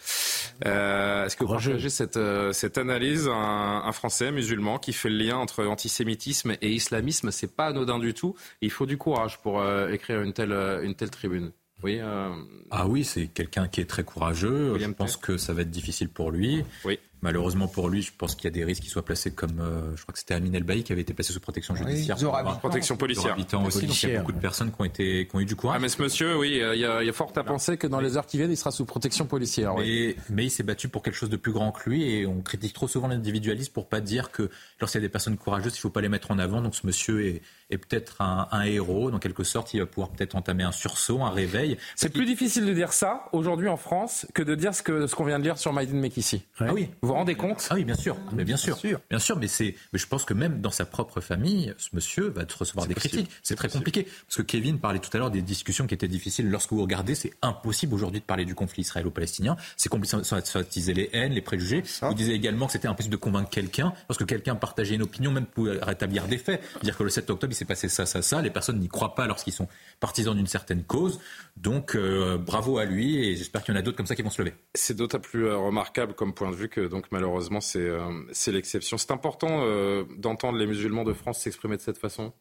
Euh, Est-ce que vous partagez cette, euh, cette analyse? Un, un Français musulman qui fait le lien entre antisémitisme et islamisme C'est pas anodin du tout. Il faut du courage pour euh, écrire une telle, une telle tribune. Oui, euh... Ah oui, c'est quelqu'un qui est très courageux. William je pense que ça va être difficile pour lui. Oui. Malheureusement pour lui, je pense qu'il y a des risques qu'il soit placé comme, euh, je crois que c'était Amin El Bailly qui avait été placé sous protection judiciaire. Oui, protection policière. Aussi, donc il y a beaucoup de personnes qui ont, été, qui ont eu du courage. Ah mais ce monsieur, oui, il y a, il y a fort à penser que dans les heures qui viennent, il sera sous protection policière. Mais, oui. mais il s'est battu pour quelque chose de plus grand que lui et on critique trop souvent l'individualisme pour pas dire que lorsqu'il y a des personnes courageuses, il faut pas les mettre en avant. Donc ce monsieur est, est peut-être un, un, héros, dans quelque sorte, il va pouvoir peut-être entamer un sursaut, un réveil. C'est plus difficile de dire ça aujourd'hui en France que de dire ce que ce qu'on vient de lire sur Maïdine Mekissi. Ah oui. Vous vous rendez compte? Ah oui, bien sûr. Mais bien sûr. Bien sûr, bien sûr mais, c'est, mais je pense que même dans sa propre famille, ce monsieur va recevoir des critiques. C'est très possible. compliqué. Parce que Kevin parlait tout à l'heure des discussions qui étaient difficiles. Lorsque vous regardez, c'est impossible aujourd'hui de parler du conflit israélo-palestinien. C'est compliqué de s'attiser les haines, les préjugés. Vous disiez également que c'était impossible de convaincre quelqu'un, parce que quelqu'un partageait une opinion, même pour rétablir des faits. Dire que le 7 octobre, il s'est passé ça, ça, ça. Les personnes n'y croient pas lorsqu'ils sont partisans d'une certaine cause. Donc, euh, bravo à lui et j'espère qu'il y en a d'autres comme ça qui vont se lever. C'est d'autant plus euh, remarquable comme point de vue que, donc, malheureusement, c'est euh, c'est l'exception. C'est important euh, d'entendre les musulmans de France s'exprimer de cette façon?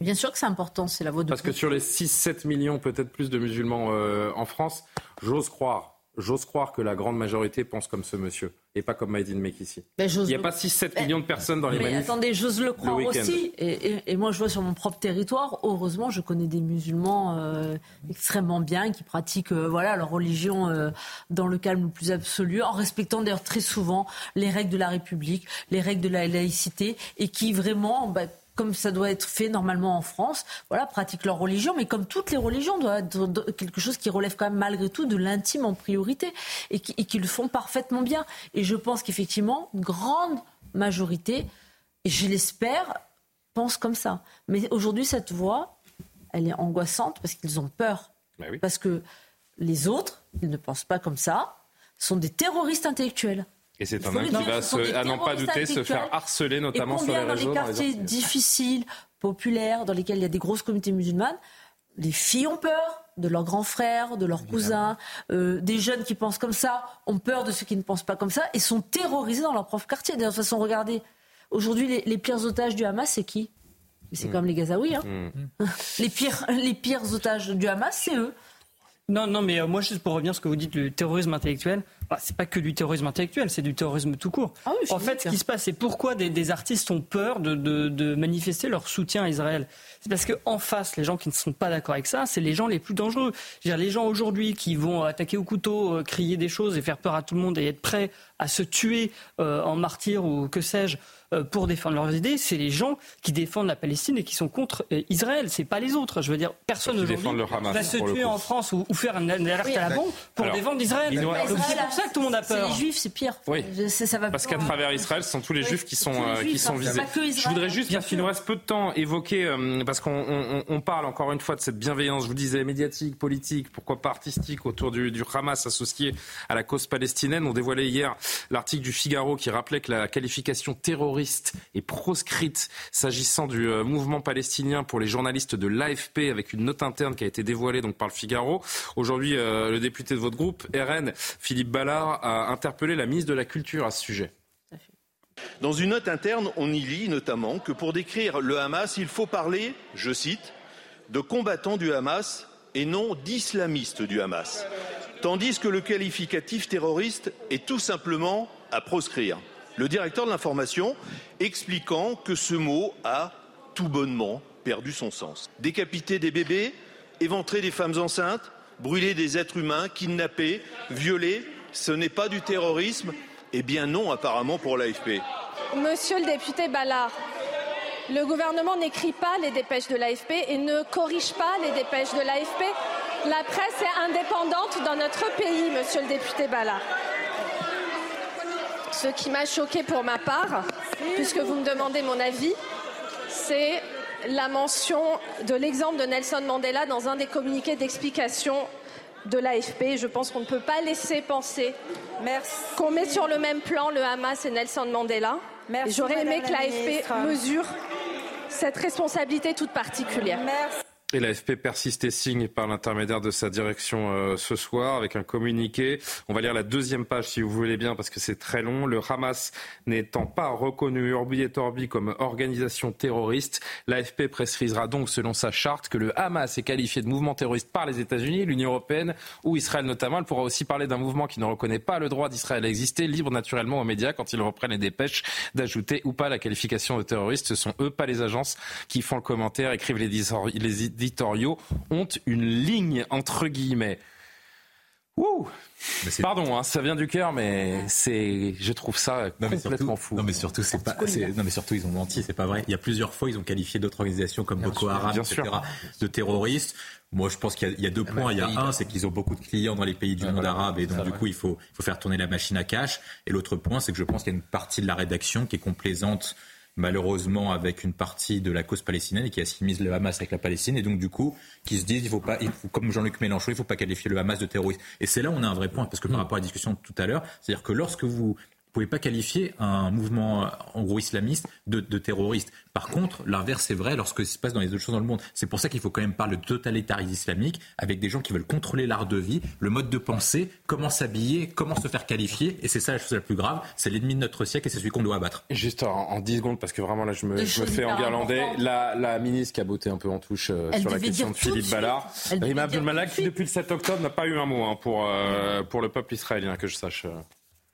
Bien sûr que c'est important, c'est la voix de Parce que sur les 6-7 millions, peut-être plus de musulmans euh, en France, j'ose croire, j'ose croire que la grande majorité pense comme ce monsieur et pas comme Maïdine Mekissi. Ben, Il n'y a pas 6-7 millions de personnes dans les mais manifs. Attendez, j'ose le croire le aussi. Et, et, et, moi, je vois sur mon propre territoire, heureusement, je connais des musulmans euh, extrêmement bien qui pratiquent euh, voilà, leur religion euh, dans le calme le plus absolu, en respectant d'ailleurs très souvent les règles de la République, les règles de la laïcité, et qui vraiment... Bah, comme ça doit être fait normalement en France, voilà, pratiquent leur religion, mais comme toutes les religions, doit être quelque chose qui relève quand même malgré tout de l'intime en priorité et qui, et qui, le font parfaitement bien. Et je pense qu'effectivement, une grande majorité, et je l'espère, pense comme ça. Mais aujourd'hui, cette voix, elle est angoissante parce qu'ils ont peur. Bah oui. Parce que les autres, ils ne pensent pas comme ça, sont des terroristes intellectuels. Et c'est un homme qui va, se, à n'en pas douter, se faire harceler, notamment sur les réseaux. Dans les dans les quartiers difficiles, populaires, dans lesquels il y a des grosses communautés musulmanes, les filles ont peur de leurs grands frères, de leurs cousins, euh, des jeunes qui pensent comme ça ont peur de ceux qui ne pensent pas comme ça et sont terrorisés dans leur propre quartier. De toute façon, regardez, aujourd'hui, les, les pires otages du Hamas, c'est qui? C'est Mm. quand même les Gazaouis. Hein. Mm. les, pires, les pires otages du Hamas, c'est eux. Non, non, mais euh, moi, juste pour revenir à ce que vous dites, le terrorisme intellectuel, bah, c'est pas que du terrorisme intellectuel, c'est du terrorisme tout court. Ah en fait, ce qui se passe, c'est pourquoi des, des artistes ont peur de, de- de manifester leur soutien à Israël. C'est parce qu'en face, les gens qui ne sont pas d'accord avec ça, c'est les gens les plus dangereux. Je veux dire, les gens aujourd'hui qui vont attaquer au couteau, euh, crier des choses et faire peur à tout le monde et être prêts à se tuer euh, en martyr ou que sais-je pour défendre leurs idées, c'est les gens qui défendent la Palestine et qui sont contre euh, Israël. C'est pas les autres. Je veux dire, personne aujourd'hui va se tuer coup. en France ou, ou faire une alerte Oui. à la bombe pour Alors, défendre Israël. C'est pour ça que tout le monde a peur. les juifs, c'est pire. Oui. Je- c'est- ça va Parce qu'à travers Israël, ce sont tous les Oui, juifs qui sont, euh, juifs, qui sont visés. Je voudrais juste, parce qu'il nous reste peu de temps, évoquer, euh, parce qu'on on- on- on parle encore une fois de cette bienveillance, je vous disais, médiatique, politique, pourquoi pas artistique, autour du, du Hamas associé à la cause palestinienne. On dévoilait hier l'article du Figaro qui rappelait que la qualification terroriste est proscrite s'agissant du euh, mouvement palestinien pour les journalistes de l'AFP avec une note interne qui a été dévoilée donc par le Figaro. Aujourd'hui, euh, le député de votre groupe, RN, Philippe Ballard, a interpellé la ministre de la Culture à ce sujet. Dans une note interne, on y lit notamment que pour décrire le Hamas, il faut parler, je cite, de combattants du Hamas et non d'islamistes du Hamas, tandis que le qualificatif terroriste est tout simplement à proscrire. Le directeur de l'information expliquant que ce mot a tout bonnement perdu son sens. Décapiter des bébés, éventrer des femmes enceintes, brûler des êtres humains, kidnapper, violer, ce n'est pas du terrorisme Eh bien non, apparemment, pour l'AFP. Monsieur le député Ballard, le gouvernement n'écrit pas les dépêches de l'AFP et ne corrige pas les dépêches de l'AFP. La presse est indépendante dans notre pays, monsieur le député Ballard. Ce qui m'a choqué pour ma part, puisque vous me demandez mon avis, c'est la mention de l'exemple de Nelson Mandela dans un des communiqués d'explication de l'AFP. Je pense qu'on ne peut pas laisser penser qu'on met sur le même plan le Hamas et Nelson Mandela. Merci, J'aurais aimé Madame que la l'AFP mesure cette responsabilité toute particulière. Et l'AFP persiste et signe par l'intermédiaire de sa direction euh, ce soir avec un communiqué. On va lire la deuxième page si vous voulez bien parce que c'est très long. Le Hamas n'étant pas reconnu Urbi et Orbi comme organisation terroriste, l'AFP précisera donc selon sa charte que le Hamas est qualifié de mouvement terroriste par les États-Unis, l'Union européenne ou Israël notamment. Elle pourra aussi parler d'un mouvement qui ne reconnaît pas le droit d'Israël à exister, libre naturellement aux médias quand ils reprennent les dépêches d'ajouter ou pas la qualification de terroriste. Ce sont eux, pas les agences, qui font le commentaire, écrivent les les éditoriaux, ont une ligne entre guillemets. Ouh. Pardon, hein, ça vient du cœur, mais c'est, je trouve ça Non complètement surtout, fou. non mais surtout c'est pas c'est- non mais surtout ils ont menti c'est pas vrai. Il y a plusieurs fois ils ont qualifié d'autres organisations comme Boko sûr, Haram bien etc. sûr. de terroristes. Moi je pense qu'il y a- il y, a deux points. Il y a un c'est qu'ils ont beaucoup de clients dans les pays du monde arabe et donc du coup il faut il faut faire tourner la machine à cash. Et l'autre point c'est que je pense qu'il y a une partie de la rédaction qui est complaisante malheureusement avec une partie de la cause palestinienne et qui assimile le Hamas avec la Palestine. Et donc du coup qui se disent il faut pas il faut- comme Jean-Luc Mélenchon il faut pas qualifier le Hamas de terroriste. Et c'est là où on a un vrai point parce que par rapport à la discussion de tout à l'heure c'est-à-dire que lorsque vous vous pouvez pas qualifier un mouvement euh, en gros islamiste de, de terroriste. Par contre, l'inverse est vrai lorsque ça se passe dans les autres choses dans le monde. C'est pour ça qu'il faut quand même parler de totalitarisme islamique avec des gens qui veulent contrôler l'art de vie, le mode de pensée, comment s'habiller, comment se faire qualifier. Et c'est ça la chose la plus grave. C'est l'ennemi de notre siècle et c'est celui qu'on doit abattre. Juste en, en 10 secondes, parce que vraiment là je me, je fais enguirlander. importantes. La, la ministre qui a botté un peu en touche euh, sur la question de Philippe. Ballard. Rima Abdulmalak, qui depuis le 7 octobre n'a pas eu un mot hein, pour, euh, pour le peuple israélien, que je sache.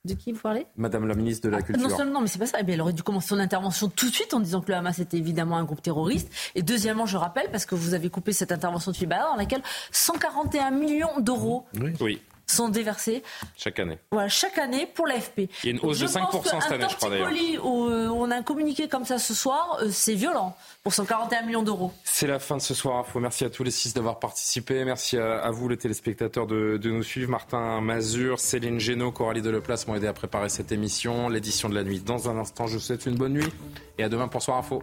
De qui vous parlez Madame la ministre de la Culture. Non seulement, mais c'est pas ça. Eh bien, elle aurait dû commencer son intervention tout de suite en disant que le Hamas était évidemment un groupe terroriste. Et deuxièmement, je rappelle, parce que vous avez coupé cette intervention de Fibala, dans laquelle 141 millions d'euros Oui. Sont déversés chaque année. voilà, chaque année pour l'AFP. Il y a une hausse de 5% cette année, je crois, d'ailleurs. Euh, on a un communiqué comme ça ce soir, euh, c'est violent pour 141 millions d'euros. C'est la fin de ce soir info. Merci à tous les six d'avoir participé. Merci à, à vous, les téléspectateurs, de, de nous suivre. Martin Mazur, Céline Génaud, Coralie Deleplace m'ont aidé à préparer cette émission. L'édition de la nuit dans un instant. Je vous souhaite une bonne nuit et à demain pour Soir Info.